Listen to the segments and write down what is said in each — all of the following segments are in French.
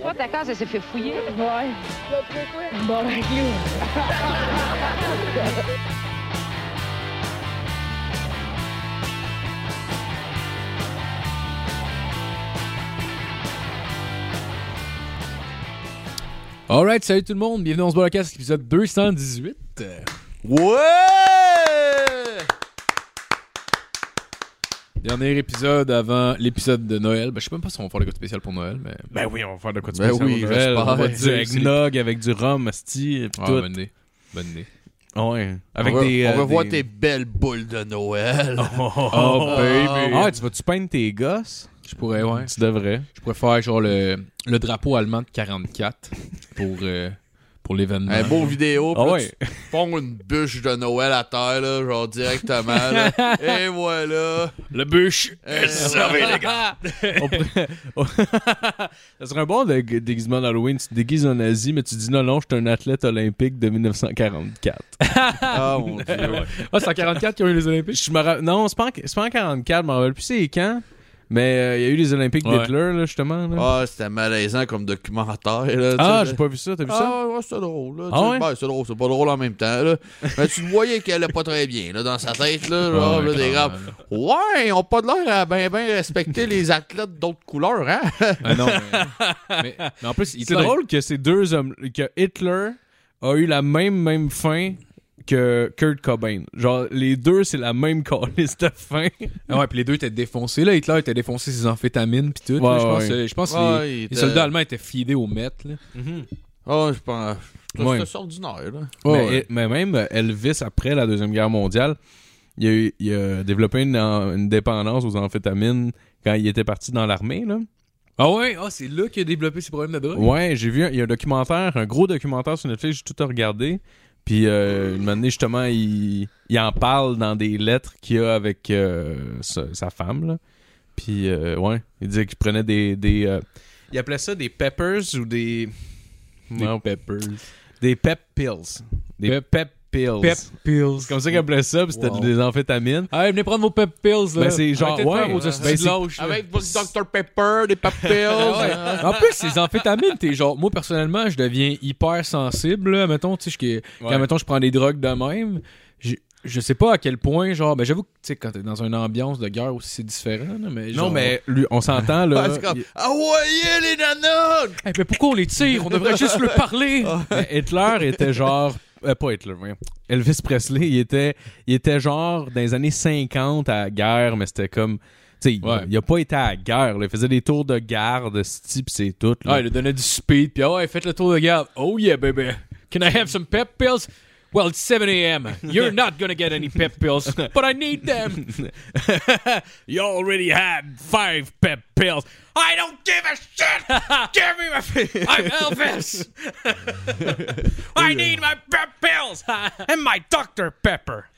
Toi, ta case, elle s'est fait fouiller. Ouais. Bon, ben, clou. Alright, salut tout le monde, bienvenue dans ce podcast épisode 218. Euh, Ouais! Dernier épisode avant l'épisode de Noël. Ben, je sais même pas si on va faire le quoi de spécial pour Noël, mais. Ben oui, on va faire de quoi de Ben spécial oui, pour Noël. On va Ouais, du eggnog avec du rhum, asti, et Ah, tout. bonne idée. Bonne idée. Ouais. Avec on veut, des... on euh, veut voir des- tes belles boules de Noël. Oh, Oh, baby. Ah, tu vas-tu peindre tes gosses? Je pourrais, ouais. Tu devrais. Je pourrais faire genre le, le drapeau allemand de 44 pour, euh, pour l'événement. Un beau vidéo. Ah puis là, ouais. Tu ponds une bûche de Noël à terre, là, genre directement. là. Et voilà. Le bûche! Euh, les gars! Ça serait un bon dé- déguisement d'Halloween. Tu te déguises en Asie, mais tu dis non, non, je suis un athlète olympique de 1944. Ah mon dieu. Ah, c'est en 44 qu'ils ont eu les Olympiques? Je me ra- Non, c'est pas, en... pas en 44, je m'en rappelle plus c'est quand. Mais euh, il y a eu les Olympiques Ouais. d'Hitler, là, justement. Là. Ah, c'était malaisant comme documentaire. Là, Ah, j'ai pas vu ça, t'as vu ça? Ah, ouais, c'était drôle. Là, Ah ouais? Ben, c'est drôle, c'est pas drôle en même temps. Là. Mais tu voyais qu'elle allait pas très bien là, dans sa tête. Là, genre, là, des. Ouais, ils ont pas de l'air à bien ben respecter les athlètes d'autres couleurs, hein? Ah non, mais, mais, mais en plus, C'est Hitler- drôle que ces deux hommes, que Hitler a eu la même même fin que Kurt Cobain. Genre, les deux, c'est la même calice de fin. Ah ouais, puis les deux étaient défoncés. Là, Hitler était défoncé ses amphétamines puis tout. là. Je pense, ouais. euh, je pense que Ouais, les, soldats allemands étaient fidés au Met. Là. Ah, je pense. Ouais. C'était ordinaire, là. mais, mais même Elvis, après la Deuxième Guerre mondiale, il a, eu- il a développé une, une dépendance aux amphétamines quand il était parti dans l'armée. là. Ah ouais, ah, c'est là qu'il a développé ses problèmes de drogue? Ouais, j'ai vu, un- il y a un documentaire, un gros documentaire sur Netflix, j'ai tout regardé. Puis, euh, une année, justement, il, il en parle dans des lettres qu'il a avec euh, sa, sa femme, là. Puis, euh, ouais, il disait qu'il prenait des... des euh, il appelait ça des peppers ou des... Des Non, peppers. des pep pills. Des Pep- pep, pills. Pep pills. C'est comme ça qu'il appelait ça, puis c'était Wow. des amphétamines. Ah, venez prendre vos pep pills. Là. Ben, c'est genre, Arrêtez de ouais, faire vos ben, de c'est- lâches, là. Avec du Dr Pepper, des. Ah ouais. En plus, ces amphétamines, t'es genre, moi personnellement, je deviens hyper sensible. Là. Mettons, tu sais, je- quand Ouais. mettons, je prends des drogues de même, je, je sais pas à quel point, genre, ben j'avoue que, tu sais, quand t'es dans une ambiance de guerre aussi, c'est différent. là, mais Non, mais lui, on s'entend, là. Ah, c'est comme, il- ah ouais, les nanas! Hey, mais pourquoi on les tire? On devrait juste leur parler. Mais Hitler était genre. Euh, pas Hitler, voyons. Elvis Presley, il était, il était genre dans les années 50 à la guerre, mais c'était comme. Tu sais, il- Ouais. il, a pas été à la guerre, là. il faisait des tours de garde, ce type, c'est tout. là. Ah, il a donné du speed, puis ah ouais, faites le tour de garde. Oh yeah, baby. Can I have some pep pills? Well, it's 7 a.m. You're not gonna get any pep pills, but I need them. you already had five pep pills. I don't give a shit. Give me my. I'm Elvis. I need my pep pills and my Dr Pepper.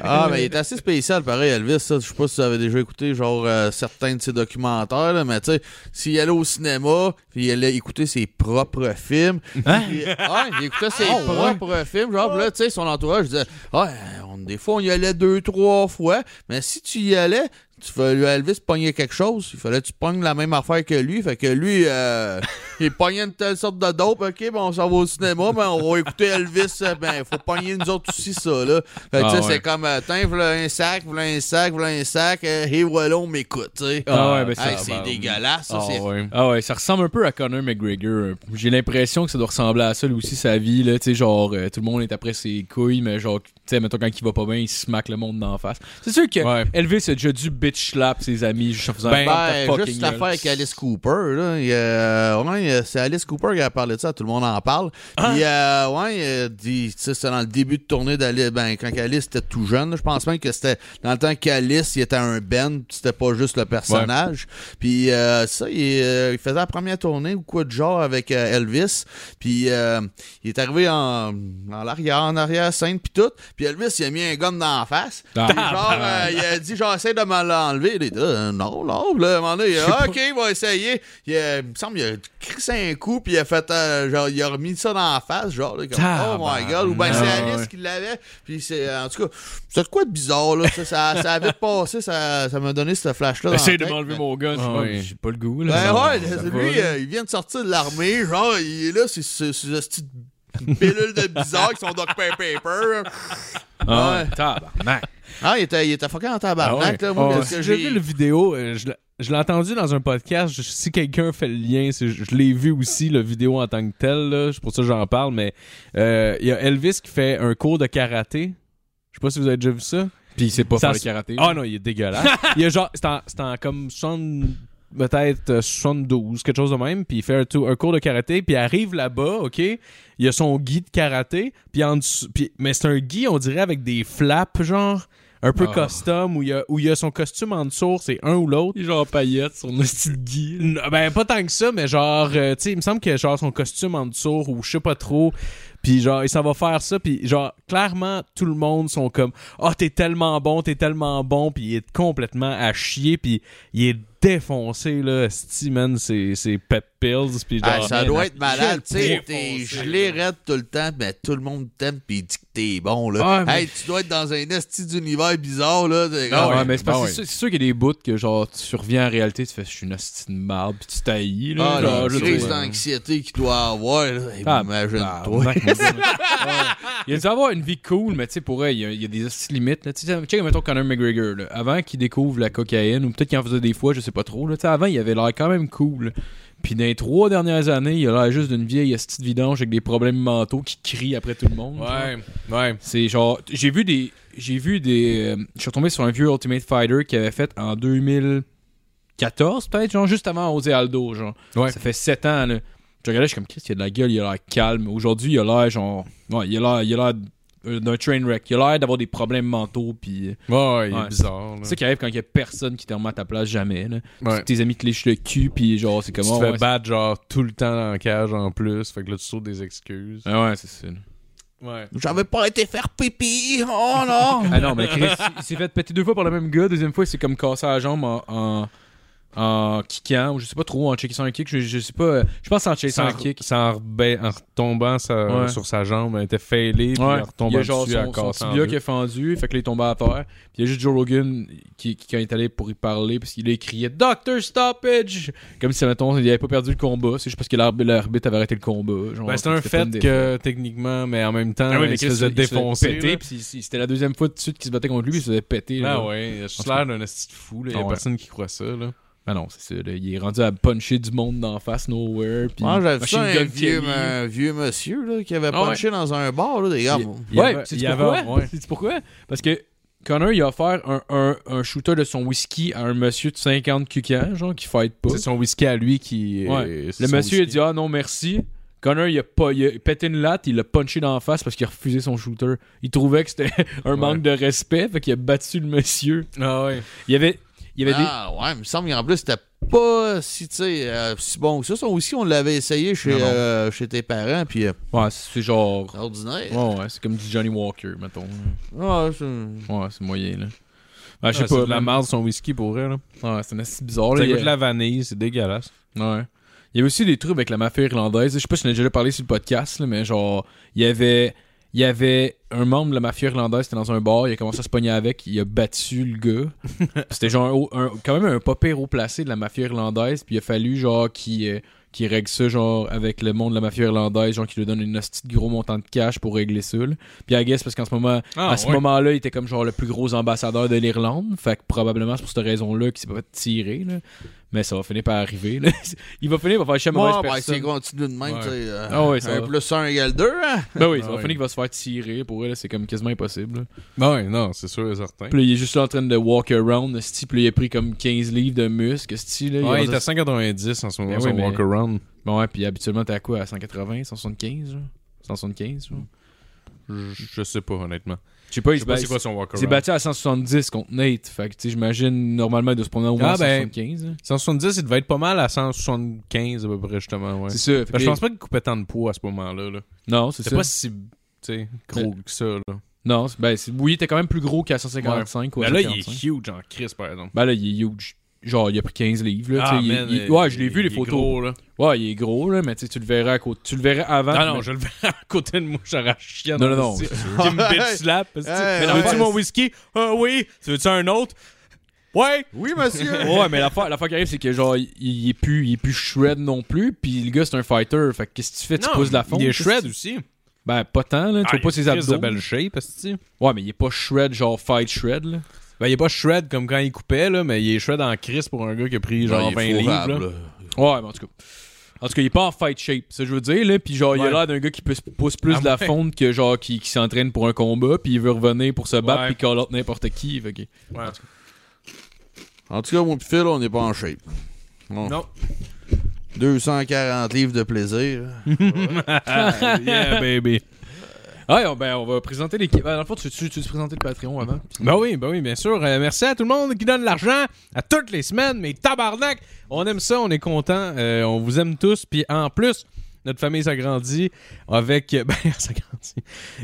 Ah, mais il est assez spécial, pareil, Elvis. Ça. Je sais pas si vous avez déjà écouté genre euh, certains de ses documentaires, là, mais tu sais, s'il allait au cinéma, puis il allait écouter ses propres films. Hein? puis- il écoutait ses Oh, ouais? propres films. Genre, là, tu sais, son entourage disait Ah, on, des fois, on y allait deux, trois fois, mais si tu y allais, tu fallait Elvis pogner quelque chose. Il fallait que tu pognes la même affaire que lui. Fait que lui, euh, il pognait une telle sorte de dope. OK, bon, on s'en va au cinéma, mais on va écouter Elvis. euh, Ben, il faut pogner nous autres aussi ça, là. Fait que, Ah ouais. c'est comme, euh, tiens, voilà un sac, voilà un sac, voilà un sac, euh, et voilà, on m'écoute, tu sais. Ah ouais, ben ça Hey, c'est dégueulasse, ça. Ah, ouais. Ah ouais, ça ressemble un peu à Conor McGregor. J'ai l'impression que ça doit ressembler à ça lui aussi sa vie là, tu sais genre euh, tout le monde est après ses couilles mais genre tu sais mettons quand il va pas bien, il se smack le monde d'en face. C'est sûr que Ouais. Elvis a déjà dû ses amis juste en faisant Ben, juste l'affaire avec Alice Cooper, là. Il, euh, ouais, c'est Alice Cooper qui a parlé de ça, tout le monde en parle. Puis, euh, ouais, il dit, c'était dans le début de tournée d'Alice, ben, quand Alice était tout jeune, je pense même que c'était dans le temps qu'Alice, il était un puis c'était pas juste le personnage. Puis, euh, ça, il, euh, il faisait la première tournée ou quoi de genre avec euh, Elvis. Puis, il est arrivé en, en arrière, en arrière scène, puis tout. Puis Elvis, il a mis un gun dans la face. Ah, genre, il a dit, genre, essaie de me Il était là, euh, non, non. Là, à un moment donné, il a, ah, OK, il va essayer. Il, a- il me semble qu'il a crissé un coup, puis il a fait, euh, genre, il a remis ça dans la face, genre, là, comme, oh my god. Ou ben, c'est Tabarnak. Alice qui l'avait. Puis c'est, en tout cas, c'est quoi de bizarre, là. Ça, ça, ça a vite passé, ça, ça m'a donné ce flash-là. dans la Essaye de m'enlever mon gun. Ah j'ai- oui. J'ai pas le goût, là. Ben Non, ouais, lui, euh, il vient de sortir de l'armée, genre, il est là, c'est ce petit pilule de bizarre qui sont Doc Paper. Ah, Ouais. tabarnak. Ah, il était, il était fucking en tabarnak, Ah ouais. là. Moi, Ah que J'ai vu la vidéo, euh, je l'ai- je l'ai entendu dans un podcast. Je- si quelqu'un fait le lien, je, je l'ai vu aussi, le vidéo en tant que tel. là. C'est pour ça que j'en parle. Mais euh, il y a Elvis qui fait un cours de karaté. Je sais pas si vous avez déjà vu ça. Puis il sait pas Ça faire le karaté. Ah non, il est dégueulasse. il y a genre, c'est en, c'est en comme 60 peut-être euh, 72, quelque chose de même, puis il fait un, tour- un cours de karaté, puis il arrive là-bas, OK, il y a son gi de karaté, puis en dessous, puis, mais c'est un gi, on dirait, avec des flaps, genre, un peu Ah. custom, où il, y a, où il y a son costume en dessous, c'est un ou l'autre. Genre paillette, son guy. N- Ben, pas tant que ça, mais genre, euh, tu sais, il me semble que genre son costume en dessous, ou je sais pas trop, puis genre, il s'en va faire ça, puis genre, clairement, tout le monde sont comme, oh, t'es tellement bon, t'es tellement bon, puis il est complètement à chier, puis il est défoncé, là, sti, man, c'est pep pills, genre... Ah, ça doit être malade, tu sais, t'es gelé raide tout le temps, mais tout le monde t'aime pis il dit que t'es bon, là. Mais- Hey, tu dois être dans un esti d'univers bizarre, là. t'es Ah ouais, mais c'est c'est sûr- sûr qu'il y a des bouts que genre tu reviens en réalité, tu fais je suis une hostie de marde, puis tu taillis là. Ah, genre, la je veux crise dire. d'anxiété qu'il doit avoir, là. Ah, Imagine-toi. Ouais. Il a dû avoir une vie cool, mais tu sais, pour elle, il y a, il y a des limites. Là. Tu sais, mettons Conor McGregor. Là. Avant qu'il découvre la cocaïne, ou peut-être qu'il en faisait des fois, je sais pas trop. Là. Avant, il avait l'air quand même cool. Puis dans les trois dernières années, il a l'air juste d'une vieille de vidange avec des problèmes mentaux qui crie après tout le monde. genre. Ouais, ouais. C'est genre, j'ai vu des, j'ai vu des, euh, je suis retombé sur un vieux Ultimate Fighter qui avait fait en 2014 peut-être, genre juste avant José Aldo, genre. Ouais. Ça fait 7 ans là. Je regardais, je suis comme Chris, il a de la gueule, il a l'air calme. Aujourd'hui, il a l'air genre, ouais, il a l'air, euh, d'un train wreck. Il a l'air d'avoir des problèmes mentaux, puis euh, Ouais, il est bizarre, c'est ça qui arrive quand il y a personne qui te remet à ta place jamais. Là. Ouais. Tes amis te lèchent le cul, puis genre c'est Tu comme te oh, fais ouais, battre, genre, tout le temps dans la cage en plus, fait que là, tu sautes des excuses. Ah ouais, c'est ça. Ouais. J'avais pas été faire pipi. Oh non. Ah non, mais Chris, il s'est fait péter deux fois par le même gars. Deuxième fois, il s'est comme cassé la jambe en, en, en kickant, ou je sais pas trop, en checkant un kick. Je, je sais pas. euh, Je pense en checkant un kick. reba- en retombant sa- Ouais. sur sa jambe, elle était failée, puis Ouais. en Il y retombant a genre dessus, son, son en qui est fendu, fait que là, il est tombé à terre. Puis il y a juste Joe Rogan qui, qui, quand il est allé pour y parler, parce qu'il a crié Doctor Stoppage! Comme si, mettons, il avait pas perdu le combat. C'est juste parce que l'arbitre avait arrêté le combat. Genre, Ben, c'est un fait que, techniquement, mais en même temps, Ah oui, mais il se faisait il défoncer. c'était la deuxième fois de suite qu'il se battait contre lui, il se faisait péter. là. Ah ouais, il a l'air d'un fou. Il y a Ah personne qui croit ça, là. Ah non, c'est ça. là. Il est rendu à puncher du monde d'en face, nowhere. Puis Moi, j'avais vu ça, un vieux, vieux monsieur, là, qui avait Ah ouais. punché dans un bar, là, des gars. Il- ouais, avait- pourquoi? ouais. Pourquoi? Parce que Connor, il a offert un, un, un shooter de son whisky à un monsieur de 50 cucans, genre, qui fight pas. C'est son whisky à lui qui. Ouais. c'est Le monsieur, il a whisky. dit Ah non, merci. Connor, il a, pas, il a pété une latte, il l'a punché dans la face parce qu'il a refusé son shooter. Il trouvait que c'était un Ouais. manque de respect, fait qu'il a battu le monsieur. Ah ouais. Il y avait, il y avait Ah, ouais, il me semble qu'en plus, c'était pas si, tu sais, euh, si bon que ça. Ça aussi, on l'avait essayé chez, Non, non. euh, chez tes parents, puis euh, des. Ouais, c'est genre. ordinaire. Ouais, ouais, c'est comme du Johnny Walker, mettons. Ouais, c'est- Ouais, c'est moyen, là. Je sais pas. de la man. merde son whisky pour elle, là. Ouais, c'est assez bizarre, là. Ça Il y a- goûte la vanille, c'est dégueulasse. Ouais. Il y avait aussi des trucs avec la mafia irlandaise. Je sais pas si on a déjà parlé sur le podcast, là, mais genre, il y avait. Il y avait un membre de la mafia irlandaise, c'était dans un bar, il a commencé à se pogner avec, il a battu le gars. c'était genre un un- quand même un pas pire haut placé de la mafia irlandaise, puis il a fallu genre qu'il euh, règle ça genre avec le monde de la mafia irlandaise, genre qu'il lui donne une hostie de gros montant de cash pour régler ça. là. Puis I guess parce qu'en ce moment, Ah, à ce ouais. moment-là, il était comme genre le plus gros ambassadeur de l'Irlande, fait que probablement c'est pour cette raison-là qu'il s'est pas fait tirer là. Mais ça va finir par arriver. là. il va finir par faire chier mauvaise Ouais, ben, personne. s'il continue de même, Ouais. euh, Ah ouais, ça un va. plus un égale deux, hein? Ben oui, ça Ah va ouais. finir qu'il va se faire tirer. Pour elle, c'est comme quasiment impossible. là. Ben ouais, non, c'est sûr et certain. Puis là, il est juste là en train de walk around. Ce puis là, il a pris comme 15 livres de muscles. Ce là, Ouais, il il est à 190 en ce moment, Ben son oui, mais- walk-around. Bon, ouais, puis habituellement, t'es à quoi? À 180, 175 genre? 175 genre? Je je sais pas, honnêtement. Je sais pas, il bat- c'est s'est battu à 170 contre Nate. Fait que, tu sais, j'imagine, normalement, il doit se prendre au moins Ah, ben, 175. là. 170, il devait être pas mal à 175 à peu près, justement, ouais. C'est. Fait Ben, je pense pas qu'il coupait tant de poids à ce moment-là. Là. Non, c'est C'est ça. pas si gros que ça. Là. Non, c'est- ben, c'est- oui, il était quand même plus gros qu'à 155 ou à Mais là, il 145. est huge en Chris, par exemple. Ben là, il est huge. Genre, il a pris 15 livres. Là, Ah, tu il- il- euh, ouais, je l'ai vu, les il est photos. gros, là. Ouais, il est gros, là, mais tu sais, tu le verrais à côté. Tu le verrais avant. Non, mais- je le verrai à côté de moi, j'aurais chien. Non, non, non, c'est me bitch slap. Mais ouais. veux-tu mon whisky? Ah oui. Tu veux-tu un autre? Ouais. Oui, monsieur. ouais, mais l'affaire, l'affaire qui arrive, c'est que genre, il, il est plus, il est plus shred non plus, puis le gars, c'est un fighter. Fait que qu'est-ce que tu fais? Tu Non, pousses de la fonte? Il est shred tu- aussi. Ben, pas tant, là. Tu Ah, vois pas il ses a une crise abdos. de belle shape. Ouais, mais il est pas shred, genre fight shred, là. Ben, il est pas shred comme quand il coupait, là, mais il est shred en Chris pour un gars qui a pris genre Ouais, 20 il est livres. là. Ouais, mais en tout cas. En tout cas, il est pas en fight shape, ça je veux dire, là. Puis genre, il a Ouais. l'air d'un gars qui pousse, pousse plus Ah de la ouais. fonte que genre, qui, qui s'entraîne pour un combat, puis il veut revenir pour se battre, Ouais. puis call out n'importe qui. Fait que... Ouais. En tout cas, mon pis Phil, on n'est pas en shape. Bon. Non. 240 livres de plaisir. Ah, yeah, baby. Ouais, on- ben, on va présenter l'équipe. Ben, dans le fond, tu tu- tu présenter le Patreon avant? Puis- Ben oui, ben oui, bien sûr. Euh, merci à tout le monde qui donne l'argent à toutes les semaines, mais tabarnak, on aime ça, on est content, euh, on vous aime tous, puis en plus, notre famille s'agrandit avec... Ben, s'agrandit.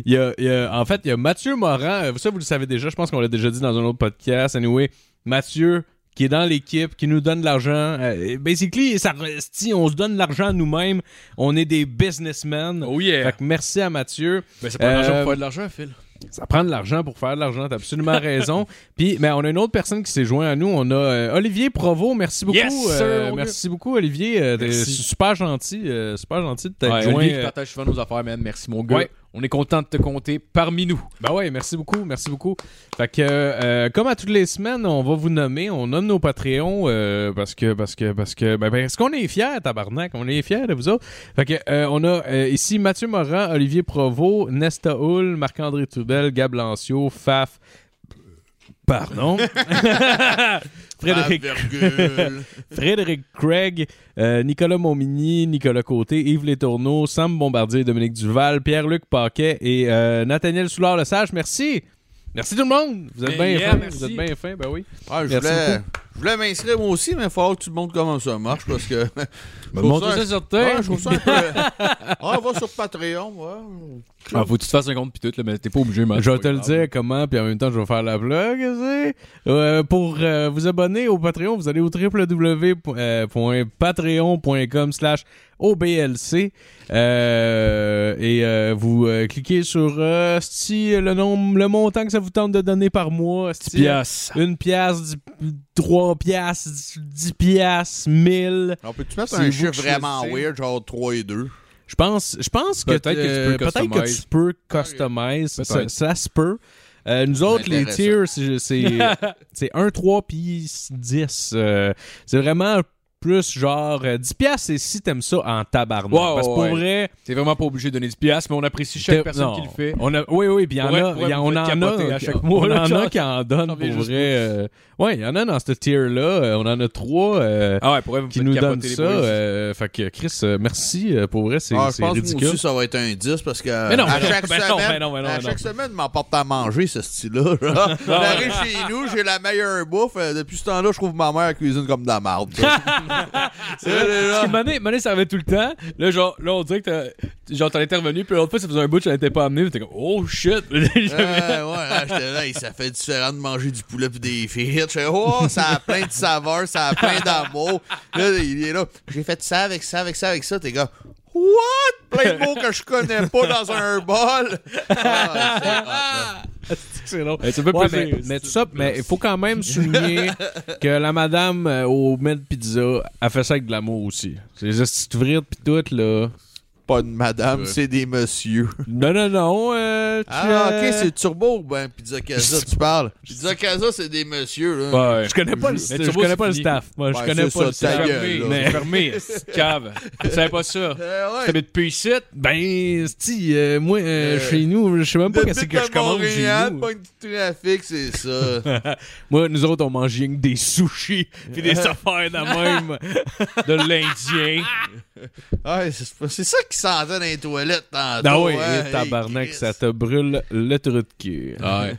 Il il y a- en fait, il y a Mathieu Morin, euh, ça vous le savez déjà, je pense qu'on l'a déjà dit dans un autre podcast. Anyway, Mathieu qui est dans l'équipe, qui nous donne de l'argent. Euh, basically, ça, on se donne de l'argent nous-mêmes. On est des businessmen. Oh yeah! Fait que merci à Mathieu. Ben, c'est pas de l'argent Euh, pour faire de l'argent, Phil. Ça prend de l'argent pour faire de l'argent, t'as absolument raison. Puis, mais on a une autre personne qui s'est joint à nous. On a euh, Olivier Provo. Merci beaucoup. Yes, sir, euh, mon merci beaucoup, Olivier. Euh, Merci. super gentil. euh, super gentil de t'être Ouais, joint. Olivier qui euh, partage souvent nos affaires, man. Merci, mon gars. Ouais. On est content de te compter parmi nous. Ben ouais, merci beaucoup, merci beaucoup. Fait que euh, comme à toutes les semaines, on va vous nommer, on nomme nos Patreons euh, parce que parce que parce que ben, parce qu'on est fiers, tabarnak, on est fiers de vous autres. Fait que euh, on a ici Mathieu Morin, Olivier Provo, Nesta Hull, Marc-André Trudel, Gab Lancio, Faf. Pardon. Frédéric Craig, euh, Nicolas Montmigny, Nicolas Côté, Yves Létourneau, Sam Bombardier, Dominique Duval, Pierre-Luc Paquet et euh, Nathaniel Soulard-Lesage. Merci! Merci tout le monde! Vous êtes bien Yeah, fins, merci. vous êtes bien fins, ben oui. Ah, je, Merci voulais, beaucoup. je voulais m'inscrire moi aussi, mais il faut que tu te montres comment ça marche parce que. je trouve Montre ça- ça sur Ouais, terre. je trouve ça un peu. Ah, va sur Patreon, ouais. Ah, faut que tu te fasses un compte pis tout, là, mais t'es pas obligé, man. Je vais te le dire comment, puis en même temps, je vais faire la c'est. Euh, pour euh, vous abonner au Patreon, vous allez au www.patreon.com slash OBLC euh, et euh, vous euh, cliquez sur euh, sti, le nombre, le montant que ça vous tente de donner par mois. sti, piastres. Une pièce, trois piastres, dix piastres, mille. On peut-tu mettre C'est un qui vraiment weird, genre 3 et 2 Je pense, je pense que, Peut-être que tu peux euh, le peut-être que customize. tu peux customize. Ça, Peut-être. ça se peut. Euh, nous autres, les tiers, c'est- c'est c'est 1, 3 puis 10. Euh, c'est vraiment plus genre euh, 10 piastres, c'est si t'aimes ça en tabarnak. Parce que pour ouais. vrai... T'es vraiment pas obligé de donner 10 piastres, mais on apprécie chaque personne non. qui le fait. On a, oui, oui, puis il y en Pour a, on en a, à chaque on mois, là, en a qui en donnent pour vrai. euh, ouais, il y en a dans ce tier-là. euh, on en a trois euh, Ah ouais, pour vrai, vous qui nous donnent capoter les ça. euh, fait que Chris, euh, merci. euh, pour vrai, c'est Ah, c'est moi ridicule. aussi, ça va être un 10 parce que Mais non, à chaque ben semaine, non, ben à chaque semaine, m'emporte à manger ce style-là. genre. J'arrive chez nous, j'ai la meilleure bouffe. Depuis ce temps-là, je trouve ma mère cuisine comme de la marde. C'est Parce que Mané, Mané, ça arrivait tout le temps. Là, genre, là, on dirait que t'as- genre, t'en étais revenu, puis l'autre fois, ça faisait un bout je n'étais pas amené, puis t'es comme, oh shit. Ouais, ouais, là, j'étais là, et ça fait différent de manger du poulet pis des frites. Je fais, oh, ça a plein de saveurs, ça a plein d'amour. Là, il est là, j'ai fait ça avec ça, avec ça, avec ça. T'es gars, what? Plein de mots que je connais pas dans un bol. Ah, c'est long. Ça fait Ouais, plaisir. mais, mais tout ça, mais il faut quand même souligner que la madame euh, au Med Pizza a fait ça avec de l'amour aussi. C'est petites frites pis tout, là. Pas de madame, c'est des messieurs. Non, non, non. Euh, tu, Ah, euh, ok, c'est Turbo ben Pizza Casa, tu parles. Pizza Casa, c'est des messieurs, là. Ouais. Je connais pas le, Mais je Turbo, connais pas le staff. Moi, je connais pas le ça, staff. gueule, fermé, là. mais fermé, c'est cave. Tu savais pas ça? Euh, ouais. Plus ici? Ben, sti, euh, moi, euh, Euh, chez nous, je sais même pas qu'est-ce Depuis que je commande chez nous. pas du trafic, c'est ça. Moi, nous autres, on mange rien que des sushis pis des affaires de même. De l'Indien. Ouais, c'est ça qui sentait dans les toilettes tantôt. Ah oui, hein. tabarnak, Hey, ça te brûle le trou de cul. Ouais.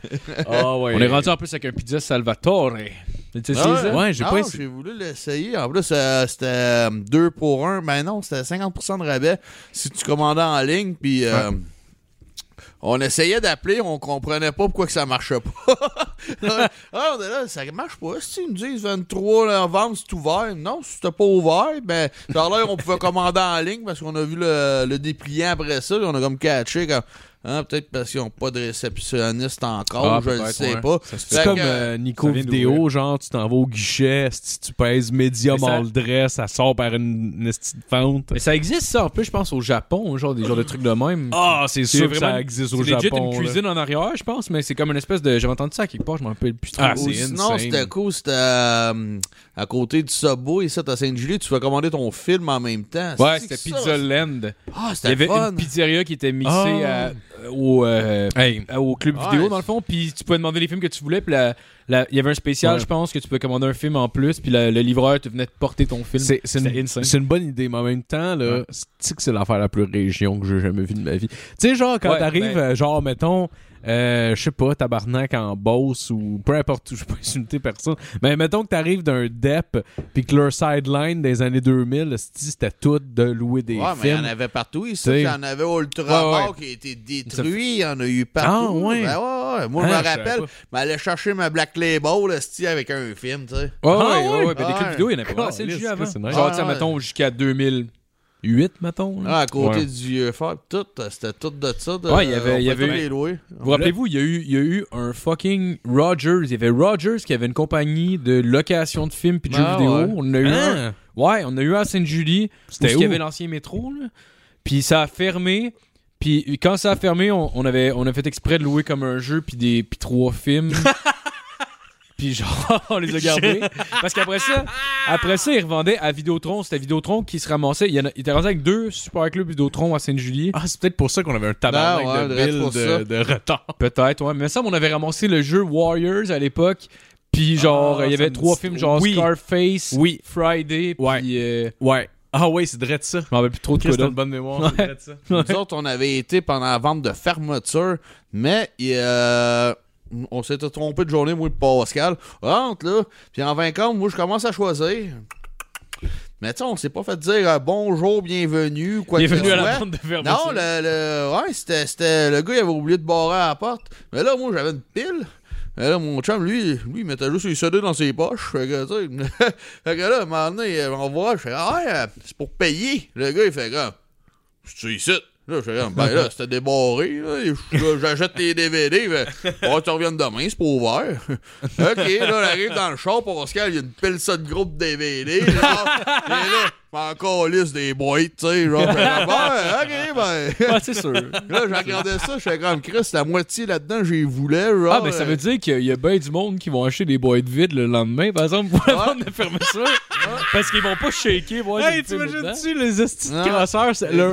Ah ouais. On est rendu en plus avec un pizza Salvatore. Tu sais, Ah c'est ouais? ça? Ouais, j'ai pas j'ai voulu l'essayer. En plus, euh, c'était 2 pour 1. Ben non, c'était 50% de rabais si tu commandais en ligne. Puis, euh, on essayait d'appeler, on comprenait pas pourquoi que ça marchait pas. ah, on est là, ça marche pas. Si ils nous disent 23 novembre, c'est ouvert. Non, c'était pas ouvert, ben, a l'air on pouvait commander en ligne parce qu'on a vu le, le dépliant après ça, on a comme catché comme. Hein, peut-être parce qu'ils n'ont pas de réceptionniste encore, Ah, je ne sais ouais. pas. Ça C'est comme euh, Nico ça Vidéo, genre tu t'en vas au guichet, si tu pèses médium Mais ça- all dress, ça sort par une, une de fente. Mais ça existe ça en plus, je pense, au Japon, genre des genres de trucs de même. Ah, c'est C'est sûr que ça existe au c'est Japon. une là. cuisine en arrière, je pense, mais c'est comme une espèce de. J'avais entendu ça à quelque part, je m'en rappelle plus trop. Ah, c'est sinon, c'était cool, c'était euh, à côté du Subway, ici à Sainte-Julie, tu peux commander ton film en même temps. Ouais, C'est c'était ça, Pizza Land. Ah, Il y c'était avait fun. une pizzeria qui était mixée Ah. à- au, euh, Hey, à- au club Ouais. vidéo, dans le fond, puis tu pouvais demander les films que tu voulais, puis il y avait un spécial, Ouais. je pense, que tu pouvais commander un film en plus, puis la- le livreur te venait te porter ton film. c'est une, bonne idée, mais en même temps, là, Ouais. c'est que c'est l'affaire la plus région que j'ai jamais vue de ma vie? Tu sais, genre, quand t'arrives, ben- euh, genre, mettons, euh, je sais pas, tabarnak en Beauce ou peu importe où, je peux pas insulter personne, mais mettons que t'arrives d'un DEP, puis que leur sideline des années 2000, c'ti, c'était tout de louer des Ouais, mais il y films. en avait partout ici. Il y en avait au Ultramar Ouais, qui a été détruit. Il y en a eu Ah, partout. ouais. Ben, ouais, ouais. Moi, Ah, je me je savais rappelle, je m'allais chercher ma Black Label esti, avec un film, tu sais. Ouais, Ah, ouais, ouais? ouais, ouais, ben, des Ah, clips vidéo, il y en avait pas assez Caliste, dessus avant. c'est. Genre, Ah, tu sais, ouais. mettons, jusqu'à 2008, mettons. là. Ah, à côté Ouais. du vieux fort, tout, c'était tout de ça. De, Ouais, il y avait- il y avait- les louer. Vous rappelez-vous, il y, a eu, il y a eu un fucking Rogers. Il y avait Rogers qui avait une compagnie de location de films puis de Ah, jeux vidéo. ouais. On en a eu un. Hein? Ouais, on a eu un à Sainte-Julie. C'était où? Il y avait l'ancien métro, là. Puis ça a fermé. Puis quand ça a fermé, on, on avait, on a fait exprès de louer comme un jeu puis des puis trois films. puis genre, on les a gardés. Parce qu'après ça, après ça, ils revendaient à Vidéotron. C'était Vidéotron qui se ramassait. Il, y en a, il était rendu avec deux super clubs Vidéotron à Sainte-Julie. Ah, c'est peut-être pour ça qu'on avait un tabarnak Ah, ouais, de peut-être bill pour de, retard. Peut-être, ouais. Mais ça, on avait ramassé le jeu Warriors à l'époque. Puis genre, Ah, il y avait trois films, genre Oui. Scarface, Oui. Friday, puis Ouais. euh, Ouais. Ah ouais, c'est de ça. je m'en rappelle plus trop de quoi une bonne mémoire, Ouais. c'est ça. Nous autres, on avait été pendant la vente de fermeture, mais euh, on s'était trompé de journée, moi et Pascal. Rentre là, puis en 20 compte, moi je commence à choisir. Mais tu sais, on s'est pas fait dire euh, bonjour, bienvenue, quoi que Bienvenue ce à la soit. bande de fermeture. Non, le, le- ouais, c'était, le gars, il avait oublié de barrer à la porte. Mais là, moi, j'avais une pile. Mais là, mon chum, lui, lui, il mettait juste les CD dans ses poches. Fait que, tu sais, fait que là, à un moment donné, on voit, je fais, ah ouais, c'est pour payer. Le gars, il fait, comme, c'est ici. Là, je ben là, c'était débarré. J'achète tes DVD. Fait, oh, tu reviens demain, c'est pas ouvert. ok, là, on arrive dans le shop, Pascal, il y a une ça de groupe DVD. Et là, encore liste des boîtes, tu sais. Genre, je fais, ben, ok, ben. Ouais, c'est sûr. Là, j'ai regardé ça, je fais comme Chris, la moitié là-dedans, j'y voulais. Genre, Ah, ben ça euh, veut dire qu'il y a bien du monde qui vont acheter des boîtes vides le lendemain, par exemple, pour la Ouais. bande de fermeture. Parce qu'ils vont pas shaker, voir Hey, t'imagines-tu les estis de crosseurs?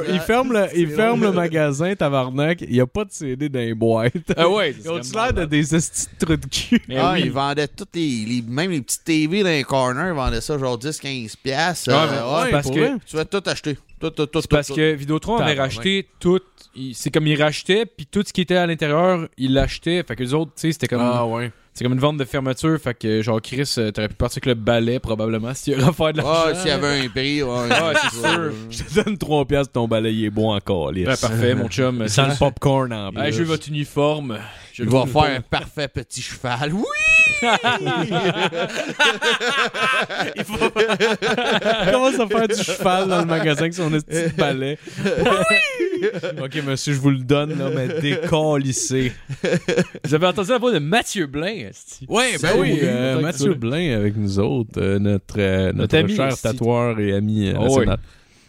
ils ferment le, ils ferment le magasin, tabarnak. Il n'y a pas de CD dans les boîtes. Ah ouais, Ils ont-tu l'air de des estis de trous de cul? Mais ah, oui. ils vendaient toutes les, les- Même les petites TV dans les corners, ils vendaient ça genre 10-15$. piastres. Ouais, parce que- vrai. Tu vas tout acheter. Tout, tout, tout, parce tout, que Vidéotron avait racheté tout. C'est comme ils rachetaient, puis tout ce qui était à l'intérieur, ils l'achetaient. Fait que les autres, tu sais, c'était comme. Ah ouais. C'est comme une vente de fermeture. Fait que, genre, Chris, euh, t'aurais pu partir avec le balai, probablement, si tu offert de tout. l'argent. Ah, s'il y avait un prix, ouais. Ouais, c'est sûr. Je te donne 3 piastres, ton balai il est bon encore, lisse. Ouais, parfait, mon chum. Sans le popcorn en plus. Hey, je veux votre uniforme. Je Il le va trouve faire un parfait petit cheval. Oui! commence à faire du cheval dans le magasin avec son petit balai? Oui! ok, monsieur, je vous le donne, là, mais décalissé. Vous avez entendu la voix de Mathieu Blain, esti. Ouais, ben Salut, oui, euh, Mathieu Blain avec nous autres, euh, notre, euh, notre, Notre cher tatoueur et ami euh, Oh, national.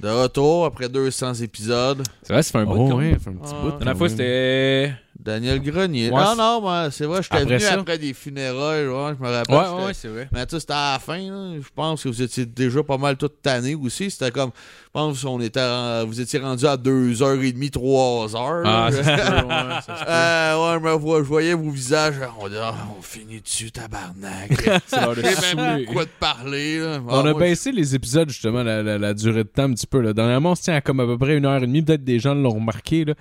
De retour après 200 épisodes. C'est vrai, ça fait un bout Oh, ouais, fait un petit Ah. bout. La dernière fois, c'était. Daniel Grenier. Ouais, non, c'est- non, moi, c'est vrai, j'étais venu ça? après des funérailles, ouais, je me rappelle. Ouais, ouais, c'est vrai. Mais tu sais, c'était à la fin, là. je pense que vous étiez déjà pas mal toute tannée aussi. C'était comme, je pense qu'on était, en- vous étiez rendu à 2h30, 3h. Ah, peut, ouais. Euh, ouais, je, voyais vos visages. On dit, Ah, on finit dessus, tabarnak. C'est J'ai même quoi de parler. Là. On Ah, a moi, baissé les épisodes, justement, la, la- la durée de temps un petit peu. Là. Dernièrement, on se tient à comme à peu près une heure et demie. Peut-être des gens l'ont remarqué. Là.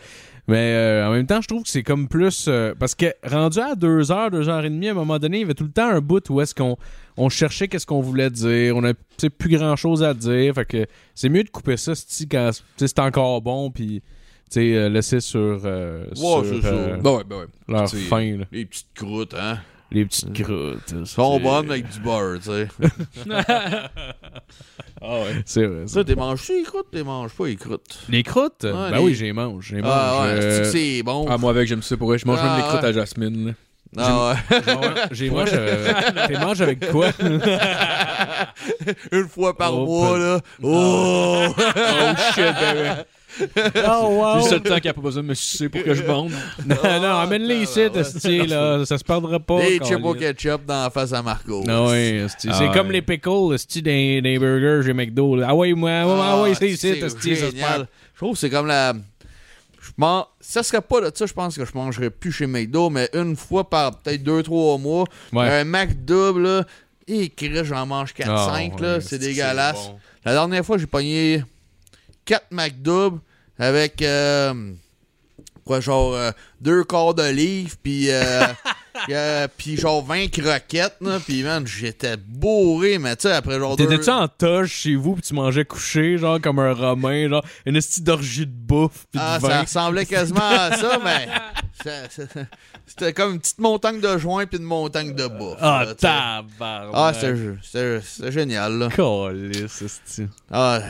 Mais euh, en même temps, je trouve que c'est comme plus... euh, parce que rendu à deux heures, deux heures et demie, à un moment donné, il y avait tout le temps un bout où est-ce qu'on on cherchait qu'est-ce qu'on voulait dire. On a plus grand-chose à dire. Fait que c'est mieux de couper ça quand c'est encore bon. Puis tu sais, euh, laisser sur, euh, sur c'est ça. euh, Ben ouais, ben ouais. leur là. Les petites croûtes, hein. Les petites croûtes. Ils sont bonnes avec du beurre, tu sais. Ah ouais. C'est vrai. ça. T'es manges les croûtes, t'es manges pas les croûtes? Les croûtes? ben les- oui, j'ai mange. J'ai mange. Ah ouais, euh, c'est bon? Ah, moi avec, j'aime ça pour vrai. Je mange Ah, même les croûtes ouais. à Jasmine. là. Ah ouais. j'ai mange. euh, T'es mange avec quoi? Une fois par Oh, mois, là. Oh! Oh shit, ben oh C'est le seul temps qu'il n'y a pas besoin de me sucer pour que je bande. Non, non, amène-les ici, Ah, ouais. là. Ça se perdra pas. Des chips au ketchup dans la face à Marco. Ah ouais, esti. Ah c'est ouais. comme les pickles, esti, des, des burgers chez McDo. là. Ah ouais, moi, ah ouais, c'est ici, ça se perd. Je trouve que c'est comme la. Je mange... Ça serait pas de ça, je pense que je mangerais plus chez McDo, mais une fois par peut-être 2-3 mois, Ouais. un Mac double, là, et j'en mange 4-5, Ah, là, c'est dégueulasse. bon. La dernière fois, j'ai pogné 4 Mac double avec. euh, quoi, genre euh, deux quarts d'olive, puis. euh, euh, puis genre 20 croquettes, là, puis man, j'étais bourré, mais tu sais, après genre deux... T'étais-tu en toge chez vous pis tu mangeais couché, genre comme un romain, genre une esti d'orgie de bouffe pis Ah, de ça vin? ressemblait quasiment à ça, mais ça- ça- c'était comme une petite montagne de joints puis une montagne de bouffe. Ah, là, tu tabarnak! Ah, c'était génial, là. Calisse, esti. Ah,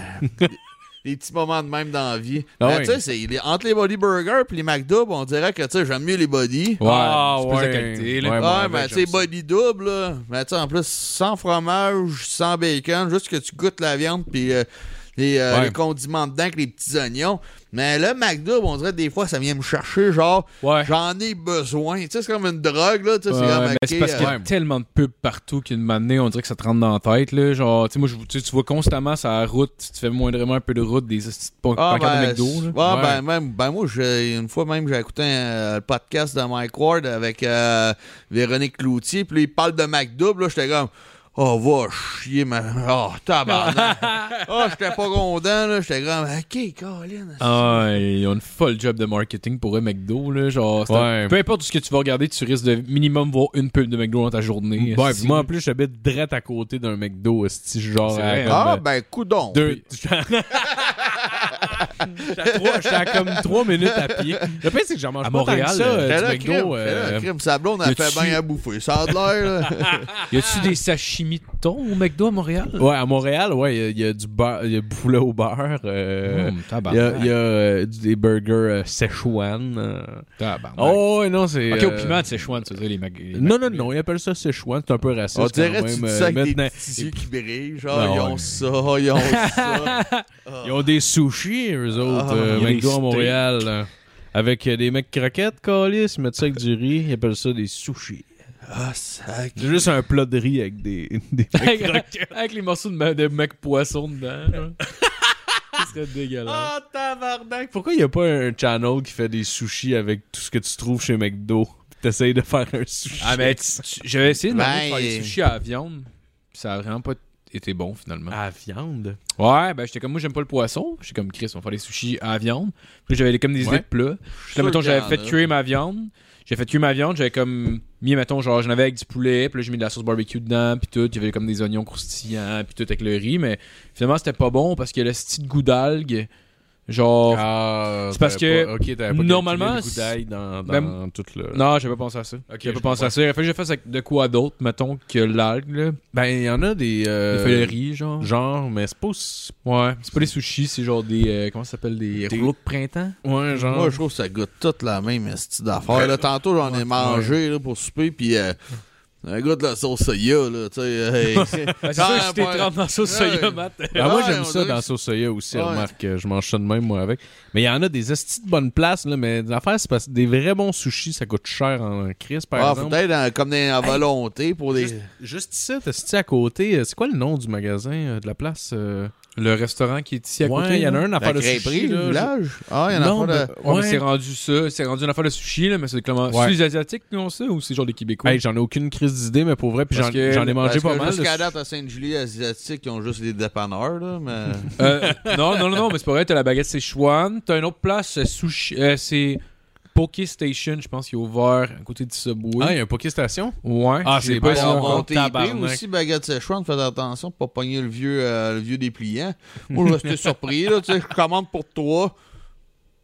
des petits moments de même dans la vie. Ah oui. tu sais, c'est- les- entre les Body Burgers puis les McDouble, on dirait que, tu sais, j'aime mieux les Body. Ouais, Ah, c'est plus de ouais. qualité. Ouais, Ouais, avec, tu sais, body double, là. Mais tu sais, en plus, sans fromage, sans bacon, juste que tu goûtes la viande puis euh, les, euh, Ouais. les condiments dedans avec les petits oignons. Mais le McDouble, on dirait des fois, ça vient me chercher, genre, Ouais. j'en ai besoin. Tu sais, c'est comme une drogue, là. Tu sais, c'est parce qu'il y a euh, tellement de pubs partout qu'une manée, on dirait que ça te rentre dans la tête. Là. Genre, tu sais, moi, je- tu vois constamment la route, tu fais moindrement un peu de route des Ah, pancartes de ben, McDo. là. ouais, Ouais. ben, même, ben, moi, une fois même, j'ai écouté un le podcast de Mike Ward avec euh, Véronique Cloutier, puis là, il parle de McDouble, là, j'étais comme, oh, va chier, ma. Oh, tabarnak. oh, j'étais pas content, là, j'étais comme, ok, Colin. Ah, ils ont une folle job de marketing pour eux, McDo. Là, genre, Ouais. Peu importe ce que tu vas regarder, tu risques de minimum voir une pub de McDo dans ta journée. Ouais, pis moi en plus, j'habite direct à côté d'un McDo, esti, genre. Ah, euh, ben, coudon. deux. J'étais à à comme trois minutes à pied. Le pire, c'est que j'en mange À pas Montréal, tant que ça, euh, euh, du le McDo. crime, euh, fais le crime. Sa blonde, elle y a-tu- fait bien à bouffer. Ça a de l'air. Y a-tu des sashimi de thon au McDo à Montréal? Ouais, à Montréal, ouais, il y a- y, a du beurre, il y a poulet au beurre. euh, Hum, Il y a, y a, euh, des burgers euh, Szechuan. euh. Tabarnak. Oh, ouais, non, c'est. Ok, euh, au piment de Szechuan, tu sais, les Mac. les Non, non, non, ils appellent ça Szechuan, c'est un peu raciste. On dirait quand que tu dis ça avec des petits yeux qui brillent. Genre, ils ont ça, ils ont ça. Ils ont des sushis, eux autres, Ah, euh, il y a des McDo à. Montréal. Avec euh, des mecs croquettes, calice, ils mettent ça avec du riz, ils appellent ça des sushis. Ah, sac. C'est juste un plat de riz avec des, des mecs avec, croquettes. avec les morceaux de, de mec poisson dedans. serait dégueulasse. Ah, tabarnak! Pourquoi il n'y a pas un channel qui fait des sushis avec tout ce que tu trouves chez McDo? T'essayes de faire un sushi. Ah, mais j'avais essayé de Ben, faire des sushis à la viande. Ça a vraiment pas été bon finalement. À viande? Ouais, ben j'étais comme moi, j'aime pas le poisson. J'étais comme Chris, on va faire des sushis à la viande. Puis j'avais comme des idées Ouais. de plats. Puis là, mettons, j'avais fait cuire ma viande. J'ai fait cuire ma viande, j'avais comme mis, mettons, genre, j'en avais avec du poulet, puis là, j'ai mis de la sauce barbecue dedans, puis tout. Il y avait comme des oignons croustillants, puis tout avec le riz, mais finalement, c'était pas bon parce que le style goût d'algue, genre. Ah, C'est parce que pas- ok, t'avais pas normalement, le dans, dans Ben, tout le... Non, j'avais pas pensé à ça. Ok, j'avais pas pensé à ça. Il a fallu que je fasse de quoi d'autre, mettons, que l'algue, là. Ben, il y en a des... euh, Des feuilles de riz, genre. Genre, mais c'est pas... Ouais, c'est pas des sushis, c'est genre des. euh, comment ça s'appelle Des, Des- rouleaux de printemps? Ouais, genre... Moi, je trouve que ça goûte toute la même style d'affaires. Tantôt, j'en ai mangé là, pour souper, puis euh, un goût de la sauce soya, là, tu sais. hey, c'est- c'est sûr que si t'es ouais. 30 dans la sauce Ouais. Matt. Ah, moi, j'aime ça dans la sauce soya aussi, Ouais. remarque. euh, Je mange ça de même, moi, avec. Mais il y en a des estis de bonnes places, là, mais l'affaire, c'est parce que des vrais bons sushis, ça coûte cher en crise, par Ah, exemple. peut-être dans- comme des à volonté pour des. Juste, juste ici, t'as à côté, euh, c'est quoi le nom du magasin, euh, de la place? euh? Le restaurant qui est ici à côté. Ouais, il y en a un affaire de sushi, le là. village? Ah, il y en a Non, pas de. ben, Ouais, ouais. c'est rendu ça. C'est rendu une affaire de sushi, là, mais c'est comment. Ouais. C'est les Asiatiques qui ont ça ou c'est genre des Québécois? Hey, j'en ai aucune crise d'idée, mais pour vrai, puis j'en ai mangé Parce pas que mal. Jusqu'à date, à Sainte-Julie, asiatique, ils ont juste des dépanneurs, là, mais. Euh, non, non, non, non, mais c'est pas vrai. T'as la baguette Sichuan. T'as une autre place, c'est sushi. euh, c'est Poké Station, je pense, qui est ouvert à côté du Subway. Ah, il y a un Poké Station? Ouais. Ah, c'est pas TP tabarnak. aussi, baguette Szechuan, faites attention pour pas pogner le vieux, euh, le vieux dépliant. Moi, je restais surpris, là, tu sais, je commande pour toi.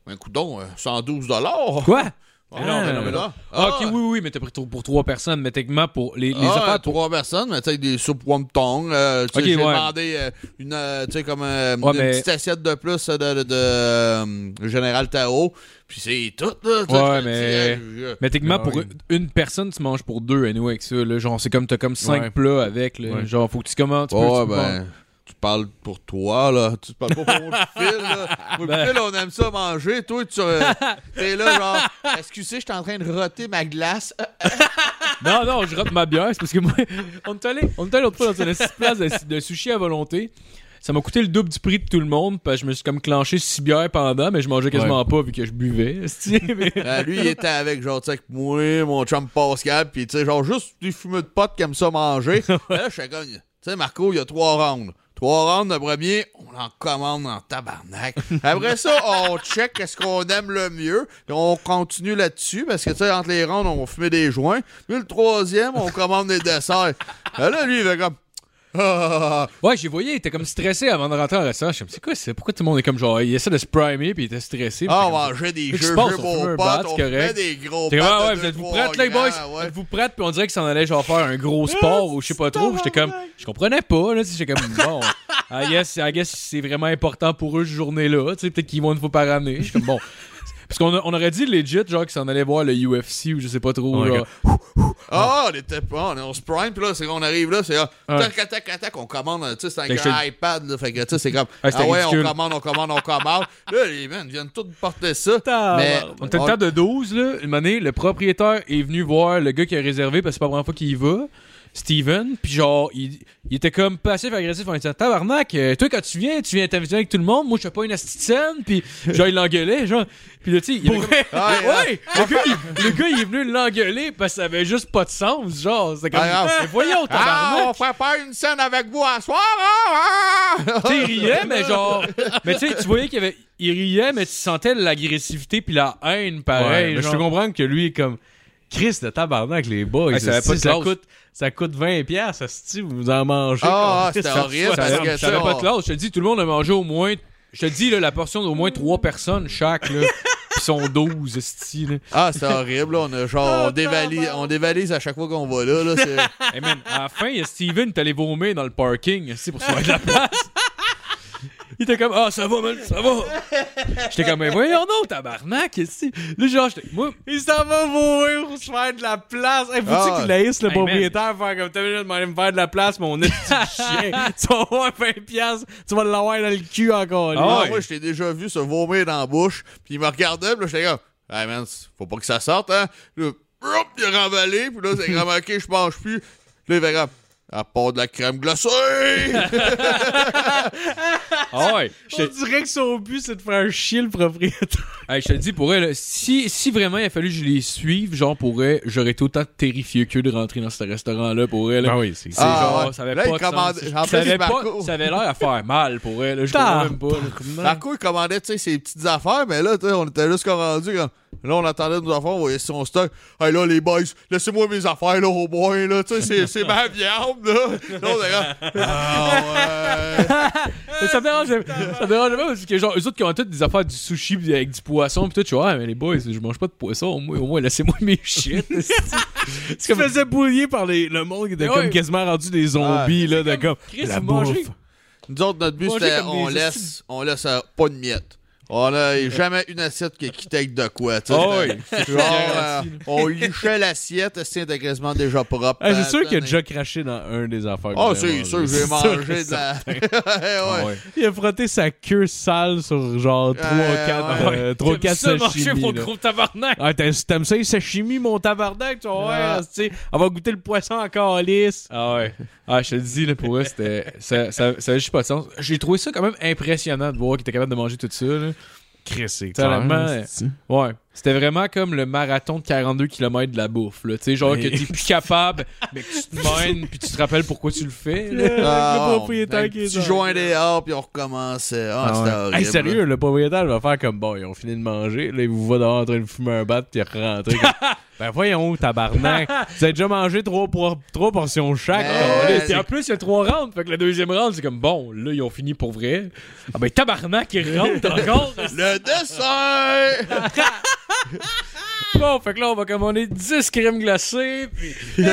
Un coudon, euh, 112 dollars. Quoi? Ah, Mais non, mais non, mais non. Ah, ok, oui, oui, mais t'as pris pour- pour trois personnes, mais techniquement, pour les, les ah, affaires... pour- trois personnes, mais tu sais, des soupes wonton. Euh, tu sais, j'ai ouais. demandé euh, une, euh, tu sais, comme euh, Ouais, une mais- petite assiette de plus euh, de, de, de, euh, Général Tao. Puis c'est tout, là. Ouais, mais- dis, euh, Mais techniquement, Ah pour une, une personne, tu manges pour deux, anyway, avec ça. Là. Genre, c'est comme, t'as comme cinq Ouais. plats avec. Là. Ouais. Genre, faut que tu commandes. Tu peux, Ouais, tu ben, parles pour toi, là. Tu parles pas pour mon petit fil, là. Moi, Ben. fil, on aime ça manger. Toi, tu euh, t'es là, genre, excusez, je suis en train de roter ma glace. Non, non, je rate ma bière. C'est parce que moi, on est allé, on est allé l'autre fois dans une place de, de sushi à volonté. Ça m'a coûté le double du prix de tout le monde. Parce que je me suis comme clenché six bières pendant, mais je mangeais quasiment pas vu que je buvais. Mais- Euh, lui, il était avec, genre, tu sais, moi, mon chum Pascal, puis tu sais, genre, juste des fumeux de potes qui aiment ça manger. là, je suis comme, tu sais, Marco, il y a trois rounds. Trois rounds, le premier, on en commande en tabarnak. Après ça, on check qu'est-ce qu'on aime le mieux. Et on continue là-dessus, parce que, tu sais, entre les rounds, on fumait des joints. Puis le troisième, on commande des desserts. Euh, là, lui, il fait comme... Ah, Ouais, j'ai voyé, il était comme stressé avant de rentrer au restaurant. Je me suis dit, c'est quoi, c'est pourquoi tout le monde est comme genre, il essaie de se primer puis il était stressé? ah, on comme- mangeait des jeux, jeux, beaux potes, on correct. des gros potes ah ouais, vous êtes-vous prêtes, les boys? ouais. Êtes-vous prêtes? Puis on dirait que ça en allait genre faire un gros sport ou je sais pas trop. J'étais comme, je comprenais pas, là. J'étais comme, bon, I guess, I guess c'est vraiment important pour eux, cette journée-là. Tu sais, peut-être qu'ils vont une fois par année. Je suis comme, bon. Parce qu'on on aurait dit legit, genre, qu'ils s'en allaient voir le UFC ou je sais pas trop. Genre. Ah, on était pas, on est on se prime, puis là, c'est qu'on arrive là, c'est là, Ouais. tac, tac, tac, tac, on commande, tu sais, c'est Fait un iPad, là, fait que, tu sais, c'est comme, Ah, ah ouais, ridicule. on commande, on commande, on commande. là, les man viennent tous porter ça. Ah, mais, On était le temps de 12, là. Une année, le propriétaire est venu voir le gars qui a réservé parce que c'est pas la première fois qu'il y va. Steven, puis genre, il, il était comme passif-agressif en disant Tabarnak, euh, toi quand tu viens, tu viens t'inviter avec tout le monde, moi je fais pas une astuce scène, puis genre il l'engueulait, genre. Puis là, tu sais, il avait comme- Ah, Ouais, le gars, il, le gars, il est venu l'engueuler parce que ça avait juste pas de sens, genre. C'était comme, Ah, Mais voyons, Ah, on tabarnak! fait pas une scène avec vous à soir, ah, ah! tu sais, il riait, mais genre. Mais tu sais, tu voyais qu'il y avait. Il riait, mais tu sentais l'agressivité puis la haine, Ouais, pareil. mais je peux comprendre que lui est comme Chris de tabarnak les boys. Ça ça coûte ça coûte 20 pièces, vous en mangez. Ah, comme- c'était horrible, ça- parce Ça que, avait, tu ça avait sais, pas de classe. Je te dis, tout le monde a mangé au moins. Je te dis, là, la portion d'au moins 3 personnes chaque, là. Pis sont 12, esti, là. Ah, c'était horrible, là, on a genre, on dévalise, on dévalise à chaque fois qu'on va là, là, c'est... Hey man, à la fin, il y a Steven qui est allé vomir dans le parking, esti, pour se faire de la place. Il était comme, ah, ça va, man, ça va. J'étais comme, mais voyons non, tabarnak, esti. Là, genre, j'étais, moi, Il s'en va mourir pour se faire de la place. Hey, faut-tu Ah. qu'il laisse le Hey, propriétaire faire comme t'as minute de me faire de la place, mon de chien. tu vas avoir 20 pièces, tu vas l'avoir dans le cul encore. Là. Ah, ouais. moi, je t'ai déjà vu se vomir dans la bouche, puis il me regardait, puis là, j'étais comme, hey man, faut pas que ça sorte, hein. Là, il a remballé, puis là, c'est comme, ok, je mange plus. Là, il fait comme, à part de la crème glacée! ah ouais. On J'étais- dirait que son but c'est de faire chier le propriétaire. Hey, je te le dis, pour elle, si, si vraiment il a fallu que je les suive, genre, pour elle, j'aurais été autant terrifié que de rentrer dans ce restaurant-là, pour elle. Ah oui, c'est Ah, genre, ouais. ça avait Là, pas il de commande- sens. en Ça avait, pas, ça avait l'air à faire mal pour elle. Je comprends même pas. Marco, il commandait, tu sais, ses petites affaires, mais là, tu sais, on était juste comme rendu, comme, là, on attendait nos affaires, on voyait son stock. Hey, là, les boys, laissez-moi mes affaires, là, au moins, là, tu sais, c'est- c'est ma viande, là. Là, on comme, ah, ouais. Ça me dérange, ça me dérange pas parce que genre, eux autres qui ont toutes des affaires du sushi avec du poisson pis tout, tu vois, ah, mais les boys, je mange pas de poisson, au moins, au moins laissez-moi mes shit. Tu me faisais bouillir par les- le monde qui était comme quasiment rendu des zombies, là, de comme. Chris, la bouffe. Nous autres, notre but, c'était comme on laisse, on laisse euh, pas de miettes. On a jamais une assiette qui quittait avec de quoi, tu sais. Ah ouais, C'était- c'est Genre, euh, on lichait l'assiette, c'était quasiment déjà propre. Ah, c'est sûr qu'il a Euh, déjà craché dans un des affaires. Ah, avez c'est sûr, j'ai mangé de la. que ouais. ouais. Il a frotté sa queue sale sur genre 3 Euh, 4 ouais. euh, sashimi. mon gros tabarnak? Ah, t'aimes ça les sashimi, mon tabarnak? Tu vois, Ah. ouais, tu sais, on va goûter le poisson encore lisse. Ah ouais. Ah, je te le dis, là, pour eux, c'était. Ça, ça, ça avait juste pas de sens. J'ai trouvé ça quand même impressionnant de voir qu'il était capable de manger tout ça, là. Chris, c'est clair, Ouais. C'était vraiment comme le marathon de 42 km de la bouffe, là. Tu sais, genre Mais- que t'es plus capable, mais que tu te mènes, puis tu te rappelles pourquoi tu le fais, là. Le Ah, propriétaire un qui est petit dans- joint dehors, puis on recommençait. Ah, Ah c'était ouais. horrible. Hey, sérieux, le propriétaire va faire comme bon, ils ont fini de manger, là, il vous voit dehors en train de fumer un bat, puis il rentre. Ben voyons, tabarnak. Vous avez déjà mangé trois, por- trois portions chaque. Ben, puis en plus, il y a trois rounds. Fait que la deuxième round, c'est comme bon, là, ils ont fini pour vrai. Ah ben, tabarnak, ils rentrent encore. Le dessert! bon, fait que là, on va commander 10 crèmes glacées. Puis.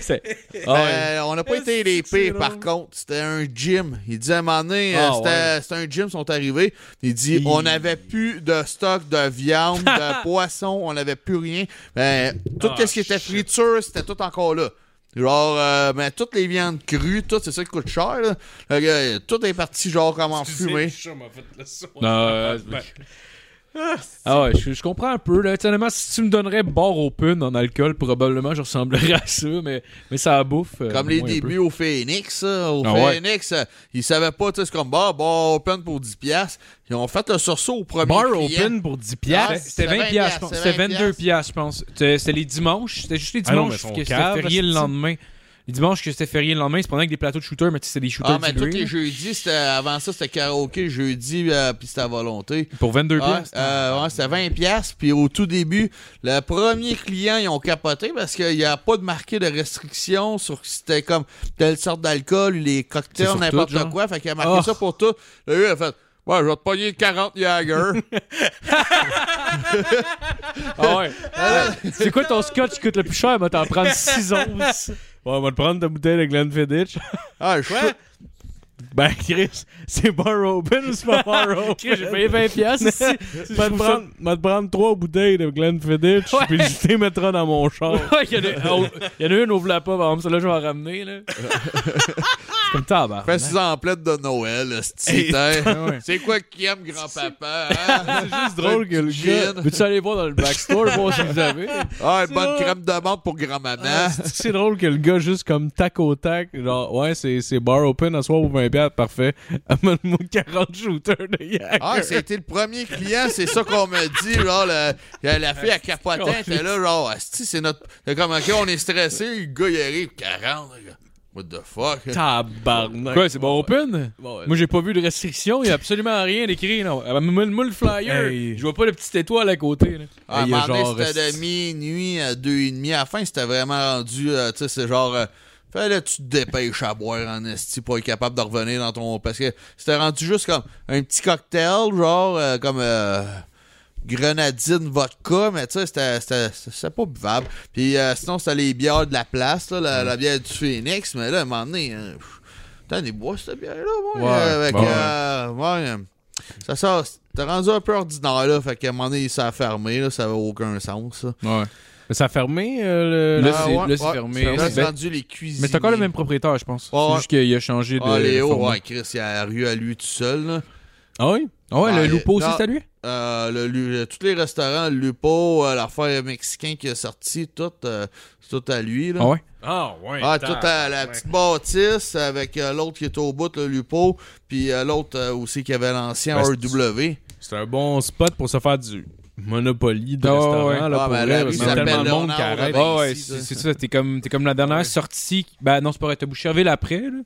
C'est- Ah. Euh, on n'a pas été les pires, par contre. C'était un gym. Il disait à un moment donné, euh, Ah, c'était ouais. c'était un gym, ils sont arrivés. Il dit on n'avait plus de stock de viande, de poisson, on n'avait plus rien. Ben, tout Ah, ce qui était friture, c'était tout encore là. Genre, euh, ben, toutes les viandes crues, tout, c'est ça qui coûte cher. Là. Fait que, euh, tout est parti genre comme en fumée. Non, euh, Ah ouais, je, je comprends un peu. Là. Honnêtement, si tu me donnerais bar open en alcool, probablement je ressemblerais à ça, mais, mais ça bouffe. euh, Comme les un débuts au Phoenix, ça. Au Ah. Phoenix, euh, ils savaient pas, tu sais, c'est comme bah, bar open pour 10$. piastres. Ils ont fait le sursaut au premier Bar client. open pour 10 Ah, piastres. C'était- C'était c'est 20 20 piastres, je pense. c'est C'était 20 22 piastres, je pense. C'était les dimanches. C'était juste les Ah non, dimanches mais son que c'était cave, férié le lendemain. Les dimanches que c'était férié le lendemain, c'est pendant avec des plateaux de shooters, mais tu sais, c'est des shooters Ah, mais tous les jeudis, avant ça, c'était karaoké jeudi, euh, puis c'était à volonté. Pour 22 Ah, piastres? euh, ouais, c'était 20 piastres, puis au tout début, le premier client, ils ont capoté parce qu'il n'y a pas de marqué de restriction sur si c'était comme telle sorte d'alcool, les cocktails, n'importe quoi. Fait qu'il a marqué Oh. ça pour tout. Là, lui, il a fait Ouais, je vais te pogner 40 Jagger. Ah ouais. c'est quoi ton scotch qui coûte le plus cher? Va t'en prendre 6 onces. Ouais, on va te prendre ta bouteille de Glenfiddich. ah, je Ouais. Ben, Chris, c'est bar open ou c'est pas bar open? J'ai payé 20 piastres ici. Va te prendre, va te prendre trois bouteilles de Glenfiddich, Ouais. puis je les mettras dans mon char. Il y, en a- oh, il y en a une, ouvre-la pas, par exemple, celle-là, je vais en ramener, là. c'est comme tabac. Fais six emplettes de Noël, hein. C'est quoi qui aime grand-papa? hein? C'est juste drôle que le gars... Veux-tu aller voir dans le backstore, voir si vous avez? Ah, une bonne crème de menthe pour grand-maman. C'est- drôle que le gars, juste comme tac au tac, genre, ouais, c'est bar open à soir pour 20 piastres, parfait. Amène-moi 40 shooters de Jagger. Ah, c'était le premier client, c'est ça qu'on m'a dit. Genre, le- la, la fille à capotin était là, genre, c'est notre. Comme, ok, on est stressé, le gars, il arrive, 40, le gars. What the fuck? Tabarnak. Quoi, c'est bon open? Bon, ouais. Moi, j'ai pas vu de restriction, il y a absolument rien d'écrit, non. Ah, Moi, le flyer, Hey. je vois pas le petit étoile à côté, là. À un il y a moment donné, genre, c'était de minuit à deux et demi. À la fin, c'était vraiment rendu, euh, tu sais, c'est genre. euh, Fallait que tu te dépêches à boire en esti pour être capable de revenir dans ton. Parce que c'était rendu juste comme un petit cocktail, genre euh, comme euh, grenadine vodka, mais tu sais, c'était- pas buvable. Puis euh, sinon, c'était les bières de la place, là, la, la bière du Phoenix, mais là, à un moment donné, pff, t'as des bois cette bière-là, moi. Ouais, avec, ouais. euh, ouais, ça sort. T'es rendu un peu ordinaire, là. Fait qu'à un moment donné, ça a fermé, là. Ça avait aucun sens, ça. Ouais. Mais ça a fermé, euh, le... Là, Ah, c'est- ouais, là, c'est ouais, fermé. Là, c'est Ben- rendu les cuisines. Mais c'est encore le même propriétaire, je pense. Ouais, c'est juste qu'il a changé de. Ah, Léo, format. ouais, Chris, il a la rue à lui tout seul, là. Ah oui? Ah ouais, le Lupo aussi, c'est à lui? Euh, le, lu- tous les restaurants, le Lupo, euh, l'affaire mexicain qui est sorti, tout, euh, c'est tout à lui, là. Ah ouais? Ah ouais. Ah, tout à la petite bâtisse avec euh, l'autre qui est au bout, le Lupo, puis euh, l'autre euh, aussi qui avait l'ancien Ben, RW. C'est un bon spot pour se faire du Monopoly de restaurant, ouais. là, Ah, pour ben, vrai, la parce rue qu'il y a s'appelle tellement de monde qui Léonard, arrête. Ouais, ouais, ici, c'est ça. c'est. T'es comme, t'es comme la dernière sortie. Ben non, c'est pas vrai. T'as Boucherville après, là.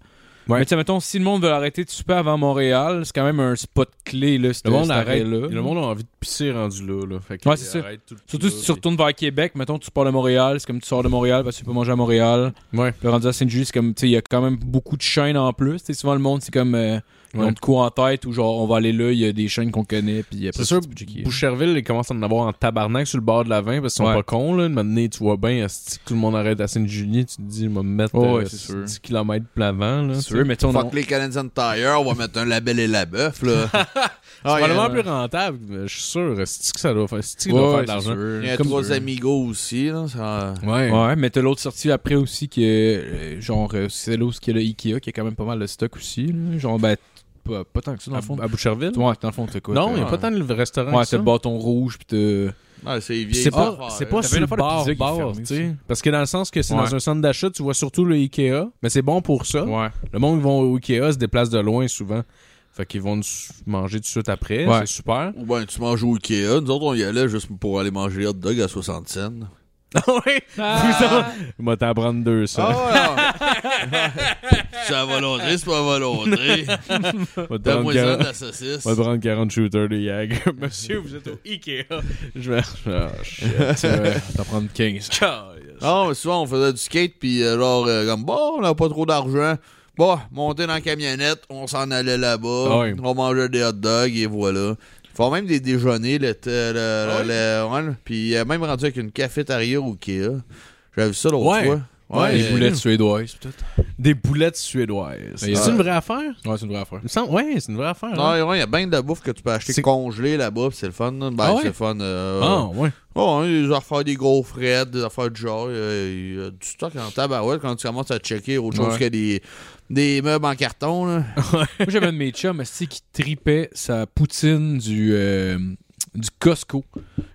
Ouais. Mais tu sais, mettons, si le monde veut arrêter de souper avant Montréal, c'est quand même un spot clé, là, Le monde arrête. arrêt-là. Le monde a envie de pisser rendu là. là. Fait que Ouais, c'est ça. arrête tout- Surtout tout si là, tu retournes vers Québec, mettons, tu pars de Montréal, c'est comme tu sors de Montréal parce que tu peux manger à Montréal. puis- Ouais. Le rendu à Saint-Julie, c'est comme, tu sais, il y a quand même beaucoup de chaînes en plus. Tu sais, souvent, le monde, c'est comme, euh, Ouais. de quoi en tête ou genre, on va aller là, il y a des chaînes qu'on connaît, puis après C'est sûr. Boucherville, ils commencent à en avoir en tabarnak sur le bord de la 20 parce qu'ils sont Ouais. pas cons. Là. Année, tu vois bien, que tout le monde arrête à Sainte-Julie, tu te dis, je vais me mettre Oh, ouais, euh, c'est sûr. 10 km plein vent. Là, C'est sûr, mais on Fuck les Canadian Tire, on va mettre un label et la bœuf, là. C'est Ah, il probablement plus rentable, mais je suis sûr. C'est que ça doit faire, Ouais, doit faire de c'est l'argent. Il y a Comme- trois amigos aussi, là. ça- Ouais. Ouais, mais t'as l'autre sortie après aussi qui est euh, genre euh, c'est là où il y a le Ikea qui a quand même pas mal de stock aussi. là. Genre ben pas, pas tant que ça dans À, le fond. à Boucherville? Ouais, dans le fond t'as quoi non, il n'y a pas tant de restaurants Ouais, ça. le bâton rouge puis t'as Ouais, c'est C'est pas, c'est pas sur le bar. Parce que dans le sens que c'est Ouais. dans un centre d'achat, tu vois surtout le Ikea, mais c'est bon pour ça. Ouais. Le monde qui vont au Ikea se déplace de loin souvent. Fait qu'ils vont nous manger tout de suite après, Ouais. c'est super. Ou ben, tu manges au Ikea. Nous autres, on y allait juste pour aller manger les hot dogs à 60 cents. Ah ouais? Ah. Il m'a t'en prendre deux, ça. Ah ouais, C'est à volonté, c'est pas à volonté. Va prendre Donne-moi ça de 40 la saucisse. va te prendre 40 shooters de Yag. Monsieur, vous êtes au Ikea. Je vais. Ah, shit. Tu vas t'en prendre 15. Non, mais souvent, on faisait du skate, puis euh, genre, euh, comme, bon, on n'a pas trop d'argent. Bon, monter dans la camionnette, on s'en allait là-bas, Ah oui. on mangeait des hot dogs, et voilà. Ils font même des déjeuners, le, le, le- Ah oui? le- ouais, puis il a même rendu avec une cafétéria au Ikea. J'avais vu ça l'autre Ouais. fois. Ouais, euh, boulettes suédoises, peut-être. Des boulettes suédoises. C'est euh, une vraie affaire? Ouais, c'est une vraie affaire. Il me semble- Ouais, c'est une vraie affaire. Non, hein? ouais, il y a bien de la bouffe que tu peux acheter C'est- congelée là-bas, puis c'est le fun. Ben, Ah ouais? c'est le fun. euh, Ah, ouais. Oh, hein, des affaires, des gros frais, des affaires du genre. euh, Il y a du stock en tabarouette quand tu commences à checker autre chose Ouais. que des, des meubles en carton. Là. Moi, j'avais un de mes chums, esti, qui tripait sa poutine du, euh, du Costco.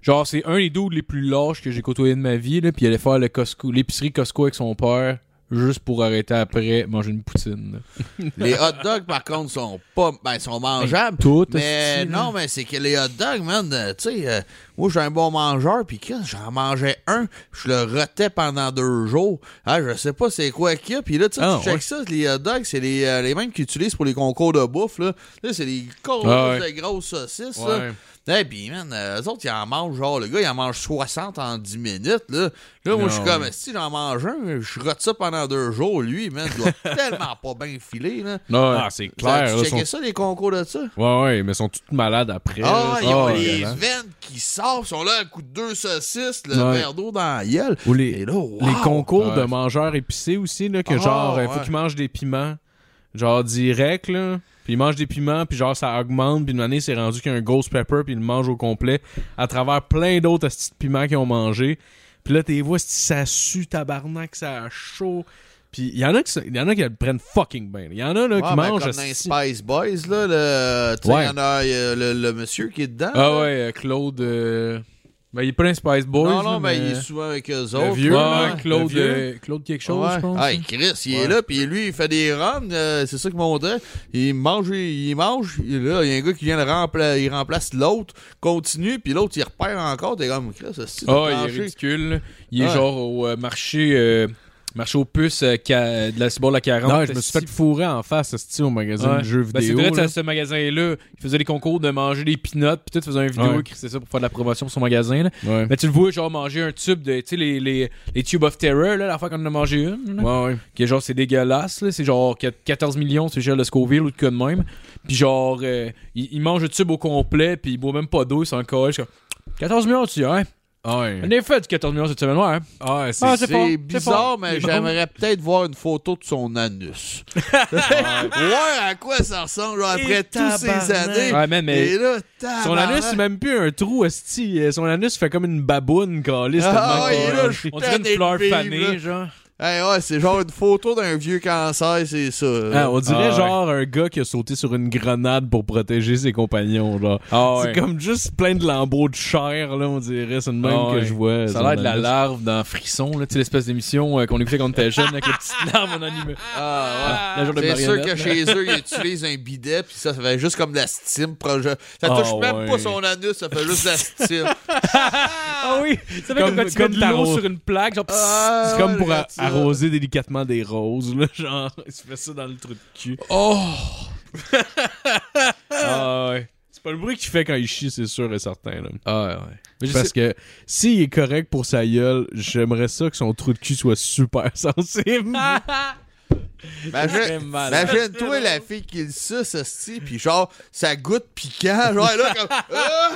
Genre, c'est un des dudes les plus lâches que j'ai côtoyé de ma vie, là, puis il allait faire le Costco, l'épicerie Costco avec son père, juste pour arrêter après manger une poutine. les hot dogs, par contre, sont pas. Ben, sont mangeables. Tout, Mais non, mais c'est que les hot dogs, man, euh, tu sais, euh, moi, j'ai un bon mangeur, puis que j'en mangeais un, je le rotais pendant deux jours. Ah, je sais pas c'est quoi qu'il y a, puis là, tu sais, Ah, tu check ouais. ça, les hot dogs, c'est les, euh, les mêmes qu'ils utilisent pour les concours de bouffe, là. Là, c'est des grosses, Ah ouais. grosses saucisses, là. Ouais. Eh puis man, euh, eux autres, ils en mangent, genre, le gars, il en mange 60 en 10 minutes, là. Là, moi, je suis comme, si j'en mange un, je rote ça pendant deux jours, lui, man, il doit tellement pas bien filer, là. Non, Ah, c'est Ça, clair. tu checkais sont- ça, les concours de ça? Ouais, ouais, mais ils sont toutes malades après. Ah, là. ils ont Ah, les dégueulasse. veines qui sortent, ils sont là à coup de deux saucisses, le Ouais. verre d'eau dans la gueule. Ou les, Et là, wow! les concours de mangeurs épicés aussi, là, que Ah, genre, il faut qu'ils mangent des piments, genre direct, là. Puis ils mangent des piments, puis genre, ça augmente, puis une année, c'est rendu qu'il y a un ghost pepper, puis ils le mangent au complet, à travers plein d'autres petits piments qu'ils ont mangé. Puis là, t'es vois, si ça sue, tabarnak, ça a chaud. Puis il y en a qui, y en a qui le prennent fucking bien. Il y en a là, Ouais, qui ben, mangent. comme dans Spice Boys, là, le, il Ouais. y en a le, le monsieur qui est dedans. Ah là. ouais, euh, Claude. euh, Ben, il est plein Spice Boys. non, non, là, mais il est souvent avec eux Le autres. vieux, là. Claude, le vieux. euh, Claude quelque chose, Ouais. je pense. Ah, Chris, il est là, puis lui, il fait des runs, euh, c'est ça qu'il montrait. Il mange, il mange, il, là, il y a un gars qui vient le remplacer, il remplace l'autre, continue, puis l'autre, il repère encore, t'es comme, Chris, c'est Ah, il est ridicule. Il est Ouais. genre au euh, marché, euh, marché aux puces euh, ca- de la Cibor la 40. Non, je me suis fait fourrer en face, esti, au magasin Ouais. de jeux Ben, c'est vidéo. vrai, là. à ce magasin-là, il faisait des concours de manger des peanuts, puis tout, faisait une vidéo, Ouais. qui faisait ça pour faire de la promotion pour son magasin. Là. Ouais. Mais tu le vois, genre, manger un tube de, tu sais, les, les, les Tube of Terror, là, la fois qu'on en a mangé une. là. Ouais, ouais. Qui est genre, c'est dégueulasse, là. C'est genre quat- 14 millions, c'est cher de Scoville ou de cas de même. Puis genre, euh, il, il mange le tube au complet, puis il boit même pas d'eau, il s'en colle. Je suis comme, 14 millions, tu dis, hein? Ah, ouais. On est fait du 14 millions cette semaine, ouais. hein? Ah, ouais, c'est Ah, c'est C'est fort, c'est bizarre, fort. mais C'est bon. j'aimerais peut-être voir une photo de son anus. ouais, à quoi ça ressemble, genre, après Et toutes ces tabarnak. années. Ouais, mais. Et là, Son tabarnak. anus, c'est même plus un trou, esti. Euh, Son anus fait comme une baboune, caliste. Ah, tellement ouais, que- là, je On dirait une de fleur vivre, fanée, là. genre. Hey, ouais, c'est genre une photo d'un vieux cancer, c'est ça. Ah, on dirait Ah, ouais. genre un gars qui a sauté sur une grenade pour protéger ses compagnons, genre. Ah, C'est comme juste plein de lambeaux de chair, là, on dirait. C'est le même Ah, que ouais. je vois. Ça a l'air de la larve dans Frisson, là, tu sais, l'espèce d'émission euh, qu'on écoutait quand on était jeune avec les petites larves en animé. Ah, La ouais. C'est sûr que chez eux, ils utilisent un bidet, puis ça, ça fait juste comme de la stime. projet. Ça Ah, touche même ouais. pas son anus, ça fait juste de la stime. Ah oui! Ça fait Comme- comme, quand tu comme mets de l'eau t'arroses. sur une plaque, genre. Ah, C'est comme pour. Arroser délicatement des roses, là. Genre, il se fait ça dans le trou de cul. Oh! ah ouais. C'est pas le bruit qu'il fait quand il chie, c'est sûr et certain, là. Ah ouais. Mais Parce sais- que s'il est correct pour sa gueule, j'aimerais ça que son trou de cul soit super sensible. Imagine-. Imagine-toi la fille qui le suce, hostie, puis genre, ça goûte piquant, genre là, comme.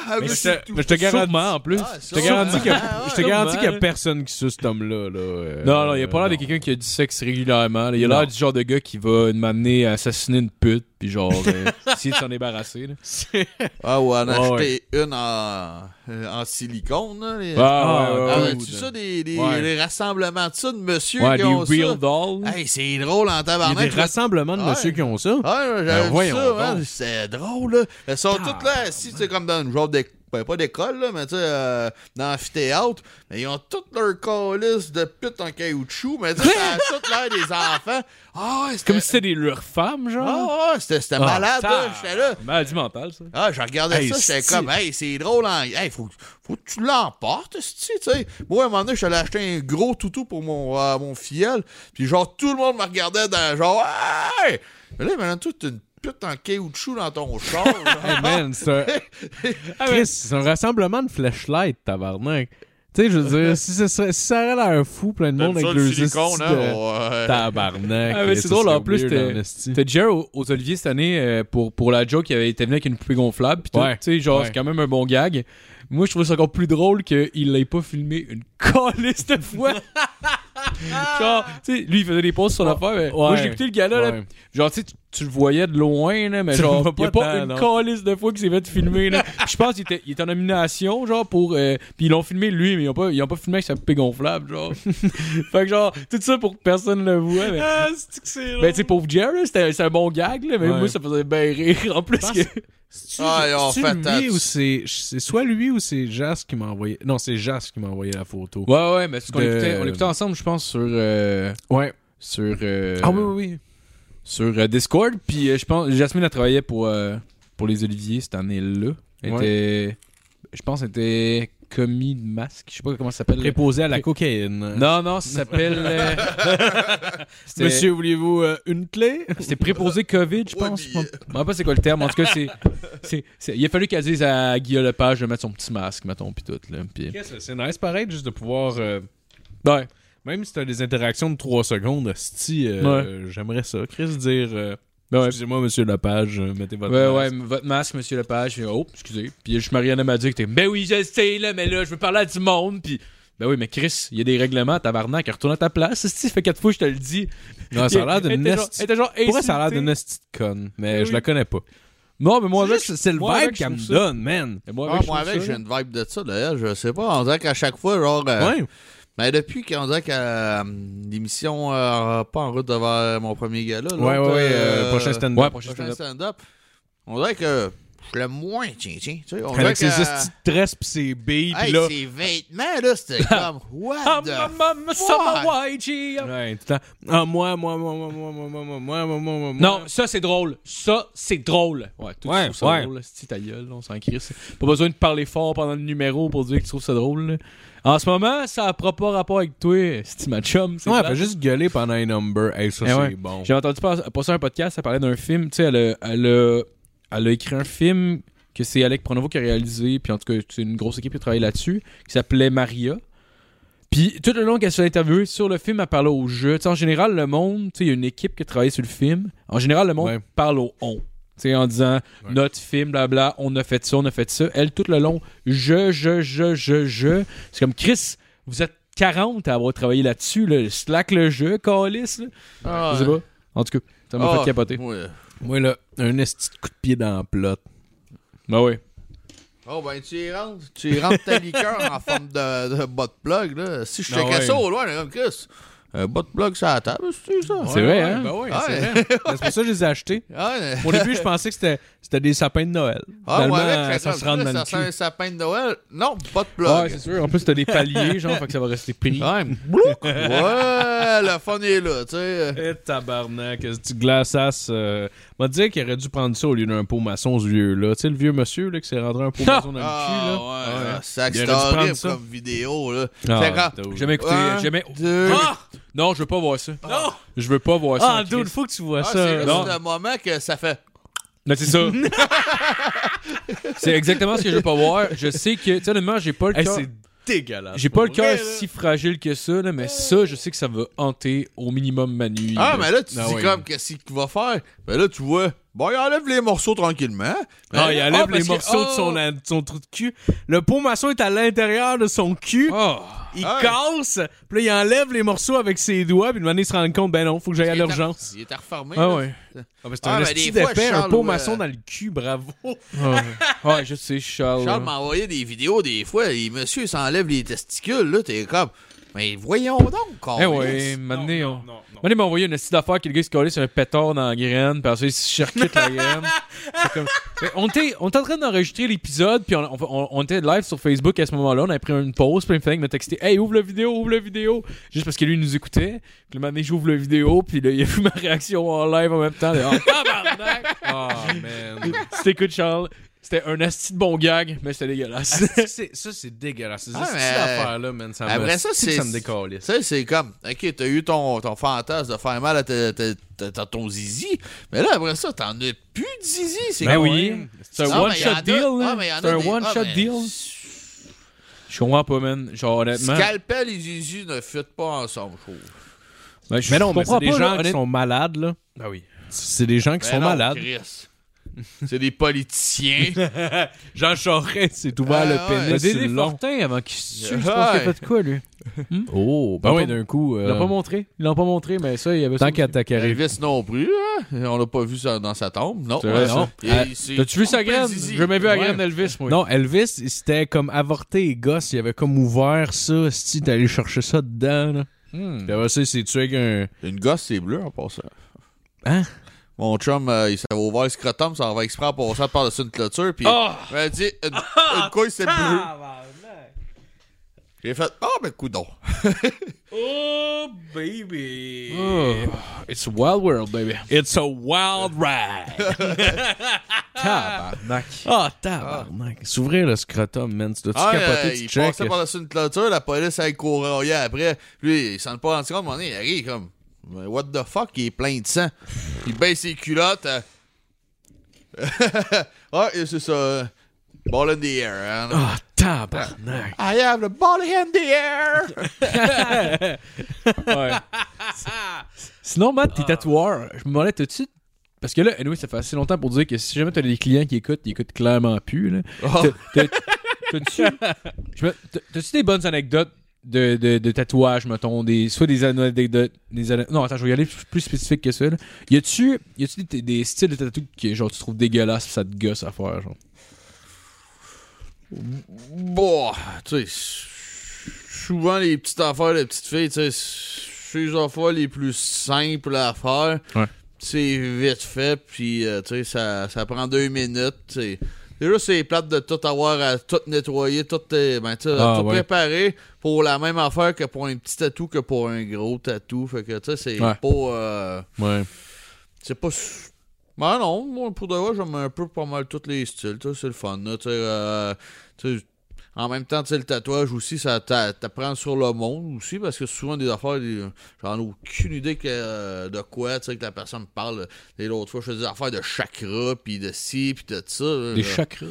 Ah, elle Mais je te, mais je te garantis- en plus. Ah, Je te garantis qu'il y a- Ah, ouais. je te garantis qu'il y a Sûrement. personne qui suce cet homme-là. Là, euh, Non, non, il a pas l'air de quelqu'un qui a du sexe régulièrement. là. Il a Non. l'air du genre de gars qui va m'amener à assassiner une pute, puis genre, euh, essayer de s'en débarrasser. Là. Ah, ou en Ouais, acheter une en, euh, en silicone, là. les- Ah, Ah, ouais, ouais, Ah, ouais. ouais, tu ça, des, des, Ouais. des rassemblements de ça, de monsieur Ouais, qui des ont real ça. dolls. Hey, c'est drôle en Il y a tabarnak. des rassemblements de Ouais. monsieur qui ont ça. Ouais, j'avais Ben, vu ça, man. C'est drôle, là. Elles sont toutes là assis, c'est comme dans une genre de ben, pas d'école, là, mais tu sais, euh, dans l'amphithéâtre, mais ils ont toutes leurs calices de putes en caoutchouc, mais tu sais, ça a tout l'air des enfants. Ah. Comme si c'était des leurs femmes, genre. Ah, c'était, c'était Ah, malade, là, j'étais là. Maladie mentale, ça. Ah, je regardais Hey, ça, j'étais comme, hey, c'est drôle, hein. Hey, faut, faut que tu l'emportes, tu sais. Moi, à un moment donné, je suis allé acheter un gros toutou pour mon, euh, mon filleul, puis genre, tout le monde me regardait dans genre, hey! Mais là, maintenant, toi, t'as une pute en caoutchouc dans ton char. Hey man, c'est un... Chris, c'est un rassemblement de flashlight, tabarnak. Tu sais, je veux dire, si ça, serait- si ça aurait l'air fou, plein de monde avec leurs silicone, hein? de Ouais. tabarnak. Ah, c'est drôle, en plus, t'es- en esti. T'as Jer aux, aux Olivier cette année euh, pour, pour la joke, il avait été venu avec une poupée gonflable. Pis tout. Ouais. Tu sais, genre, Ouais. c'est quand même un bon gag. Moi, je trouve ça encore plus drôle qu'il l'ait pas filmé une calice de fois. genre, tu sais, lui, il faisait des pauses sur l'affaire. mais Moi, j'ai écouté le gars-là. là, genre, tu sais, tu- le voyais de loin, là, mais genre, il y a pas une calice de fois qu'il s'est fait filmer. Là. Je pense qu'il était, il était en nomination, genre, pour. euh, Puis ils l'ont filmé lui, mais ils ont pas, ils ont pas filmé avec sa poupée gonflable, genre. fait que, genre, tout ça pour que personne le voit. Mais... Ah, c'est que c'est Ben, tu sais, pauvre Jer, là, c'était c'était un bon gag, là, mais Ouais. moi, ça faisait bien rire. En plus, que... C'est-tu Ah, lui ou c'est c'est soit lui ou c'est Jas qui m'a envoyé Non, c'est Jas qui m'a envoyé la photo. Ouais, ouais, mais c'est ce qu'on De- écoutait, on l'écoutait ensemble, je pense, sur. euh, Ouais. sur. euh, Ah oui oui oui. Sur euh, Discord. Puis euh, je pense. Jasmine a travaillé pour, euh, pour les Oliviers cette année-là. Elle Ouais. était. Je pense qu'elle était commis de masque. Je sais pas comment ça s'appelle. Préposé à la cocaïne. Non, non, ça s'appelle. euh, c'était- Monsieur, voulez-vous euh, une clé? C'était préposé COVID, je Ouais, pense. puis, Je sais même pas c'est quoi le terme. En tout cas, c'est. c'est- c'est- Il a fallu qu'elle dise à Guillaume Lepage de mettre son petit masque, mettons, puis tout. Là, puis... Qu'est-ce que C'est nice pareil juste de pouvoir euh, Ouais. même si t'as des interactions de 3 secondes, euh, j'aimerais ça. Chris dire euh, ouais. excusez-moi monsieur Lepage, euh, mettez votre Ouais, masque. ouais, votre masque, monsieur Lepage. Puis, Oh, excusez. Puis je Mariana m'a dit que t'es. Ben oui, je sais, là, mais là, je veux parler à du monde. Puis. Ben oui, mais Chris, il y a des règlements, tabarnak, retourne à ta place. Si fait quatre fois que je te le dis. Non, ça a l'air d'une était genre- esti- elle était genre Pour vrai, ça a l'air d'une de conne, mais Oui. je la connais pas. Non, mais moi, C'est le moi, vibe qu'elle me donne, man. Et moi, avec, j'ai une vibe de ça, d'ailleurs. Je sais pas. On dirait qu'à chaque fois, genre. euh, Ouais. Mais depuis qu'on dirait que euh, l'émission euh, pas en route vers mon premier gala. là, Ouais, ouais, ouais, euh, prochain stand-up. Ouais, prochain prochain stand-up. stand-up. On dirait que je l'aime moins, tiens, tiens. Tu sais, on Avec ses de tresses pis ses billes, pis Hey, là... ses vêtements, là, c'était comme, what Ah, the ma YG. Ouais, tout le temps. Ah, moi, moi, moi, moi, moi, moi, moi, moi, moi, moi, moi, moi. Non, ça c'est drôle. Ça c'est drôle. Ouais, tout Ouais, trouve ça ouais. drôle. C'est ta gueule, on s'en crisse. Pas besoin de parler fort pendant le numéro pour dire que tu trouves ça drôle. là. En ce moment, ça n'a pas rapport avec toi, c'est ma chum. Ouais, plate. fait juste gueuler pendant un number. Hey, ça, Eh c'est ouais. bon. J'ai entendu pas- passer un podcast, ça parlait d'un film. Tu sais, elle a, elle, a, elle a écrit un film que c'est Alec Pronovo qui a réalisé, puis en tout cas, c'est une grosse équipe qui a travaillé là-dessus, qui s'appelait Maria. Puis tout le long qu'elle se fait interviewer sur le film, elle parlait au jeu. Tu sais, en général, le monde, tu sais, il y a une équipe qui a travaillé sur le film. En général, le monde Ouais. parle au on. Tu sais, en disant Ouais. notre film, blabla, on a fait ça, on a fait ça. Elle, tout le long, je, je, je, je, je. C'est comme Chris, vous êtes 40 à avoir travaillé là-dessus, là. Slack le jeu, Calis. Ah, Je sais pas. En tout cas, ça m'a Ah, fait capoter. ouais. Moi, là, un esti de coup de pied dans la plot. Bah oui. Oh, ben, tu y rentres, tu y rentres ta liqueur en forme de, de bot plug, là. Si je Ah checkais ouais. ça au loin, là, comme Chris, un bot plug sur la table, c'est ça? C'est vrai, hein? Ben ouais, Ah, c'est vrai. Ben, c'est pour ça que je les ai achetés. Ouais. Au début, je pensais que c'était, c'était des sapins de Noël. Ah, Finalement, ouais, avec, ça se rentre dans ça, le ça sent cul. un sapin de Noël. Non, pas de plug. Ouais, c'est sûr. En plus, t'as des paliers, genre, fait que ça va rester pris. Ouais, ouais, le fun est là, tu sais. Eh, tabarnak, ce petit glaçasse. Euh... M'a dit qu'il aurait dû prendre ça au lieu d'un pot maçon, ce vieux-là. Tu sais, le vieux monsieur là, qui s'est rentré un pot maçon dans le Ah, cul, là. ouais, Ouais. c'est dû prendre horrible ça. comme vidéo, là. Ah, C'est quand-. J'ai jamais écouté. Un, j'ai jamais... deux. Ah! Non, je veux pas voir ça. Non! Je veux pas voir ça. Ah, en dude, faut que tu vois Ah, ça. c'est le moment que ça fait. Non, c'est ça. c'est exactement ce que je veux pas voir. Je sais que, tu sais, honnêtement, j'ai pas le Hey, cœur. c'est dégueulasse. J'ai pas le cœur si fragile que ça, là, mais ça, je sais que ça va hanter au minimum ma nuit. Ah, là. mais là, tu Ah dis ouais. comme, qu'est-ce qu'il va faire? Ben là, tu vois, bon, il enlève les morceaux tranquillement. Ah, il Ah, enlève parce les que- morceaux de, son, oh! de son trou de cul. Le pot maçon est à l'intérieur de son cul. Oh. Il Ah. casse, puis là, il enlève les morceaux avec ses doigts, puis de manière, il se rend compte, ben non, faut que j'aille à l'urgence. Il est refermé. Ah là. ouais. Ah, ben, c'est Ah, un esti des fois, d'épais, un pot ouais. maçon dans le cul, bravo. Ouais, ouais, je sais, Charles. Charles m'a envoyé des vidéos des fois, et monsieur il s'enlève les testicules, là, t'es comme. Mais voyons donc, Eh câlisse. ouais, maintenant, on... non, non. M'a envoyé une astuce d'affaires que le gars se collait sur un pétard dans la graine, puis ensuite il se charcute la graine. Comme- On était, on était en train d'enregistrer l'épisode, puis on, on- on était live sur Facebook à ce moment-là. On a pris une pause, puis il me fallait me texter Hey, ouvre la vidéo, ouvre la vidéo. Juste parce que lui, il nous écoutait. Puis le moment j'ouvre la vidéo, puis là, il a vu ma réaction en live en même temps. Là, oh, tabarnak! Ah, man. C'était écoute, Charles. C'était un asti de bon gag, mais c'était dégueulasse. Ça, c'est- ça, c'est dégueulasse. Ah, cette mais- affaire-là, man, ça me, ça, c'est ça me sais, c'est comme, ok, t'as eu ton, ton fantasme de faire mal à ta- ta- ta- ta- ton zizi, mais là, après ça, t'en as plus de zizi. C'est Ben comme- oui. C'est un Ah, one-shot deal, ah, C'est un one-shot ah, deal. Je comprends pas, man. Genre, honnêtement. Scalpel et zizi ne fit pas ensemble, je trouve. Ben, je Mais non, mais c'est des gens qui honnête- sont malades, là. Ah oui. C'est des gens qui Ben sont non, malades. C'est des politiciens. Jean Charest s'est ouvert Ah, le pénis Ben, le long. Fortin, avant qu'il se tue, Ouais. je pense qu'il a fait de quoi, lui? Oh, ben l'ont oui, d'un coup. Ils l'ont euh, pas montré. Ils l'ont pas montré, mais ça, il y avait Tant qu'à t'accarer. Elvis non plus, hein? On l'a pas vu ça dans sa tombe. Non. C'est Ouais, non. ça. Ah, c'est T'as-tu vu sa graine? J'ai jamais vu la Ouais. graine d'Elvis, moi. Non, Elvis, c'était comme avorté et gosse. Il avait comme ouvert ça. Si t'allais chercher ça dedans, là. Hmm. Puis après ça, s'est tué avec un. Une gosse, c'est bleu en passant. Hein? Mon chum, euh, il s'avait ouvert le scrotum, ça va exprès en passant par-dessus une clôture, puis Ah! il m'a dit une, une couille, c'est bleu. J'ai fait, ah, ben, coudon. Oh, baby. Oh, it's a wild world, baby. It's a wild ride. Tabarnak. Ah, tabarnak. S'ouvrir le scrotum, man. Tu dois-tu Ah, capoter, euh, tu il check? passait par-dessus une clôture, la police, elle courait après. Lui, il s'en est pas rendu compte, donné, il arrive comme, Mais what the fuck, il est plein de sang. Il baisse ses culottes. euh. ah, c'est ça. euh, Ball in the air. hein. Ah, tabarnak. I have the ball in the air. Ouais. Sinon, Matt, t'es tatoueur. Je me demandais, t'as-tu. Parce que là, anyway, ça fait assez longtemps pour dire que si jamais t'as des clients qui écoutent, ils écoutent clairement plus. Là. Oh. T'as-tu des bonnes anecdotes de, de, de tatouage, mettons, des, soit des anecdotes. Des, non, attends, je vais y aller plus, plus spécifique que ça. Là. Y a-tu, y a-tu des, des styles de tatou que genre, tu trouves dégueulasses ça te gosse à faire, genre? Bon, tu sais, souvent les petites affaires de petites filles, tu sais, c'est les affaires les plus simples à faire. Ouais. C'est vite fait, puis euh, tu sais, ça, ça prend deux minutes. tu sais. Déjà, c'est plate de tout avoir à tout nettoyer, tout, euh, ben, Ah, tout ouais. préparer pour la même affaire que pour un petit tatou que pour un gros tatou. Fait que, tu sais, c'est Ouais. pas. euh, Ouais. c'est pas. Ben non, moi, pour de vrai, j'aime un peu pas mal tous les styles. C'est le fun. Là, tu sais, euh, en même temps, tu sais, le tatouage aussi, ça t'a- t'apprend sur le monde aussi, parce que souvent des affaires, j'en ai aucune idée que, euh, de quoi, tu sais, que la personne parle. Et l'autre fois, je faisais des affaires de chakra, puis de ci, puis de ça. Des là. chakras.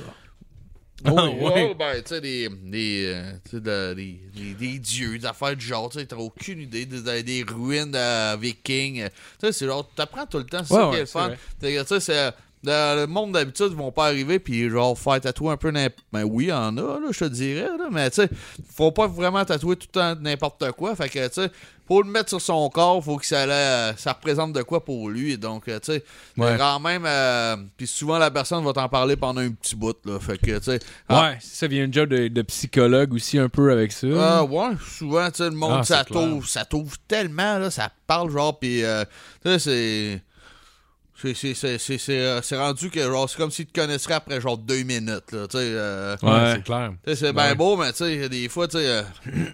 Oh, Ah, ouais, ouais. ben, tu sais, des, des, euh, de- des, des, des dieux, des affaires du genre, tu sais, t'as aucune idée, des, des- ruines euh, vikings. Tu sais, c'est genre, t'apprends tout le temps, c'est Ouais, ça qui est le fun. Tu sais, c'est. Dans le monde d'habitude, ils vont pas arriver puis genre faire tatouer un peu n'importe Ben oui, il y en a, là, je te dirais, là, mais tu sais, faut pas vraiment tatouer tout le temps n'importe quoi. Fait que, tu sais, pour le mettre sur son corps, faut que ça, ait- ça représente de quoi pour lui. Donc, euh, tu sais, Ouais. quand même, euh, puis souvent la personne va t'en parler pendant un petit bout, là. Fait que, tu sais, Ouais, ça vient job de, de psychologue aussi un peu avec ça. ah ouais, souvent, tu sais, le monde, Ah, ça t'ouvre, tellement, là, ça parle, genre, pis, euh, tu sais, c'est... C'est, c'est, c'est, c'est, c'est, euh, c'est rendu que, genre, c'est comme s'ils te connaisseraient après, genre, deux minutes, là, tu sais, euh, Ouais, Ouais. c'est clair. c'est bien Ouais. beau, mais tu sais, des fois, tu sais, euh,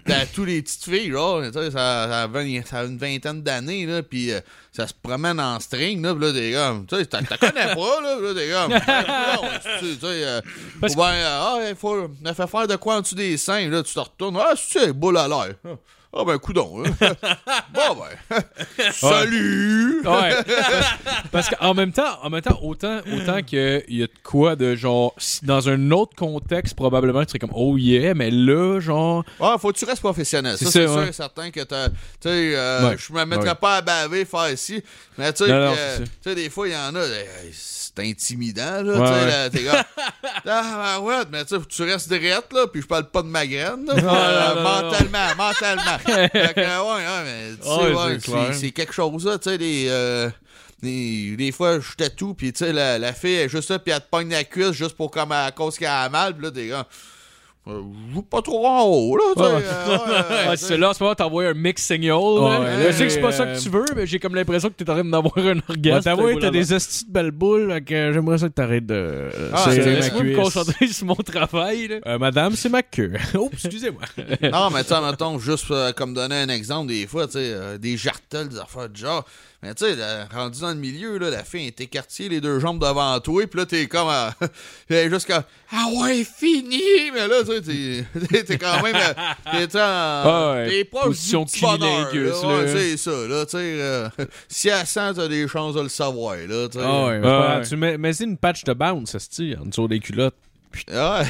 t'as tous les petites filles, genre, tu sais, ça, ça, a vingt- ça a une vingtaine d'années, là, pis euh, ça se promène en string, là, pis là, des gars, tu sais, t'as t'as connais pas, là, pis là, des gars, tu sais, euh, ou ben, euh, ah, il faut, il fait faire de quoi en dessous des seins, là, tu te retournes, ah, c'est boule à l'air? Ah, ben, coudon, hein. bon, ben, salut! Ouais. Parce qu'en même temps, en même temps, autant, autant qu'il y a de quoi de genre, dans un autre contexte, probablement, tu serais comme, oh yeah, mais là, genre, Ah, faut que tu restes professionnel. C'est Ça, c'est sûr et certain que t'as. Tu sais, euh, Ouais. je me mettrais Ouais. pas à baver, faire ici. Mais tu sais, que, tu des fois, il y en a. euh, C'est intimidant, là. Ouais, tu sais, ouais. là, t'es comme. Ah, ouais, mais tu sais, tu restes drette, là. Puis je parle pas de ma graine, là. euh, mentalement, mentalement. fait que, ouais, ouais, mais tu sais, Ouais, ouais, c'est quelque chose, là. Tu sais, des. euh, des, des fois, je tatoue, puis tu sais, la, la fille est juste là, puis elle te pogne la cuisse juste pour comme à cause qu'elle a mal, puis là, t'es comme. Euh, je joue pas trop en haut, là. Ouais. euh, ouais, Ah, c'est là, en ce moment, t'envoies un mix single. Ouais, là. là, je sais que c'est pas ça euh, que tu veux, mais j'ai comme l'impression que t'es en train d'avoir un orgasme. t'avoues, boule t'as des hosties de belles boules, que j'aimerais ça que t'arrêtes de. Ah, serrer c'est- ma Laisse-moi me concentrer sur mon travail. Là. Euh, madame, c'est ma queue. Oups, excusez-moi. Non, mais tu sais, mettons, juste euh, comme donner un exemple, des fois, tu sais, euh, des jartels, des affaires du genre. Mais tu sais, là, rendu dans le milieu, là, la fille est écartée, les deux jambes devant toi, puis là, t'es comme. euh, t'es juste comme. Ah ouais, fini! Mais là, tu sais, t'es- quand même. euh, T'es en. Ah ouais, T'es pas position cunilingus, là. Ouais, c'est ça, là, tu sais. euh, si elle sent, t'as des chances de le savoir, là, tu sais. Ah ouais, Ouais. Tu mets, mets une patch de bounce, ça en dessous des culottes. Ah.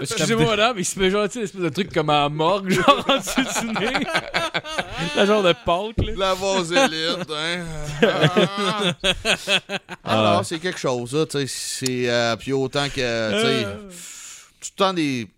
Excusez-moi, madame, il se met genre, tu sais, une espèce de truc comme à la morgue, genre en dessous du nez. La genre de pâte, là. La vasélite, hein. Ah. Alors, c'est quelque chose, ça, tu sais. C'est. euh, puis autant que. Tu sais. Tout le temps des.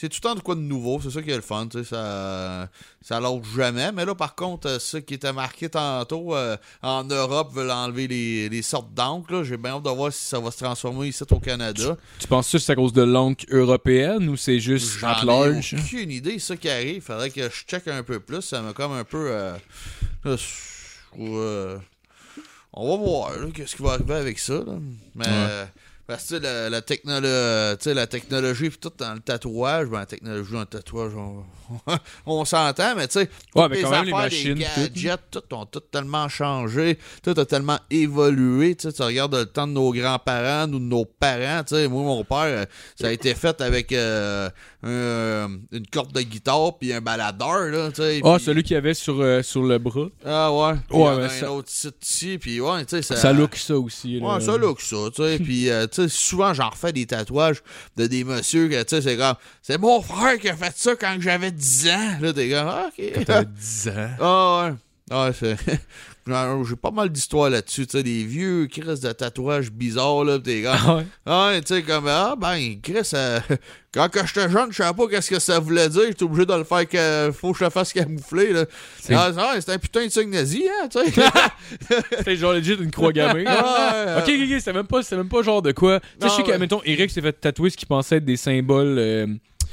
C'est tout le temps de quoi de nouveau, c'est ça qui est le fun, tu sais, ça, ça lâche jamais. Mais là, par contre, euh, ce qui était marqué tantôt, euh, en Europe, veulent enlever les, les sortes d'encre. J'ai bien hâte de voir si ça va se transformer ici au Canada. Tu penses que c'est à cause de l'encre européenne ou c'est juste J'en at ai large? aucune idée, ça qui arrive. Faudrait que je check un peu plus. Ça m'a comme un peu. euh, euh, on va voir qu'est-ce qui va arriver avec ça. là. Mais. Parce que la, la, technolo- technologie pis tout dans le tatouage, ben la technologie dans le tatouage, on, on s'entend, mais tu sais, Ouais, les quand même, les machines, les tout. gadgets, tout ont tout tellement changé, tout a tellement évolué. Tu regardes le temps de nos grands-parents ou de nos parents. Tu sais, moi, mon père, euh, ça a été fait avec euh, un- une corde de guitare puis un baladeur. Là, Ah, puis- celui qu'il y avait sur, euh, sur le bras. Ah ouais. Puis Ouais, il y en a un ça- autre site ici, puis ouais, tu sais, ça... Ça look ça aussi. Là. Ouais, ça look ça, tu sais. Puis, euh, sais, souvent, j'en refais des tatouages de des messieurs que, tu sais, c'est comme, c'est mon frère qui a fait ça quand j'avais 10 ans. Là, t'es comme, ah, ok. T'as 10 ans. Ah, ouais. Ah, c'est. J'ai pas mal d'histoires là-dessus, tu sais, des vieux Chris de tatouages bizarres, là, pis t'es comme, Ah ouais? ah, ouais, tu sais, comme, ah, ben, Chris, euh, quand que j'étais jeune, je savais pas qu'est-ce que ça voulait dire, j'étais obligé de le faire, que, faut que je le fasse camoufler, là. C'est- Ah, ouais, c'est un putain de signe nazi, hein, tu sais. C'était genre legit une croix gammée. Ah, ok, ok, ok, c'était même, pas- c'était même pas genre de quoi. Tu sais, je sais que, mettons, Eric s'est fait tatouer ce qui pensait être des symboles euh,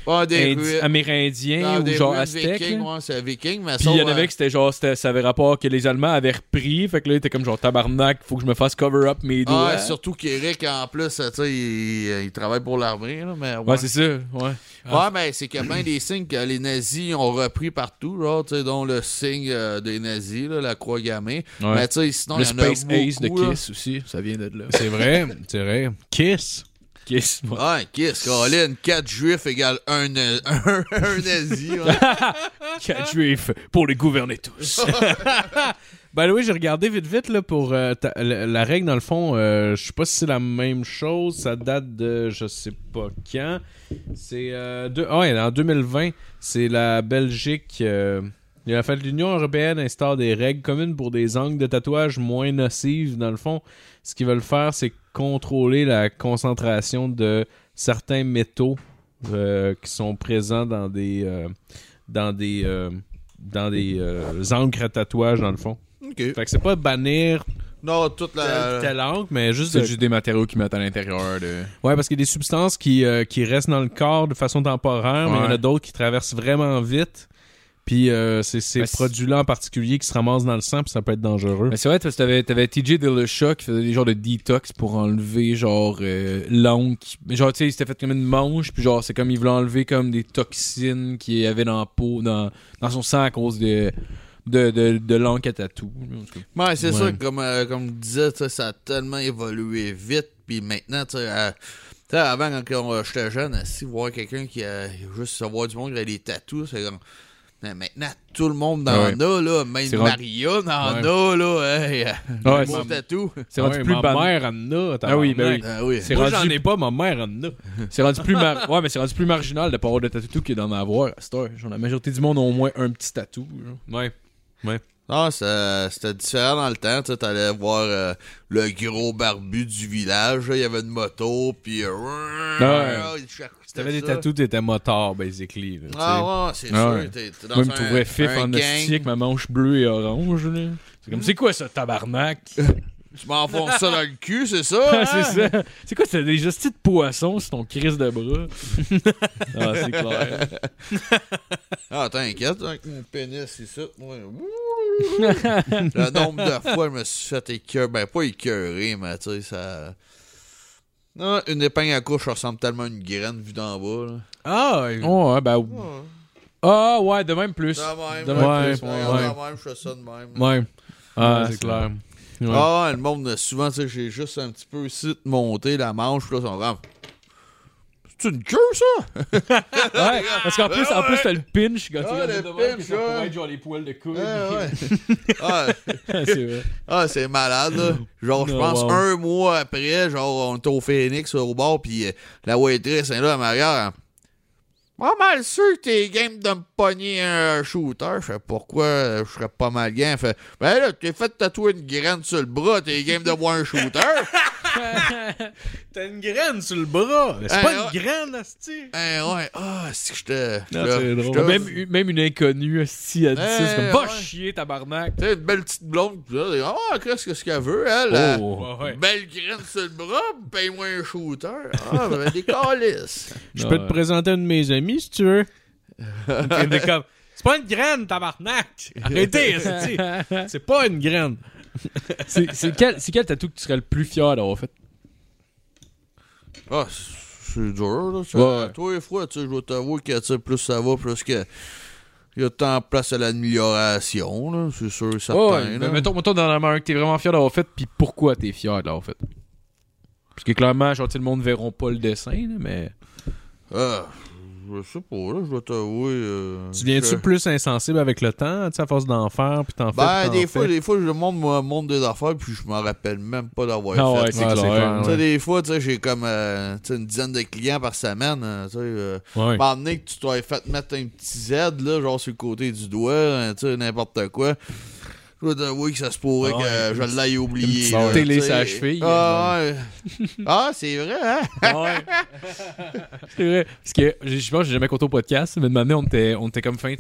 Ouais, des indi- ruines- amérindiens non, ou des genre aztèques. Ouais, c'est viking, mais Puis ça, il y en avait que c'était genre, c'était- ça avait rapport que les Allemands avaient repris. Fait que là, il était comme genre tabarnak, faut que je me fasse cover up mes doigts. Ah, surtout qu'Eric, en plus, tu sais, il, il travaille pour l'armée, là, mais Ouais, c'est ça, ouais. Ouais, mais c'est qu'il y a bien des signes que les nazis ont repris partout, genre, tu sais, dont le signe euh, des nazis, là, la croix gammée. Ouais. Mais tu sais, sinon, le il y en a Space Ace de beaucoup, là. Kiss aussi, ça vient de là. C'est vrai, c'est vrai. Kiss. Kiss, ouais. Ouais, Kiss, Colin, 4 juifs égale un, na- un, un nazi. ouais. Quatre juifs pour les gouverner tous. Ben oui, j'ai regardé vite vite là pour euh, ta- la, la règle dans le fond. euh, je sais pas si c'est la même chose. Ça date de je sais pas quand. C'est euh, deux- ah ouais, en 2020, c'est la Belgique. euh, il a fait l'Union européenne instaure des règles communes pour des angles de tatouage moins nocives. Dans le fond, ce qu'ils veulent faire, c'est contrôler la concentration de certains métaux euh, qui sont présents dans des euh, dans des euh, dans des euh, encres à tatouage dans le fond. OK. Fait que c'est pas bannir Non, toute la. tel encre, mais juste. C'est de- juste des matériaux qu'ils mettent à l'intérieur de. Ouais, parce qu'il y a des substances qui, euh, qui restent dans le corps de façon temporaire, mais il y en a d'autres qui traversent vraiment vite. Puis euh, c'est ces Ben, produits-là en particulier qui se ramassent dans le sang, puis ça peut être dangereux. Mais c'est vrai, parce que t'avais, t'avais TJ Dillashaw qui faisait des genres de detox pour enlever genre euh, mais Genre, tu sais, il s'était fait comme une manche, puis genre, c'est comme il voulait enlever comme des toxines qu'il y avait dans la peau, dans, dans son sang à cause de, de, de, de l'encre à tatou. Ouais, c'est Ouais. ça, comme, euh, comme je disais, tu sais, ça a tellement évolué vite. Puis maintenant, tu sais, euh, tu sais, avant, quand on- j'étais jeune, si voir quelqu'un qui a juste savoir du monde qui a des tatous, c'est comme. Mais maintenant, tout le monde en Ouais. a, là. Même Maria en Ouais. a, là. Hey, Ouais, un c'est- beau tatou. C'est rendu Ouais, plus ma ban- mère en a. Ah oui, ben oui. Ah oui. C'est Moi, rendu- j'en ai pas, ma mère en a. C'est rendu plus mar- ouais, mais c'est rendu plus marginal de pas avoir de tatou que d'en avoir à cette heure. Genre, la majorité du monde a au moins un petit tatou. genre. Ouais. Non, ça- c'était différent dans le temps. Tu sais, t'allais voir euh, le gros barbu du village. là, Il y avait une moto, puis... euh, Ouais. Si t'avais des tatous, t'étais motard, basically. là. Ah ouais, c'est Ah sûr. T'es, t'es dans Moi, je me trouverais fif en esti avec ma manche bleue et orange. là. C'est comme, c'est quoi ça, tabarnak? Tu m'enfonces ça dans le cul, c'est ça? hein? c'est ça. C'est quoi, c'est des gestes de poisson sur ton crise de bras? ah, c'est clair. Ah, t'inquiète, avec mon pénis, c'est ça. Moi, le nombre de fois, je me suis fait écœurer. Ben, pas écœurer, mais tu sais, ça. Non, une épingle à couche ressemble tellement à une graine vue d'en bas. Là. Ah, Oh, ouais, ben. Ah, ouais, de même plus. De même, De de même ouais, plus, même, ouais, de ouais. même, je fais ça de même. ouais. Ah, Ah, c'est clair. Ouais. Ah, le monde, souvent, tu sais, j'ai juste un petit peu ici monté la manche, puis là, sont comme. C'est une queue, ça? Ouais, parce qu'en plus, en plus, t'as le pinch quand tu Ah, regardes le de même, pinch, ouais. genre les poils de coude. Ah, c'est vrai. ah, c'est malade, là. Genre, je pense wow. un mois après, genre, on était au Phoenix au bord, puis euh, la waitress est là à l'arrière. Pas mal sûr que t'es game de me pogner un shooter. Je pourquoi je serais pas mal game? Fait ben là, t'es fait tatouer une graine sur le bras, t'es game de voir un shooter. T'as une graine sur le bras. Mais c'est Hey, pas ouais. une graine, asti. Eh ouais, ah, c'est que j'étais. J'étais- c'est drôle. j'étais- Même, même une inconnue, si elle dit ça, c'est comme Eh, va ouais. chier, tabarnak. Tu sais, une belle petite blonde, ah, qu'est-ce que- ce qu'elle veut, elle? Oh. Ouais, ouais. Belle graine sur le bras, paye-moi un shooter. Ah, ben des calices. Je peux te présenter un de mes amis si tu veux. C'est pas une graine, tabarnak. Arrêtez, asti. C'est pas une graine. C'est c'est quel, c'est quel tatou que tu serais le plus fier d'avoir fait? Ah, c'est dur, là. Ouais. Toi, les fois, tu sais, je dois t'avouer que, tu sais, plus ça va, plus que. Il y a tant de place à l'amélioration, là. C'est sûr, certain, ouais, là. mais mettons, mettons dans la main que t'es vraiment fier d'avoir fait, puis pourquoi t'es fier de l'avoir fait? Parce que clairement, genre, tu sais, le monde ne verront pas le dessin, là, mais. Ah, je sais pas, là, je dois t'avouer. euh, Tu viens-tu que- plus insensible avec le temps, tu sais, à force d'en faire, puis t'en fais, Ben, puis t'en des fois, fais? des fois, je monte, moi, monte des affaires, puis je m'en rappelle même pas d'avoir Ah fait. ouais, clair. des fois, tu sais, j'ai comme euh, une dizaine de clients par semaine. euh, tu sais, euh, que tu t'aurais fait mettre un petit Z, là, genre sur le côté du doigt, euh, tu sais, n'importe quoi. Je dois t'avouer que ça se pourrait Ah que je l'ai oublié. là, télé la cheville. Ah, ouais. ah c'est vrai, hein? Ouais. c'est vrai. Parce que je pense que j'ai jamais compté au podcast, mais de manière, on était, on était comme fin de,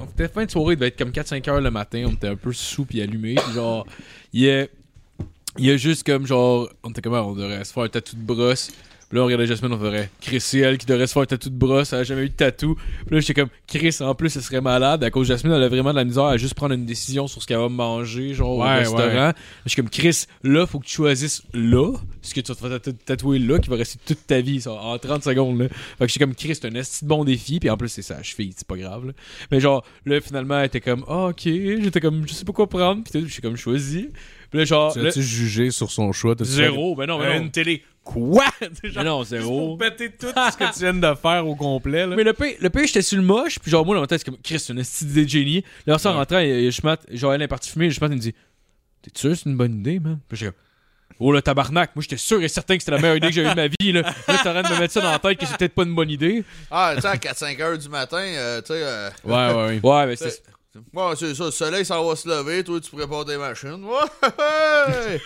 on était fin de soirée, il devait être comme 4-5 heures le matin, on était un peu sous puis allumé. Puis genre, il y a, il y a juste comme genre, on était comme, ah, on devrait se faire un tatou de brosse. Puis là, on regardait Jasmine, on ferait Chris, c'est elle qui devrait se faire un tatou de brosse, elle a jamais eu de tatou. Puis là, j'étais comme, Chris, en plus, elle serait malade. À cause de Jasmine, elle a vraiment de la misère à juste prendre une décision sur ce qu'elle va manger, genre, au restaurant. ouais. Je suis comme, Chris, là, faut que tu choisisses là, ce que tu vas te faire tatou- tatouer là, qui va rester toute ta vie, ça, en 30 secondes, là. Fait que j'étais comme, Chris, c'est un esti de bon défi, puis en plus, c'est sa cheville, c'est pas grave, là. Mais genre, là, finalement, elle était comme, ah, ok, j'étais comme, je sais pas quoi prendre, puis j'ai comme choisi. Puis là, genre, Tu là, as-tu jugé sur son choix? T'as-tu zéro, ben non, ben Une télé. Quoi? C'est genre, Mais non, juste zéro. pour péter tout ce que tu viens de faire au complet, là. Mais le pire, le pire j'étais sur le moche, puis genre, moi, dans ma tête, c'est comme, Chris, c'est une d'idée de génie. Là, en Ouais. rentrant, genre, elle est partie fumer, Schmatt, il me dit, t'es sûr que c'est une bonne idée, man? Puis j'étais comme, oh, le tabarnak, moi, j'étais sûr et certain que c'était la meilleure idée que j'ai eue de ma vie, là. Là, t'es en train de me mettre ça dans la tête que c'est peut-être pas une bonne idée. Ah, tu sais, à 4-5 heures du matin, euh, tu sais. euh, Ouais, ouais, ouais. Ouais, mais c'est. Ouais, c'est ça, le soleil s'en va se lever, toi, tu prépares tes machines. Ouais!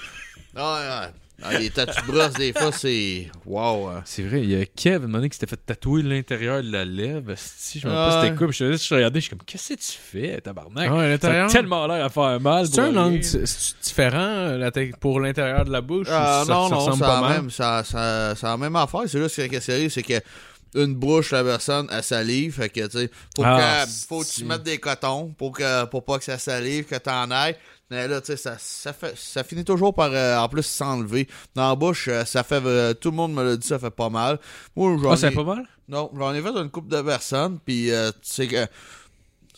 Ouais. Ah, les tatous de brosse, des fois, c'est. Wow! hein. C'est vrai, il y a Kev, à un moment donné, qui s'était fait tatouer l'intérieur de la lèvre. Si je me rappelle pas c'était quoi, je, je regardais, je suis comme, qu'est-ce que tu fais, tabarnak? Ah Ça a tellement l'air à faire mal. C'est un c'est différent euh, la pour l'intérieur de la bouche? Ah, ou ça, non, ça non, c'est pas la mal? même, ça, ça, c'est la même affaire. C'est juste que qui arrive, c'est que une bouche, la personne, elle salive. Fait que, tu sais, faut, Ah, que, faut que tu mettes des cotons pour, que, pour pas que ça salive, que t'en ailles. Mais là, tu sais, ça, ça, fait, ça finit toujours par, euh, en plus, s'enlever. Dans la bouche, euh, ça fait, euh, tout le monde me l'a dit, ça fait pas mal. Moi, j'en Ah, c'est ai- pas mal? non, j'en ai fait une couple de personnes, puis tu sais que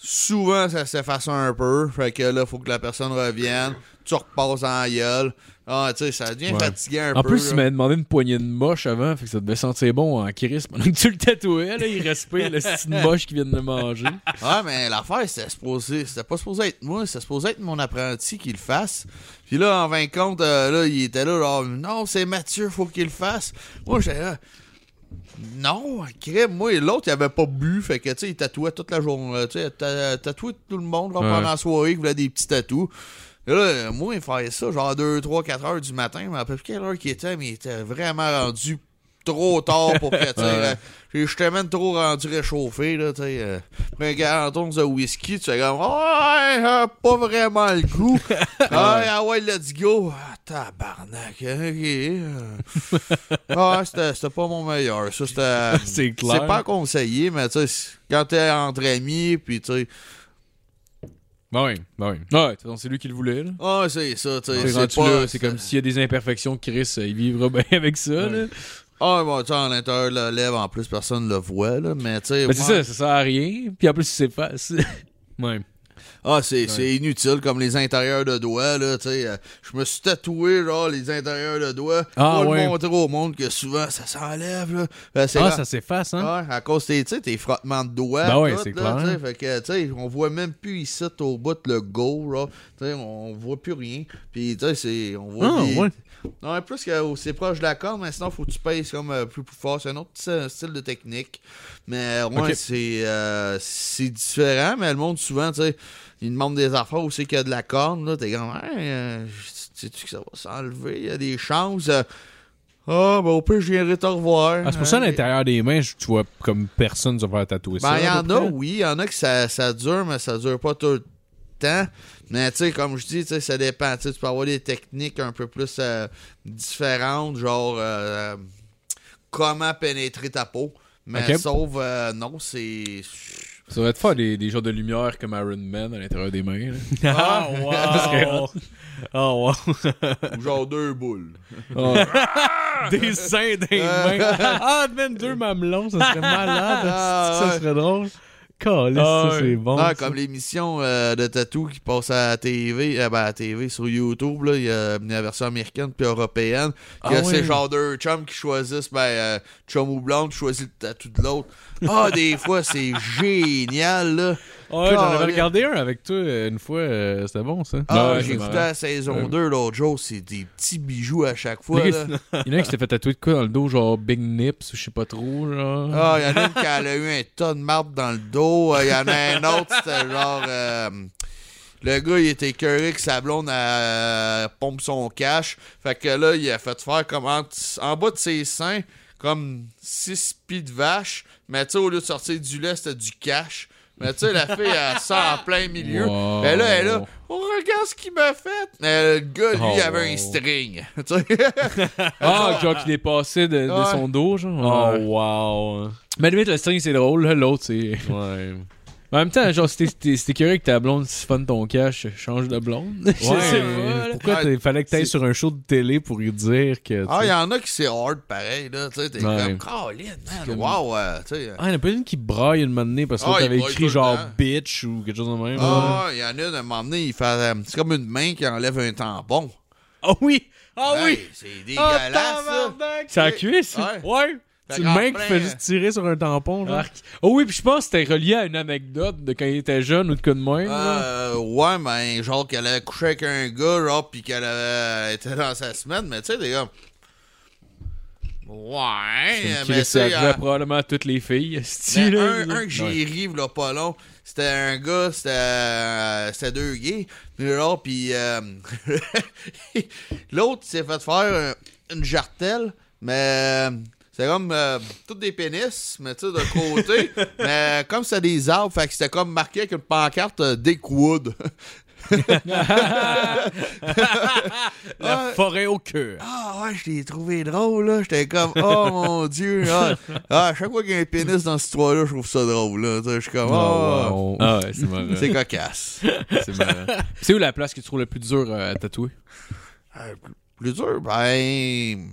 souvent ça s'efface un peu, fait que là, faut que la personne revienne, tu repasses en gueule. Ah, tu sais, ça devient Ouais. fatigant un En peu. plus, là. il m'avait demandé une poignée de moche avant, fait que ça devait sentir bon en Chris pendant que tu le tatouais, là, il respire le style de moche qui vient de manger. Ouais, mais l'affaire, c'était supposé, c'était pas supposé être moi, c'était supposé être mon apprenti qui le fasse. Puis là, en 20 compte, euh, là, il était là, genre, non, c'est Mathieu, faut qu'il le fasse. Moi, j'étais là, non, crème, moi et l'autre, il avait pas bu, fait que, tu sais, il tatouait toute la journée, tu sais, tatouait tout le monde, Ouais. pendant la soirée, il voulait des petits tatous. Et là, moi, il faisait ça, genre 2, 3, 4 heures du matin, mais à peu près quelle heure qu'il était, mais il était vraiment rendu trop tard pour que, tu sais, euh, j'ai- j'étais même trop rendu réchauffé, là, tu sais. Euh, mais un de whisky, tu fais comme, ouais, euh, pas vraiment le goût. ah, ah ouais, let's go. Ah, tabarnak. ok, euh. ah, c'était c'était pas mon meilleur. Ça, c'était. C'est clair. C'est pas conseillé, mais tu sais, quand t'es entre amis, puis tu sais. Ben oui, ben oui. Ouais, toute façon, c'est lui qui le voulait. là. Ah, c'est ça, tu sais. C'est pas. comme s'il y a des imperfections, Chris, il vivra bien avec ça. Là. Ah, bon, tu sais, à l'intérieur de la lèvre, en plus, personne le voit, là. Mais tu sais. Mais c'est ouais. ça, ça sert à rien. Puis en plus, il s'efface. Ouais. Ah, c'est inutile, comme les intérieurs de doigts, là, tu sais. euh, Je me suis tatoué, genre, les intérieurs de doigts. Ah, pour ouais. le montrer au monde que souvent, ça s'enlève, là. Euh, c'est Ah, là- ça s'efface, hein? Ouais, à cause sais, tes frottements de doigts. Ben ouais, tout, c'est clair. Fait que, tu sais, on voit même plus ici au bout le go, là. Tu sais, on voit plus rien. Puis, tu sais, c'est. On voit Ah, des- ouais. Non, plus que c'est proche de la corde, mais sinon, faut que tu pèses comme euh, plus, plus fort. C'est un autre petit- style de technique. Mais, ouais, Ok. c'est euh, c'est différent, mais le monde, souvent, tu sais, il demande des affaires où c'est qu'il y a de la corne, là. T'es comme, euh, sais-tu que ça va s'enlever? Il y a des chances. euh, Ah, ben, au pire, je viendrai te revoir. Ah, c'est pour ça, à Hein, l'intérieur des mains, tu vois comme personne se faire tatouer ça. Ben, il y en a, oui. Il y en a que ça, ça dure, mais ça dure pas tout le temps. Mais, tu sais, comme je dis, tu sais, ça dépend. Tu peux avoir des techniques un peu plus euh, différentes, genre euh, comment pénétrer ta peau. Mais sauf, euh, non, c'est. Ça va te faire des, des genres de lumière comme Iron Man à l'intérieur des mains. là. Ah, wow! Oh, wow! genre deux boules. Des seins des mains. Ah, même deux mamelons, ça serait malade. Ah, ça serait drôle. Ah, ça, ouais. c'est bon. non, ça. comme l'émission euh, de tatou qui passe à la TV, euh, ben, à la TV sur YouTube, là, il y a une version américaine puis européenne. Ah que ouais. c'est genre deux chums qui choisissent, ben, euh, chum ou blonde qui choisit le tatou de l'autre. Ah, des fois, c'est génial, là. Ouais, j'en avais regardé un avec toi euh, une fois. euh, C'était bon, ça. Ah, Ouais, j'ai écouté la saison Ouais. 2 l'autre jour, c'est des petits bijoux à chaque fois, là. Il y en a un qui s'était fait tatouer de quoi dans le dos, genre Big Nips ou je sais pas trop. Genre. Ah, il y en a une qui elle a eu un tas de marbre dans le dos. Euh, Il y en a un autre, c'était genre. euh, le gars, il était écœuré que sa blonde euh, pompe son cash. Fait que là, il a fait faire comme en, en bas de ses seins, comme six pieds de vache. Mais tu sais, au lieu de sortir du lait, c'était du cash. Mais tu sais, la fille, elle sort en plein milieu. Wow. Mais là, elle est là. Oh, regarde ce qu'il m'a fait. Mais le gars, lui, Oh, il avait un wow. string. Tu sais. Ah, genre qui dépassait de, de Ouais. son dos, genre. Oh, Ouais. wow. Mais limite, le string, c'est drôle, là, l'autre, c'est. Ouais. Mais en même temps, genre, t'es curieux que ta blonde siphonne ton cash, change de blonde. Je sais Ouais, pas, là. pourquoi Ah, il fallait que t'ailles sur un show de télé pour lui dire que. tu Ah, sais- il y en a qui c'est hard pareil, là. Tu sais, t'es Ouais. comme, Caroline, man, comme- wow, euh, tu sais. Ah, il y en a pas une qui braille une moment donné parce que Ah, t'avais écrit genre bitch ou quelque chose de même. Ah, il y en a une, à un moment donné, il fait. euh, c'est comme une main qui enlève un tampon. Ah oui! Ah oui! C'est Ah, dégueulasse, ça. tabarnak! C'est la cuisse? Ouais. Ouais! C'est qu'en main qui fait juste tirer sur un tampon, genre? Oh oui, puis je pense que c'était relié à une anecdote de quand il était jeune ou de quoi de même. là. Euh, ouais, mais genre qu'elle avait couché avec un gars, genre, pis qu'elle avait été dans sa semaine, mais tu sais, des gars. Ouais, mais arrivait euh, probablement à toutes les filles. ben, là. un, un que j'ai ri, là, pas long, c'était un gars, c'était euh, deux gays, puis là, puis euh, l'autre s'est fait faire une jartelle, mais euh, c'est comme euh, toutes des pénis, mais tu sais, de côté, mais comme c'était des arbres, fait que c'était comme marqué avec une pancarte euh, Dick Wood. La forêt au cœur. Ah ouais, je l'ai trouvé drôle, là. J'étais comme, oh mon dieu. Ah, Ah, à chaque fois qu'il y a un pénis dans cette histoire-là, je trouve ça drôle, là. Je suis comme, oh, wow. Ah ouais, c'est marrant. c'est cocasse. C'est marrant. C'est où la place que tu trouves le plus dur euh, à tatouer? Euh, plus dur, ben.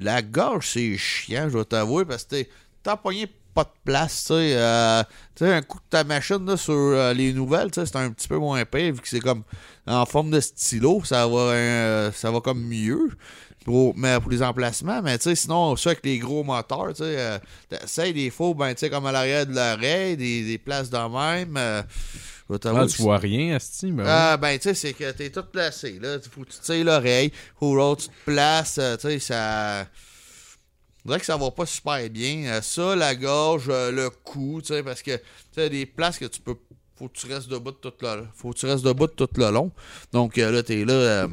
La gorge, c'est chiant, je dois t'avouer, parce que t'as pogné pas de place, tu sais. euh, tu sais, un coup de ta machine là, sur euh, les nouvelles, c'est un petit peu moins pire, vu que c'est comme en forme de stylo, ça va, un- ça va comme mieux. Pour, mais pour les emplacements, mais sinon, ça avec les gros moteurs, tu sais, euh, des faux, ben, tu sais, comme à l'arrière de l'oreille, des, des places de même. Ah, tu vois rien, Asti, mais. ah, ben, tu sais, c'est que t'es tout placé, là. Faut que tu tires l'oreille. Faut que tu te places, euh, tu sais, ça. Je dirais que ça va pas super bien. Euh, Ça, la gorge, euh, le cou, tu sais, parce que, tu sais, des places que tu peux. Faut que tu restes debout tout le Faut que tu restes debout tout le long. Donc, là, t'es là. euh,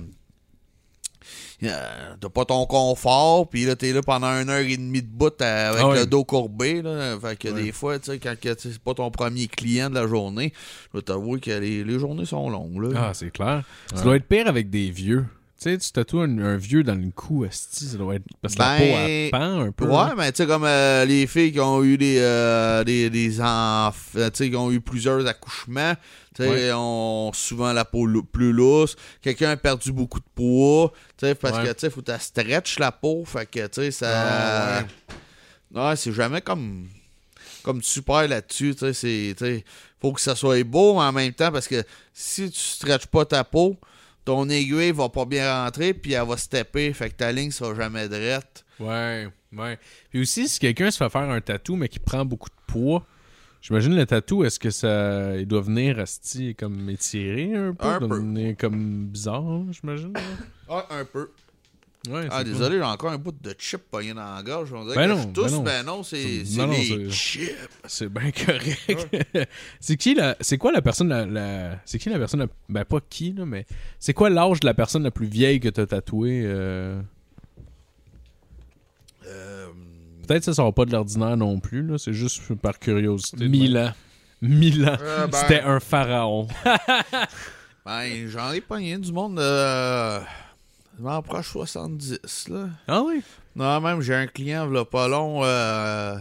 euh, T'as pas ton confort, puis là, t'es là pendant une heure et demie de bout avec Ah le dos courbé. Là. Fait que des fois, tu sais, quand c'est pas ton premier client de la journée, je dois t'avouer que les, les journées sont longues. Là. Ah, c'est clair. Ça Ouais. doit être pire avec des vieux. Tu sais, tu tatoues un, un vieux dans le cou, esti, ça doit être. Parce que Ben, la peau, elle pend un peu. Ouais, mais tu sais, comme euh, les filles qui ont eu des, euh, des, des enfants, tu sais, qui ont eu plusieurs accouchements, tu sais, Ouais. ont souvent la peau lou- plus lousse. Quelqu'un a perdu beaucoup de poids, tu sais, parce Ouais. que, tu sais, faut que tu stretch la peau, fait que, tu sais, ça... Ah, ouais, c'est jamais comme... Comme super là-dessus, tu sais, c'est... faut que ça soit beau, mais en même temps, parce que si tu stretches pas ta peau, ton aiguille va pas bien rentrer, puis elle va stepper, fait que ta ligne sera jamais droite. Ouais, ouais. Puis aussi, si quelqu'un se fait faire un tatou, mais qui prend beaucoup de poids, j'imagine le tatou, est-ce que ça. Il doit venir asti comme étiré un peu? Un peu. venir comme bizarre, j'imagine? Ah, un peu. Ouais, Ah, désolé, j'ai encore un bout de chip pogné dans la gorge. On dirait Ben que non, je tousse, ben non. ben non, c'est Non, c'est non, les c'est- chips. cool. C'est bien correct. c'est qui la. C'est quoi la personne la. la- C'est qui la personne la... Ben pas qui, là, mais. C'est quoi l'âge de la personne la plus vieille que t'as tatoué? euh? Euh, Peut-être que ça sort pas de l'ordinaire non plus, là. C'est juste par curiosité. Mille ans. Mille ans. Euh, ben- C'était un pharaon. ben, j'en ai pogné du monde de. Je m'en proche 70, là. Ah oui? Non, même, j'ai un client, là, pas long. euh,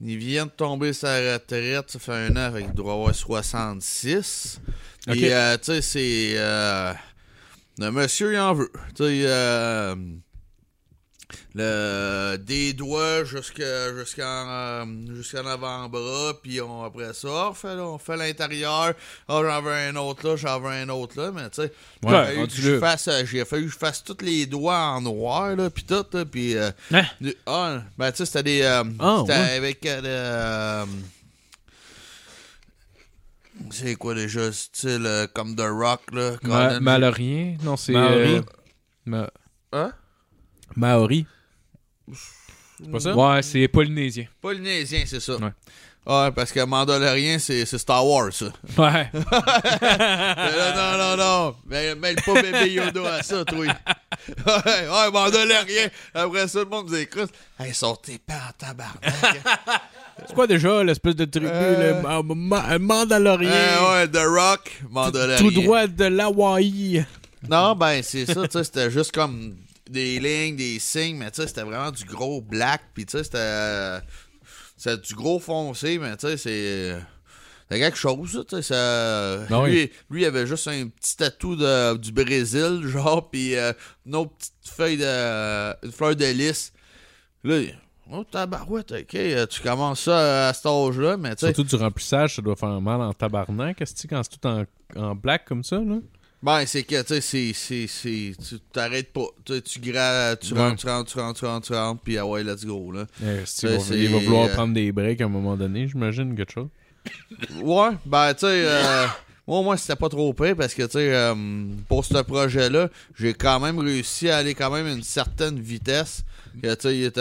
il vient de tomber sa retraite, ça fait un an, fait qu'il doit avoir 66. Ok. Et, euh, tu sais, c'est. euh, le monsieur, il en veut. Tu sais, euh, le, des doigts jusqu'à jusqu'en euh, jusqu'en avant-bras, puis on, après ça, on fait, on fait l'intérieur. Ah, j'en veux un autre là, j'en veux un autre là, mais tu sais, il a Ouais, fallu que rendu je là. fasse, j'ai fallu que je fasse tous les doigts en noir, là, puis tout, là, puis. euh, Hein? ah, ben, tu sais, c'était des. euh, Ah, c'était ouais. avec. euh, euh, c'est quoi déjà, style euh, comme The Rock, là? Ma- Malorien? Non, c'est. Euh, Ma- Hein? Maori. C'est pas ça? Ouais, c'est polynésien. Polynésien, c'est ça. Ouais. Ouais, parce que Mandalorien, c'est c'est Star Wars, ça. Ouais. Non, non, non. Mais mêle pas bébé Yoda à ça, toi. ouais, ouais, Mandalorien. Après ça, le monde nous écoute. Hey, ils sont épais en tabarnak. C'est quoi déjà l'espèce de tribu, Euh. le ma- ma- Mandalorien? Eh ouais, The Rock, Mandalorien. Tout droit de l'Hawaï. Non, ben, c'est ça, tu sais, c'était juste comme des lignes, des signes, mais tu sais, c'était vraiment du gros black, puis tu sais, c'était. euh, C'était du gros foncé, mais tu sais, c'est. C'est quelque chose, tu sais. ça- oui. lui, lui, il avait juste un petit tatou de, du Brésil, genre, puis euh, une autre petite feuille de. une fleur de lys. Là, oh, tabarouette, ok, euh, tu commences ça à cet âge-là, mais tu sais. Surtout du remplissage, ça doit faire mal en tabarnak, qu'est-ce que quand c'est tout en, en black comme ça, là? Ben, c'est que, tu sais, tu t'arrêtes pas. Tu tu gra- tu Ouais. rentres, tu rentres, tu rentres, tu rentres, tu rentres, puis ah ouais, let's go, là. Eh, Ben, il, va, c'est, il va vouloir euh, prendre des breaks à un moment donné, j'imagine, quelque chose. Ouais, ben, tu sais, euh, moi, moi, c'était pas trop près parce que, tu sais, euh, pour ce projet-là, j'ai quand même réussi à aller quand même à une certaine vitesse. Que, tu sais, il était.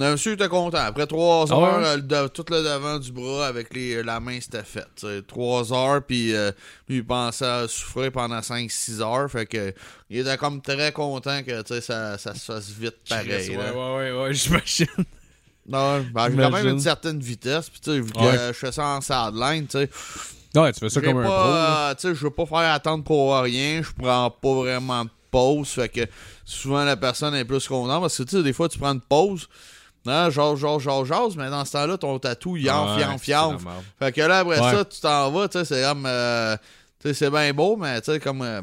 Euh, monsieur était content. Après trois Ah heures, ouais? euh, le de- tout le devant du bras avec les, la main, c'était fait. Trois heures, puis euh, lui, il pensait à souffrir pendant 5-6 heures. Fait que il était comme très content que ça, ça se fasse vite pareil. ouais, là. ouais, ouais, ouais, j'imagine. Non, ben, j'ai quand même une certaine vitesse. Puis, tu sais, vu que Ouais. euh, je fais ça en sideline, tu sais. Ouais, tu fais ça comme un pro. pas, euh, tu sais, je veux pas faire attendre pour rien. Je prends pas vraiment de pause. Fait que souvent, la personne est plus contente. Parce que, tu sais, des fois, tu prends une pause. Non, genre, genre, genre, genre, mais dans ce temps-là, ton tatou, il Ouais, il merde. Fait que là, après Ouais. ça, tu t'en vas, tu sais, c'est comme. euh, tu sais, c'est bien beau, mais tu sais, comme. euh,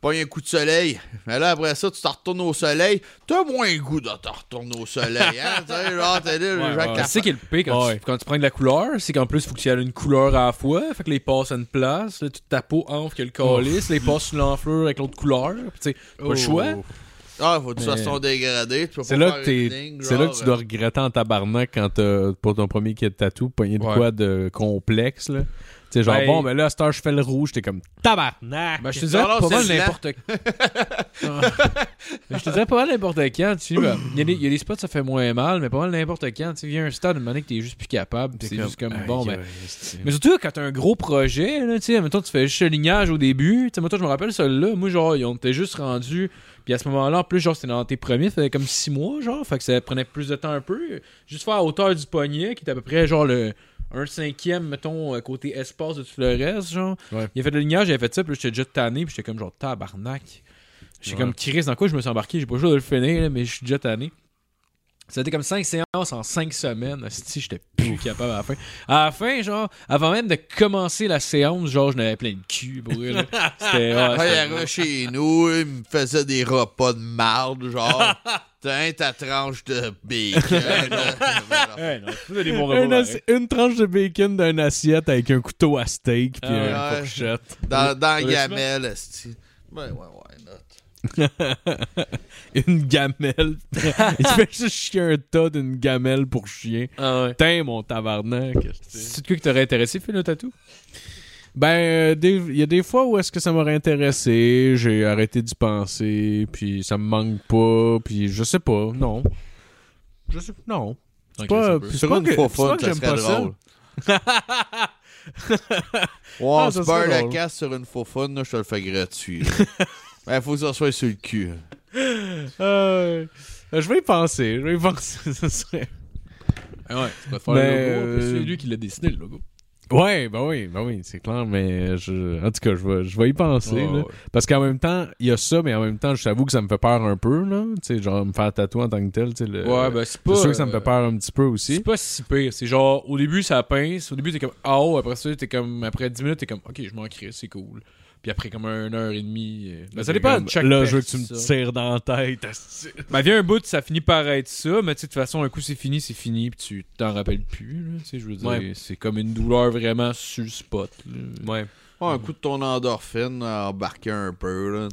pas un coup de soleil. Mais là, après ça, tu te retournes au soleil. T'as moins le goût de te retourner au soleil, hein? tu sais, genre, t'es là, les Ouais, gens ouais. C'est qui est le pire quand, Ouais. tu, quand tu prends de la couleur, c'est qu'en plus, il faut que tu aies une couleur à la fois. Fait que les passes à une place, là, toute ta peau enfle que le calice, les passes sur l'enflure avec l'autre couleur. Puis, tu sais, pas le choix. Ah, faut que tu fasses ton dégradé. C'est là, faire que c'est là que tu dois regretter en tabarnak quand t'as, pour ton premier kit de tatou, pogné de Ouais. quoi de complexe, là. Tu sais, genre, Ben- bon, mais là, à cette heure, je fais le rouge, t'es comme tabarnak! Ben, je te dirais pas mal n'importe Mais je te dirais pas mal n'importe quand. Tu sais, ben, il y, a des- il y a des spots, ça fait moins mal, mais pas mal n'importe quand. Tu sais, il y a un stade, une manière que t'es juste plus capable. C'est juste comme, bon, ben. Mais surtout quand t'as un gros projet, là, tu sais, mettons, tu fais juste le lignage au début. Tu sais, moi, toi, je me rappelle, celui-là, moi, genre, on était juste rendu. Puis à ce moment-là, en plus, genre, c'était dans tes premiers, ça faisait comme six mois, genre. Fait que ça prenait plus de temps un peu. Juste faire à hauteur du poignet, qui est à peu près, genre, le. Un cinquième, mettons, euh, côté espace de tout le reste, genre. Ouais. Il a fait le lignage, il a fait ça, puis j'étais déjà tanné, puis j'étais comme genre tabarnak. J'étais Ouais. comme Chris, dans quoi je me suis embarqué, j'ai pas le choix de le finir, là, mais je suis déjà tanné. Ça a été comme 5 séances en 5 semaines. Si j'étais plus capable à la fin. À la fin, genre, avant même de commencer la séance, genre, je n'avais plein de cul pour. C'était. ouais, il chez nous, il me faisait des repas de marde, genre, tiens, ta tranche de bacon. Ouais, bons Un une tranche de bacon d'une assiette avec un couteau à steak puis Ah ouais. une fourchette. dans dans la gamelle, esti. Ouais, ouais, ouais, note. une gamelle. Il fait juste chier un tas d'une gamelle pour chien. Ah ouais. Putain, mon tabarnak. C'est de quoi qui t'aurait intéressé, Phil, le tatou? Ben, euh, des- il y a des fois où est-ce que ça m'aurait intéressé, j'ai arrêté d'y penser, puis ça me manque pas, puis je sais pas, non. Je sais non. C'est pas, puis c'est Sur pas une fois fun, que ça j'aime serait pas ça. drôle. Ouais, on Ah, se ça la drôle. casse sur une faux fun, là, je te le fais gratuit. Ben, faut que ça soit sur le cul. Euh, je vais y penser, je vais y penser, ça serait... Ah ouais, tu faire Ben, le logo. euh, C'est lui qui l'a dessiné, le logo. Ouais, ben oui, ben oui, c'est clair, mais je, en tout cas, je vais, je vais y penser, là. ouais. Parce qu'en même temps, il y a ça, mais en même temps, je t'avoue que ça me fait peur un peu, là. Tu sais, genre, me faire tatouer en tant que tel, tu sais. le- Ouais, ben c'est pas. C'est sûr que ça me fait peur un petit peu C'est aussi. pas si pire. C'est genre, au début, ça pince. Au début, t'es comme, ah oh, après ça, t'es comme, après 10 minutes, t'es comme, ok, je m'en crée, c'est cool. Puis après, comme une heure et demie. euh, Ben, ça dépend Comme, de chaque Là, je veux que tu me tires dans la tête. Ben, vient un bout, ça finit par être ça, mais tu sais, de toute façon, un coup, c'est fini, c'est fini, puis tu t'en rappelles plus, là. Tu sais, je veux dire, Ouais. c'est comme une douleur vraiment sur le spot, là. Ouais. Ouais, un coup de ton endorphine, euh, embarquer un peu, là.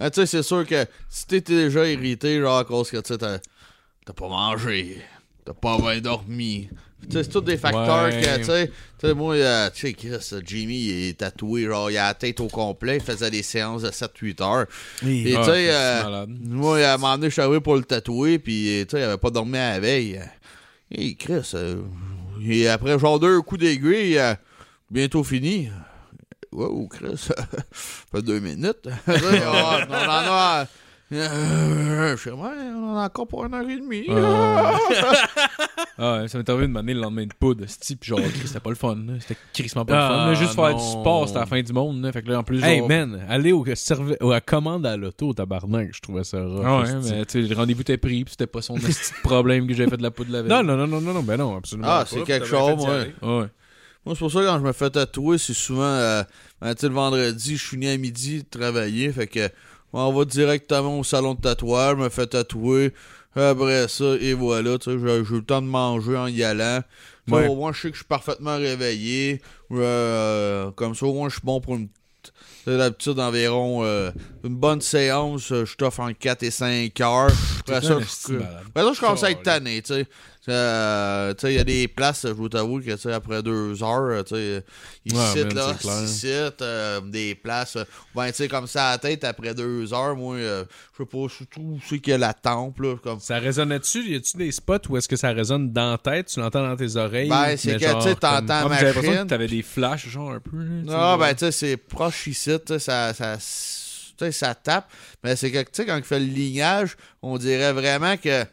Mais tu sais, c'est sûr que si t'es déjà irrité, genre, à cause que, tu sais, t'as t'as pas mangé, t'as pas bien dormi. C'est tous des facteurs Ouais. que, tu sais, tu sais, moi, euh, tu sais, Chris, euh, Jimmy, il est tatoué, genre, il a la tête au complet, il faisait des séances de 7-8 heures. Et Ah, tu sais, euh, malade. moi, à un moment donné, je suis arrivé pour le tatouer, puis, tu sais, il avait pas dormi à la veille. Et Chris, euh, et après, genre, deux coups d'aiguille, euh, bientôt fini. Wow, Chris, ça fait deux minutes. On en a. euh, je sais, ouais, on en a encore pour une heure et demie. Ah, ouais, ça m'est arrivé de m'amener le lendemain de poudre, ce puis genre, Chris, c'était pas le fun. C'était crissement pas Ah, le fun, là. Juste faire non. du sport, c'était la fin du monde, là. Fait que là, en plus, genre. Hey, man, aller au servi- à la commande à l'auto, tabarnak, je trouvais ça rough. Ah ouais, mais tu sais, le rendez-vous était pris, puis c'était pas son petit problème que j'avais fait de la poudre la veille. Non, non, non, non, non, non, ben non, absolument Ah, c'est quelque chose, ouais. Moi, c'est pour ça que quand je me fais tatouer, c'est souvent. euh, ben, tu sais, le vendredi, je suis né à midi de travailler. Fait que. On va directement au salon de tatouage, me fais tatouer. Après ça, et voilà, tu sais, j'ai eu le temps de manger en y allant. Ouais. Au moins, je sais que je suis parfaitement réveillé. Euh, comme ça, au moins, je suis bon pour une. D'habitude, environ euh, une bonne séance, euh, je t'offre en 4 et 5 heures. Après ça, je, après ça, je commence à être tanné, tu sais. Euh, tu sais, il y a des places, je vous t'avoue que, tu sais, après deux heures, tu sais, ici, Ouais, man, là, clair. ici, euh, des places, euh, ben, tu sais, comme ça à la tête, après deux heures, moi, euh, je sais pas, surtout où c'est qu'il y a la tempe, là, comme... Ça résonnait-tu? Y a-tu des spots où est-ce que ça résonne dans la tête? Tu l'entends dans tes oreilles? Ben, c'est que, tu sais, comme- t'entends Ah, mais j'avais l'impression que machine. t'avais des flashs, genre, un peu, là. Non, ben, tu sais, c'est proche ici, tu sais, ça, ça, tu sais, ça tape. Mais c'est que, tu sais, quand il fait le lignage, on dirait vraiment que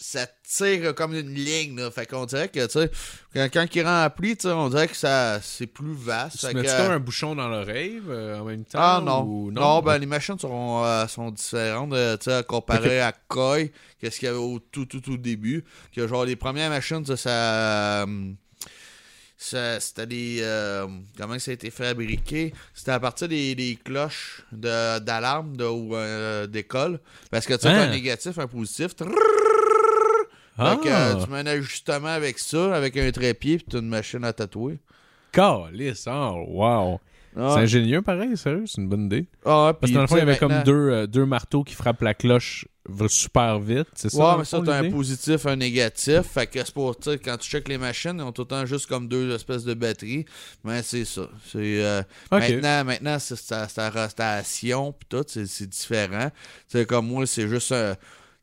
ça tire comme une ligne, là. Fait qu'on dirait que, tu sais, quand, quand il remplit, tu sais, on dirait que ça, c'est plus vaste. Tu mets-tu que- comme un bouchon dans l'oreille euh, en même temps? Ah non. ou- non? ben les machines sont, euh, sont différentes, euh, tu sais, comparé à Koi, qu'est-ce qu'il y avait au tout, tout, tout début. Que genre, les premières machines, ça, ça, euh, c'était des. euh, comment ça a été fabriqué? C'était à partir des, des cloches de- d'alarme de, ou euh, d'école. Parce que tu sais, Hein? un négatif, un positif. Ah, Fait que euh, tu mets un ajustement avec ça, avec un trépied, puis t'as une machine à tatouer. Calisse, oh, wow. Ah, C'est ingénieux, pareil, sérieux, c'est une bonne idée. ah, Parce puis, que dans le fond, il y tu avait comme deux, euh, deux marteaux qui frappent la cloche super vite, c'est ça? Ouais, mais ça, t'as un positif, un négatif. Fait que c'est pour, tu quand tu checkes les machines, ils ont tout le temps juste comme deux espèces de batteries. Mais c'est ça. C'est, euh. Maintenant, maintenant c'est sa, sa rotation, pis tout, c'est, c'est différent. Tu sais, comme moi, c'est juste un.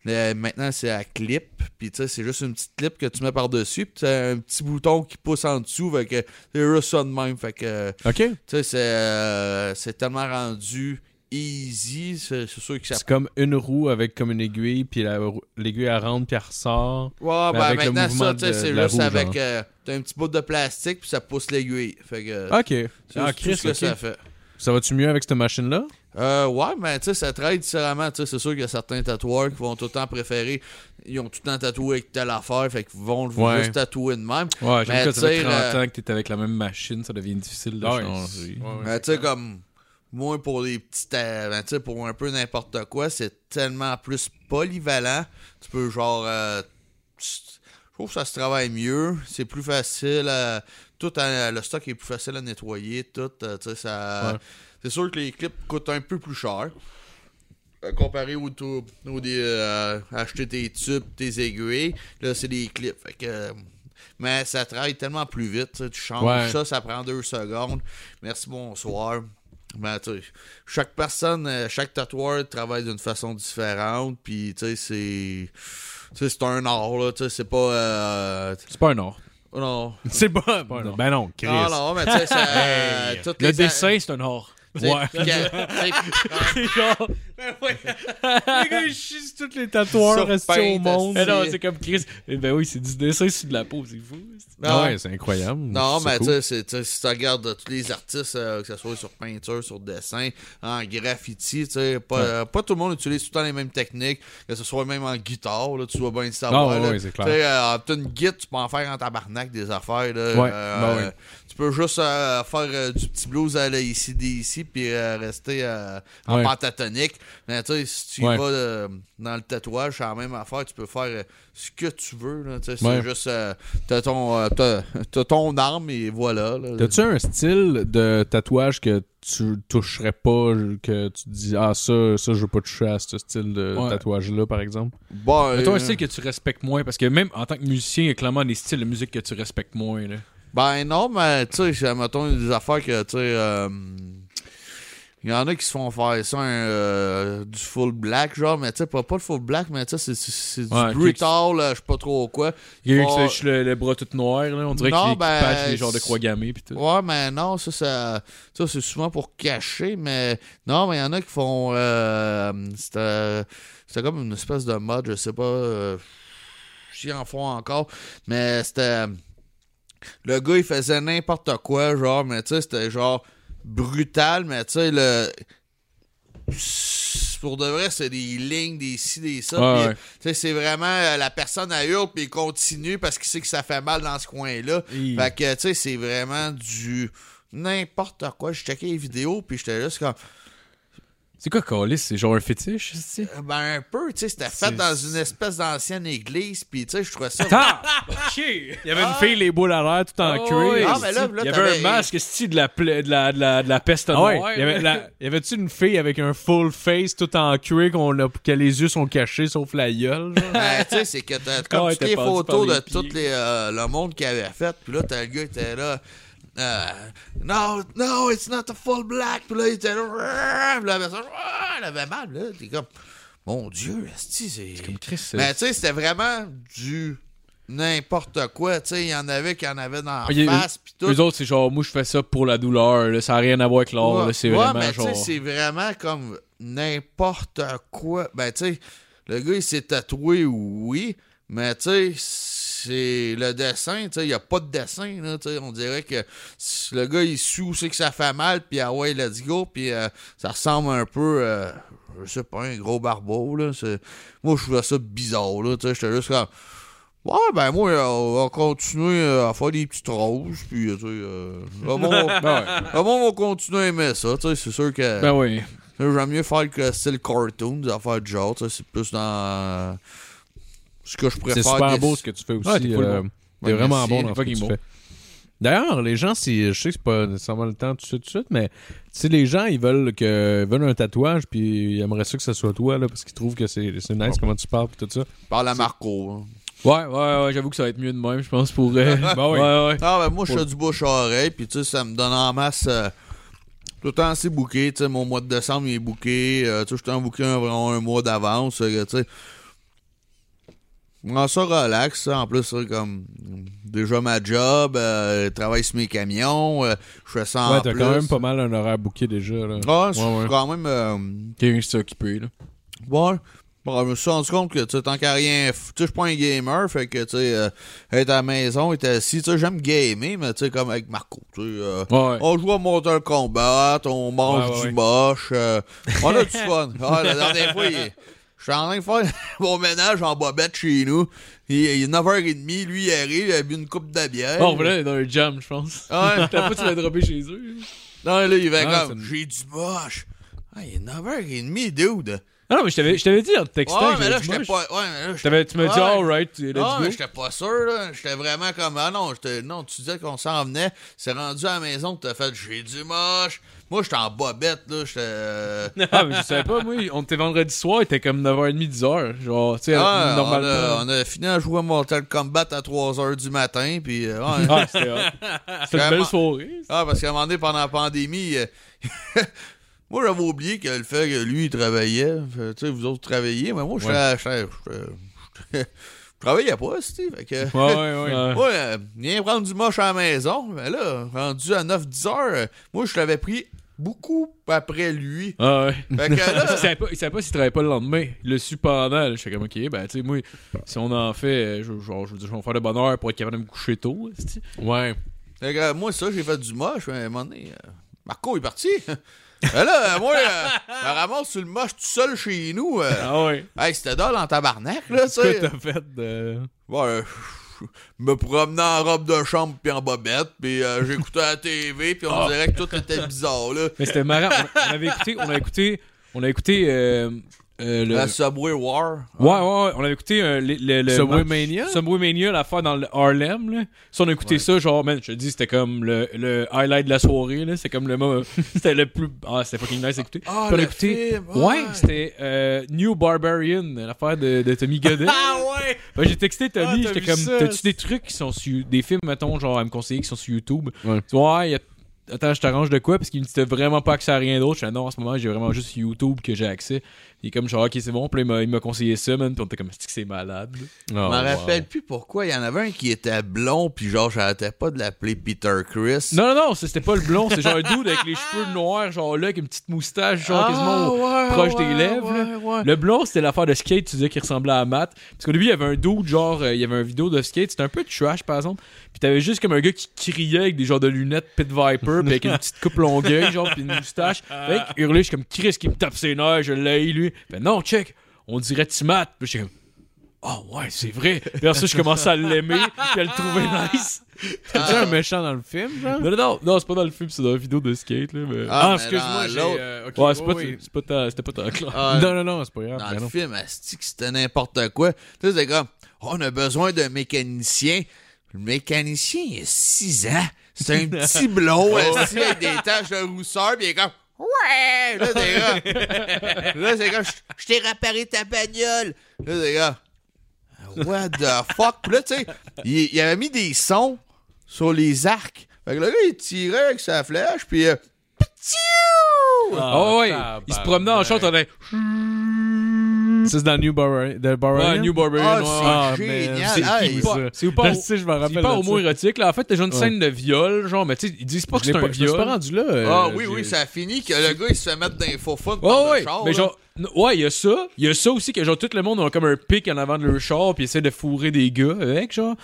Le- maintenant, c'est à clip, puis tu sais, c'est juste une petite clip que tu mets par-dessus, puis t'as un petit bouton qui pousse en dessous, fait que c'est juste ça de même, fait que, OK. tu sais, c'est, euh, c'est tellement rendu easy. C'est c'est sûr que ça C'est comme une roue avec comme une aiguille, puis la l'aiguille elle rentre, puis elle ressort. Ouais, ben avec maintenant, ça, tu sais, c'est de juste roue, avec. euh, T'as un petit bout de plastique, puis ça pousse l'aiguille. Fait que. Ok. c'est Ah, tout Chris, ce que ça fait. Ça va-tu mieux avec cette machine-là? Euh, ouais, mais tu sais, ça travaille différemment. Tu sais, c'est sûr qu'il y a certains tatoueurs qui vont tout le temps préférer. Ils ont tout le temps tatoué avec telle affaire, fait qu'ils vont Ouais. juste tatouer de même. Ouais, Mais j'aime que ça fait tu sais, 30 euh, ans que t'es avec la même machine, ça devient difficile de Ouais. changer. Mais tu sais, comme. Moi, pour les petites. euh, ben, tu sais, pour un peu n'importe quoi, c'est tellement plus polyvalent. Tu peux, genre. euh, je trouve que ça se travaille mieux. C'est plus facile. à- tout à- le stock est plus facile à nettoyer. Tout, euh, tu sais, ça. C'est sûr que les clips coûtent un peu plus cher. euh, Comparé au, tout- au des, euh, acheter tes tubes, tes aiguilles, là c'est des clips. Fait que, euh, mais ça travaille tellement plus vite. tu changes Ouais. ça, ça prend deux secondes. Merci, bonsoir. Ben, tu sais, chaque personne, chaque tatoueur travaille d'une façon différente. Puis, tu sais, c'est. tu sais, c'est un art, là. Tu sais, c'est pas. euh, C'est pas un art. non. C'est pas. un art. ben non, Chris. Ah non, mais tu sais, ça. Hey. toutes Le dessin, c'est un art. Ouais. C'est genre. Les gars, ils chient sur tous les tatoueurs restés au monde. Eh non, C'est- c'est comme Chris. Eh ben oui, c'est du dessin sur de la peau, c'est fou. Non. Ouais, c'est incroyable. Non, mais tu sais, si tu regardes tous les artistes, euh, que ce soit sur peinture, sur dessin, en graffiti, tu sais, pas, euh, pas tout le monde utilise tout le temps les mêmes techniques, que ce soit même en guitare, là, tu dois bien le savoir. Ah, ouais, là. ouais, c'est clair. Tu sais, euh, une guitare, tu peux en faire en tabarnak des affaires. Là, Ouais, Euh, ben ouais. Tu peux juste euh, faire euh, du petit blues à la ici, puis euh, rester en Ouais. pentatonique. Mais tu sais, si tu Ouais. vas dans le tatouage, c'est la même affaire, tu peux faire ce que tu veux. là, sais, C'est Ouais. juste, t'as ton, euh, t'as- t'as ton arme et voilà. là. T'as-tu un style de tatouage que tu toucherais pas, que tu te dis, ah, ça, ça, je veux pas toucher à ce style de Ouais. tatouage-là, par exemple? Bon, Mettons euh, un style que tu respectes moins, parce que même en tant que musicien, il y a clairement des styles de musique que tu respectes moins. Là. Ben non, mais tu sais, mettons des affaires que, tu sais, euh, il y en a qui se font faire ça, un, euh, du full black, genre, mais tu sais, pas, pas le full black, mais tu sais, c'est- du Ouais, brutal, je sais pas trop quoi. Il y a eu se lèche le, le bras tout noir, là. on dirait qu'il ben, patch les genres de croix gammées pis tout. Ouais, mais non, ça, ça, ça c'est souvent pour cacher, mais non, mais il y en a qui font. Euh, c'était c'était comme une espèce de mode, je sais pas euh, s'ils en font encore, mais c'était. Le gars, il faisait n'importe quoi, genre, mais tu sais, c'était genre brutal, mais tu sais, le. Pour de vrai, c'est des lignes, des ci, des ça. Ouais, ouais. tu sais, c'est vraiment euh, la personne à hurle, puis il continue parce qu'il sait que ça fait mal dans ce coin-là. Fait que, tu sais, c'est vraiment du n'importe quoi. Je checkais les vidéos, puis j'étais là, c'est comme, C'est quoi, Calis? C'est genre un fétiche, c'est euh, ben un peu, tu sais, c'était fait dans une espèce d'ancienne église, puis tu sais, je trouvais ça. Attends! ok! Il y avait une fille, les boules à l'air, tout en Oh, cuir. oui. Ah, mais là, là, il y avait un masque, style de la, pla- de la, de la, de la peste Ah ouais, noire. il y avait-tu une fille avec un full face tout en cuir qu'on a, que les yeux sont cachés sauf la gueule? Ben, tu sais, c'est que t'as comme Ah toutes t'es les photos de tout euh, le monde qu'il avait fait, puis là, t'as le gars qui était là. Euh, no, no, it's not a full black. Puis là, il était. Puis là, il avait mal. Là, t'es comme, mon Dieu, c'est. Comme Mais tu sais, c'était vraiment du n'importe quoi. Tu sais, il y en avait qui en avaient dans la face. Puis tout. Eux autres, c'est genre, moi, je fais ça pour la douleur. Là, ça n'a rien à voir avec. Ouais, là, C'est ouais, vraiment mais genre. c'est vraiment comme n'importe quoi. Ben, tu sais, le gars, il s'est tatoué, oui, mais tu sais, c'est le dessin, tu sais, il n'y a pas de dessin, là, tu sais, on dirait que si le gars, il sous, c'est que ça fait mal, puis ah ouais, let's go, puis euh, ça ressemble un peu, euh, je sais pas, un gros barbeau, là, c'est- moi, je trouvais ça bizarre, là, tu sais, j'étais juste comme... Ouais, ben moi, euh, on va continuer euh, à faire des petites roses, puis, tu sais, euh, le monde va- Ben ouais. monde va continuer à aimer ça, tu sais, c'est sûr que Ben oui. j'aime mieux faire que style cartoon, des affaires de genre, tu sais, c'est plus dans euh, ce que je préfère. C'est super des- beau ce que tu fais aussi. Ouais, t'es euh, vraiment bon dans ce que tu bon. fais. D'ailleurs, les gens, si, je sais que c'est pas nécessairement le temps tout de suite, tout de suite, mais si les gens ils veulent que ils veulent un tatouage, puis ils aimeraient ça que ce soit toi, là, parce qu'ils trouvent que c'est c'est nice comment tu parles, puis tout ça. Par la Marco. hein. Ouais, ouais, ouais, j'avoue que ça va être mieux de même, je pense, pour. euh, Ben oui. Ouais, ouais. Ah, ben moi, je fais du bouche à oreille, puis tu sais, ça me donne en masse. euh, tout le temps tu sais, mon mois de décembre, il est booké. euh, tu sais, je suis en booké un, vraiment un mois d'avance, euh, tu sais. Prends ça relax, ça. En plus, c'est comme déjà ma job, euh, je travaille sur mes camions, euh, je fais ça en Ouais, t'as plus. quand même pas mal un horaire booké déjà. Là. Ouais, ouais. suis quand même. euh, Quelqu'un qui s'est occupé, là. Ouais. Bon, je me suis rendu compte que, tu sais, tant qu'à rien, tu sais, je suis pas un gamer, fait que, tu sais, euh, être à la maison, être assis, tu sais, j'aime gamer, mais tu sais, comme avec Marco, tu sais, Ouais. on joue à Mortal Kombat, on mange du moche, on a du fun. Ah, la dernière fois, il- je suis en train de faire mon ménage en bobette chez nous, il, il est 9h30, lui, il arrive, il a bu une coupe de bière. Bon, voilà, dans un jam, je pense. Ouais. T'as pas, tu l'as droppé chez eux. Non, là, il va Ah, comme, j'ai du moche. Ah, il est 9h30, dude. Ah non, mais je t'avais, je t'avais dit en te textant Ouais, mais là, j'étais pas. Ouais, mais là, j'étais- tu m'as dit, alright, let's Non, mais j'étais pas sûr, là. J'étais vraiment comme. Ah non, j'étais- non, tu disais qu'on s'en venait. C'est rendu à la maison que t'as fait j'ai du moche. Moi, j'étais en bobette, là. J'étais. euh, Ah, mais je savais pas, moi, on était vendredi soir, il était comme 9h30 10h. Genre, tu sais, ah, on, normalement. a, on a fini à jouer à Mortal Kombat à 3h du matin, puis. euh, ouais. Ah, c'était. C'était une belle soirée. Ah, parce qu'à un moment donné, pendant la pandémie, euh, moi, j'avais oublié que le fait que lui, il travaillait. Fait, Tu sais, vous autres travaillez, mais moi, j'étais- Je travaillais pas, Steve. Fait que. Ouais, ouais, ouais. Euh, viens prendre du moche à la maison. Mais là, rendu à 9-10 heures, euh, moi, je l'avais pris beaucoup après lui. Ah ouais. Fait que là, savait pas, il savait pas s'il travaillait pas le lendemain. Il l'a su pendant. Je fais comme, ok, ben, tu sais, moi, si on en fait, euh, je, genre, je veux dire, je vais me faire de bonne heure pour être capable de me coucher tôt. Ouais. fait que, euh, moi, ça, j'ai fait du moche. Mais à un moment donné, euh, Marco est parti. Ben là, euh, moi, euh, je ramasse sur le moche tout seul chez nous. euh. Ah ouais. Hey, c'était dole en tabarnak, là, tu Qu'est-ce que t'as fait de. Euh, me promenais en robe de chambre puis en bobette, puis euh, j'écoutais la TV, puis on dirait que tout était bizarre, là. Mais c'était marrant. On, on avait écouté, on a écouté, on a écouté, euh, euh, le. La Subway War. Ouais, ouais, ouais, on avait écouté euh, le, le, le Subway match- Mania? Subway Mania, l'affaire dans le Harlem, là. Ça, on a écouté Ouais. ça, genre, man, je te dis, c'était comme le, le highlight de la soirée, là. C'est comme le moment. c'était le plus. Ah, c'était fucking nice à écouter. Ah, on a écouté. film, Ouais, ouais. c'était euh, New Barbarian, l'affaire de, de Tommy Godet. Ah ouais! Ben, j'ai texté Tommy, Ah, j'étais comme, t'as-tu des trucs qui sont sur. Des films, mettons, genre, à me conseiller qui sont sur YouTube? Ouais. Y a- Attends, je t'arrange de quoi? Parce qu'il me t'as vraiment pas accès à rien d'autre. Je fais, non, en ce moment, j'ai vraiment juste YouTube que j'ai accès. Il est comme, genre, ok, c'est bon. Puis là, il m'a- il m'a conseillé ça, man. Puis on était comme, c'est que c'est malade. là? Oh, Je m'en wow. rappelle plus pourquoi. Il y en avait un qui était blond, puis genre, j'arrêtais pas de l'appeler Peter Chris. Non, non, non, ça, c'était pas le blond. C'est genre un dude avec les cheveux noirs, genre là, avec une petite moustache, genre quasiment Ah, ouais, proche ouais, des lèvres, là. ouais, ouais. Le blond, c'était l'affaire de skate, tu disais qu'il ressemblait à Matt. Parce qu'au début, il y avait un dude, genre, euh, il y avait un vidéo de skate, c'était un peu trash, par exemple. Puis t'avais juste comme un gars qui criait avec des genres de lunettes Pit Viper, puis avec une petite coupe longueuil, genre, puis une moustache. Fait hurlait, je suis comme Chris qui me tape ses nerfs, je l'ai, lui. Fait non, check, on dirait Timat. Puis j'étais comme, oh ouais, c'est vrai. Puis après ça, je commençais à l'aimer, puis à le trouver nice. T'as-tu un méchant dans le film, genre? Non, non, non, non c'est pas dans le film, c'est dans la vidéo de skate, là. Mais... Ah, mais excuse-moi, l'autre- euh, ok, ouais, c'est pas, oui. c'était pas clair. Ah, Non, non, non, c'est pas grave. dans le non. film, asti, que c'était n'importe quoi. Tu sais, c'est comme, on a besoin d'un mécanicien. Le mécanicien, il a 6 ans. C'est un petit blond, asti, avec des taches de rousseur, pis il est comme, ouais! Là, c'est comme, là, c'est comme, je- t'ai réparé ta bagnole. Là, c'est comme, what the fuck? Puis là, tu sais, il, il avait mis des sons sur les arcs. Fait que le gars, il tirait avec sa flèche, puis euh, ptiou! Oh, ouais, il se promenait en short, on avait. Ça, c'est dans New Bar- The Barbarian? Ouais, New Barbarian. Ah, ouais, c'est ouais. Ah, génial. C'est pas- c'est pas, Je me rappelle. homo érotique, là. En fait, t'as genre une Ouais. scène de viol, genre, mais tu sais, ils disent pas que c'est un je viol. pas rendu là. euh, Ah oui, j'ai- oui, ça finit que le gars, il se fait mettre dans les faux fun le char. mais là. genre, n- ouais, il y a ça. Il y a ça aussi que genre tout le monde a comme un pic en avant de leur char puis essaie de fourrer des gars avec, genre.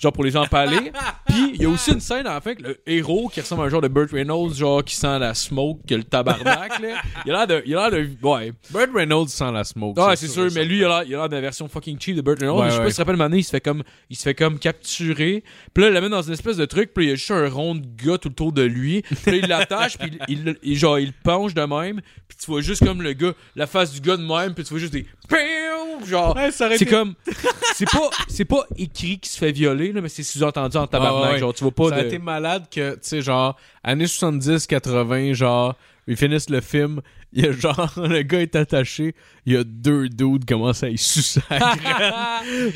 Genre pour les empaler. puis il y a aussi une scène en fait que le héros qui ressemble à un genre de Burt Reynolds, genre qui sent la smoke, que le tabarnak, là. Il a l'air de. Il a l'air de. Ouais. Burt Reynolds sans la smoke. Ouais, c'est sûr, mais lui, il a l'air- de la version fucking cheap de Burt Reynolds. Ouais, je sais pas ouais. si tu te rappelles, il se fait comme, il se fait comme capturer. Puis là, il l'amène dans une espèce de truc, puis il y a juste un rond de gars tout autour de lui. Puis là, il l'attache, puis il, il- il- genre, il penche de même, puis tu vois juste comme le gars, la face du gars de même, puis tu vois juste des. Genre, Ouais, c'est comme. C'est pas, c'est pas écrit qu'il se fait violer, là, mais c'est sous-entendu en tabarnak. Ah, ouais. Genre, tu vois pas ça a de. été malade que, tu sais, genre, années 70, 80, genre, ils finissent le film il y a genre, le gars est attaché, il y a deux dudes qui commencent à y sucer la.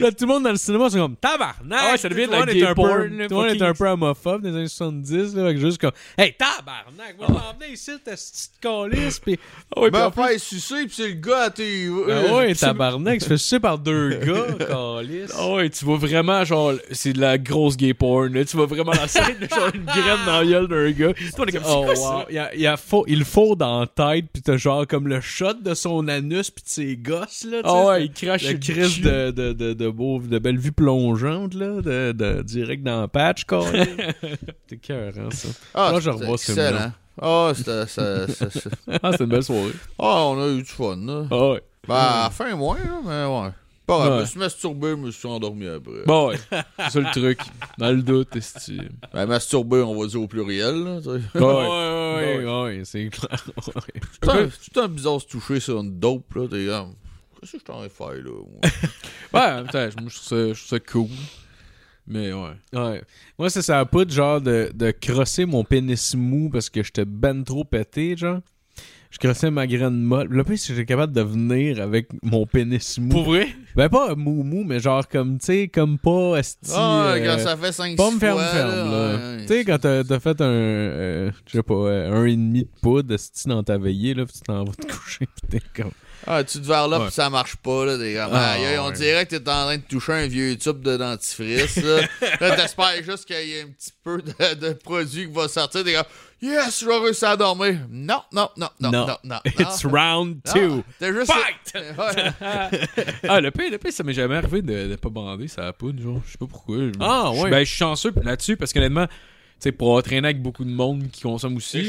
Là, tout le monde dans le cinéma, c'est comme tabarnak! Ah ouais, ça devient Tout est un peu- porn, Tout le monde est fucking- un peu homophobe dans les années 70, là, avec juste comme, hey, tabarnak! Moi, je m'en venais ici, ta petite calice, pis. Ah ouais, puis Ben, en plus- faire sucer, pis c'est le gars à tes. Ah ouais, tabarnak, il se fait sucer par deux gars, calice. Ah ouais, tu vois vraiment, genre, c'est de la grosse gay porn, là. Tu vois vraiment la scène, genre, une graine dans la gueule d'un gars. Toi, on est comme, Oh, wow. Il, y a, il, il faut dans la tête, pis t'as genre comme le shot de son anus pis de ses gosses, là. tu sais, Ah ouais, il crache Le crise de, de, de, de, beau, de belle vue plongeante, là, de, de, direct dans le patch, quoi. T'es cœur, hein, ça. Ah, Moi, je c'était revois ce. Ah, c'était. Ah, c'était une belle soirée. Ah, on a eu du fun, là. Ah ouais. Ben, à la fin, moins, là, mais ouais. Pas grave, Ouais. je me suis masturbé, je me suis endormi après. Bon, ouais. C'est ça le truc. Dans le doute, est Ben, masturbé, on va dire au pluriel, là. tu sais. Ouais. ouais, ouais, ouais, c'est clair. Ouais. C'est un- C'est un bizarre se toucher sur une dope, là. T'es comme. Qu'est-ce que je t'en ai fait, là? moi? Ouais, putain, moi, je trouve ça, je trouve ça cool. Mais ouais. Ouais. Moi, c'est ça a pas de genre de, de crosser mon pénis mou parce que j'étais ben trop pété, genre. Je crossais ma graine molle. Le que j'étais capable de venir avec mon pénis mou. Pour vrai? Ben, pas mou mou, mais genre comme, tu sais, comme pas esti. Ah, euh, quand ça fait 5 Pomme fois, ferme ferme, là. ouais, Tu sais, quand t'as t'as fait un, euh, je sais pas, euh, un et demi de poudre esti dans ta veillée, là, pis tu t'en vas te coucher, pis t'es comme... Ah, tu te vers là, Ouais. pis ça marche pas, là. Comme, Ah, aïe, on ouais. dirait que t'es en train de toucher un vieux tube de dentifrice, là. là, t'espères juste qu'il y ait un petit peu de, de produit qui va sortir. T'es comme, yes, je vais réussir à dormir. Non, non, non, non, non, non. non, It's round two. T'es juste. Fight! Ouais. Ah, le pire, le pire, ça m'est jamais arrivé de, de pas bander sa poudre, genre. Je sais pas pourquoi. Ah, ouais. Ben, je suis chanceux là-dessus parce qu'honnêtement, sais, pour traîné avec beaucoup de monde qui consomme aussi.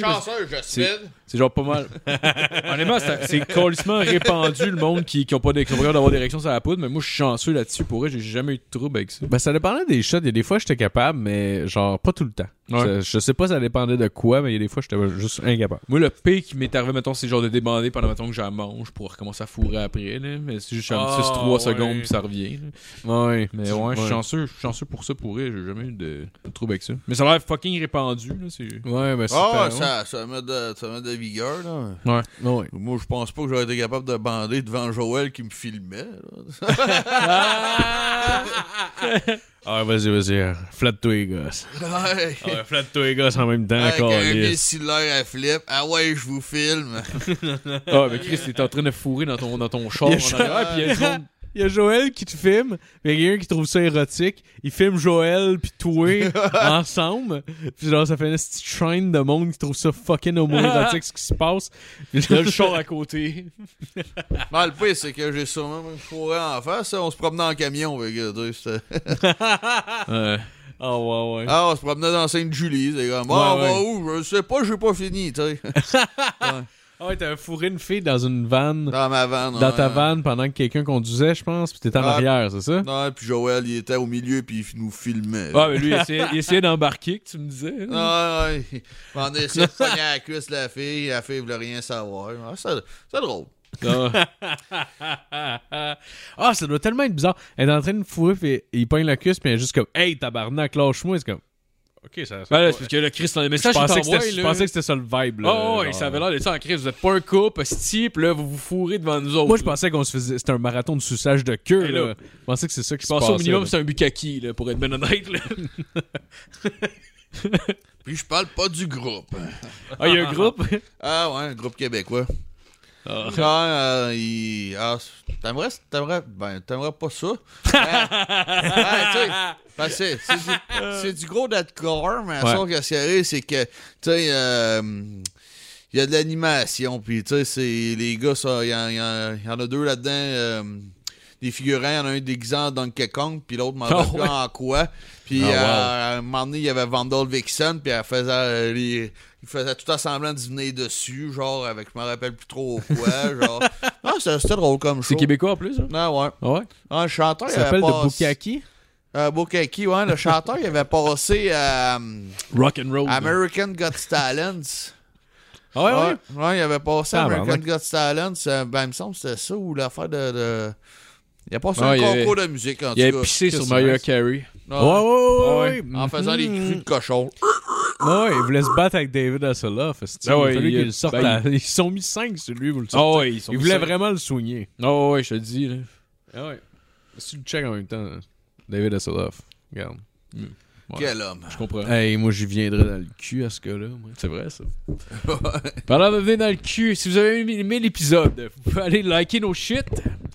Jasmine. C'est genre pas mal. Honnêtement, c'est c'est colissement répandu le monde qui, qui ont pas d'avoir d'érection sur la poudre, mais moi je suis chanceux là-dessus. Pour vrai, j'ai jamais eu de trouble avec ça. Ben, ça dépendait des shots. Il y a des fois, j'étais capable, mais genre, pas tout le temps. Ouais. Ça- je sais pas ça dépendait de quoi, mais il y a des fois, j'étais juste incapable. Moi, le pire qui m'est arrivé, mettons, c'est genre de débander pendant, mettons, que j'en mange pour recommencer à fourrer après, là. Mais c'est juste un petit 3 ouais. secondes puis ça revient, là. Ouais. Mais ouais, je suis chanceux, je suis chanceux pour ça, pour. J'ai jamais eu de, de trouble avec ça. Mais ça a l'air fucking répandu, là. C'est... Ouais, mais c'est Ah, ouais, ça, ça met de, ça met de vigueur, là. Ouais. Ouais. Moi, je pense pas que j'aurais été capable de bander devant Joël qui me filmait, là. Ah, vas-y, vas-y. Flatte-toi, les gosses. Ouais. Ah, flatte-toi, les gosses en même temps, Avec un câlisse. missilaire à flip. Ah ouais, je vous filme. Ah, mais Chris, t'es en train de fourrer dans ton, dans ton char. Il y a en arrière, puis il y a du monde- Il y a Joël qui te filme, puis il y a quelqu'un qui trouve ça érotique. Il filme Joël puis toi ensemble. Puis genre, ça fait une petite chaîne de monde qui trouve ça fucking homo-érotique ce qui se passe. Puis Il y a le char à côté. Non, le pire, c'est que j'ai sûrement même fourré en face. On se promenait en camion, c'était- Ouais. Ah ouais, ouais. Ah, on se promenait dans Sainte-Julie. C'est comme, Ouais, ah, va ouais. où? Je sais pas, j'ai pas fini, tu sais. Ah ouais, t'avais fourré une fille dans une vanne, Dans ma vanne. dans ta ouais. vanne pendant que quelqu'un conduisait, je pense, puis t'étais en Ah. arrière, c'est ça? Non, puis Joël, il était au milieu, puis il nous filmait. Ouais, mais lui, il essayait, il essayait d'embarquer, que tu me disais. hein. Ah, ouais. On a essayé de pogner à la cuisse la fille. La fille voulait rien savoir. Ah, c'est c'est drôle. Ah. ah, ça doit tellement être bizarre. Elle est en train de fourrer, puis il pogne la cuisse, puis elle est juste comme, hey, tabarnak, lâche-moi. C'est comme, ok, ça. ça Ben là, c'est parce que le Chris dans les je, pensais que je pensais que c'était ça le vibe, là. Oh, ouais, genre. ça avait l'air de ça en Chris. Vous êtes pas un couple, pis là, vous vous fourrez devant nous autres. Moi, je pensais qu'on se faisait. C'était un marathon de suçage de queue, là. là, Je pensais que c'est ça qui Je se passait. au minimum, c'est un bukkake, là, pour être ben honnête, là. Puis je parle pas du groupe. Ah, il y a un groupe? Ah ouais, un groupe québécois. Ah. Euh, il... ah, t'aimerais, t'aimerais, ben, t'aimerais pas ça. Ben, ben, ben, c'est, c'est du, c'est du gros deathcore, mais Ouais. sauf que ce qui arrive, c'est que, tu sais, euh, il y a de l'animation, puis tu sais, c'est, les gars, il y, en- y y a deux là-dedans, euh, des figurants, il y en a un déguisé en Donkey Kong, puis l'autre m'en Oh, ouais. en quoi. Puis Ah, wow. euh, à un moment donné, il y avait Vandal Vixen, puis elle faisait euh, les- il faisait tout à semblant de venir dessus, genre avec je me rappelle plus trop quoi, genre. C'était drôle comme show. C'est québécois en plus, hein? Ah ouais. Ouais? Ah, le chanteur, Ça s'appelle de. Bukaki? Euh, Bukaki, ouais. Le chanteur, il avait passé euh, Rock and roll. American Got Talents. Ah ouais, ouais? ouais. ouais, il avait passé Ah, American ben, Got Talents. euh, Ben, il me semble que c'était ça, ou l'affaire de... de... Il a passé Ouais, un il avait- concours de musique, en Il tout a cas. pissé que sur c'est Mariah. Carey. Ouais. Ouais, ouais. En faisant des cris de cochon. Ouais, il voulait se battre avec David Hasselhoff. Ah ouais, il a fallu il- ben, à- Ils se sont mis 5 sur lui pour le Ah sortir. ouais, ils il cinq. vraiment le soigner. Ah ouais, je te dis. Là. Ah ouais. Si tu le check en même temps, David Hasselhoff. Regarde. Quel homme. Je comprends. Hey, moi, j'y viendrais dans le cul à ce gars-là. moi. C'est vrai, ça. Parlant de venir dans le cul, si vous avez aimé, aimé l'épisode, vous pouvez aller liker nos shit.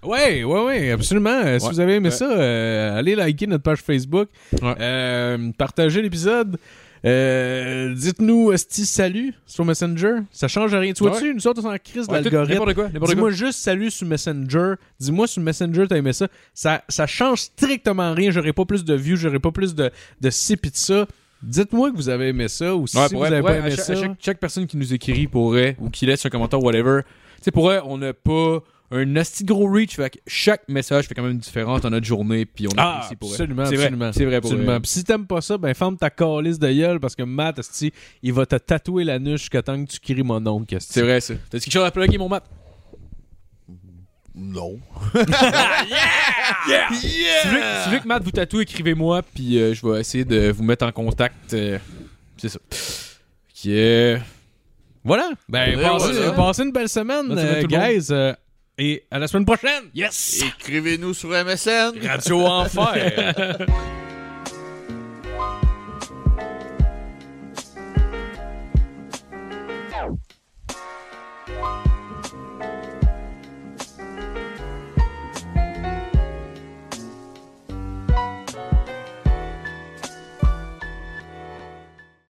Ouais, ouais, ouais, absolument. Euh, Si vous avez aimé Ouais. ça, euh, allez liker notre page Facebook. Ouais. Euh, partagez l'épisode. Euh, Dites-nous Esti salut sur Messenger. Ça change rien. Tu vois-tu, nous autres, on s'en crise de l'algorithme. Dis-moi juste salut sur Messenger. Dis-moi sur Messenger, t'as aimé ça. ça. Ça change strictement rien. J'aurai pas plus de views, j'aurai pas plus de, de ci pis de ça. Dites-moi que vous avez aimé ça ou si Ouais, vous avez pas à aimé chaque, ça. à chaque- chaque personne qui nous écrit pourrait ou qui laisse un commentaire, whatever. Tu sais, pour vrai, on n'a pas un asti gros reach. Fait que chaque message fait quand même une différence dans notre journée. Puis on Ah, apprécie pour absolument, C'est vrai, absolument. C'est vrai pour Absolument. vrai. Puis si t'aimes pas ça, ben ferme ta calice de gueule parce que Matt, il va te tatouer la nuche jusqu'à temps que tu cries mon esti. C'est vrai, ça. T'as quelque chose à plugger, mon mat? Non. Si vous voulez- si vous voulez que Matt vous tatoue, écrivez-moi. Puis euh, je vais essayer de vous mettre en contact. euh, c'est ça. Qui est. Voilà. Ben, Ouais, passez, une belle semaine, Bonne semaine, euh, guys. Et à la semaine prochaine. Yes! Écrivez-nous sur MSN. Radio Enfer.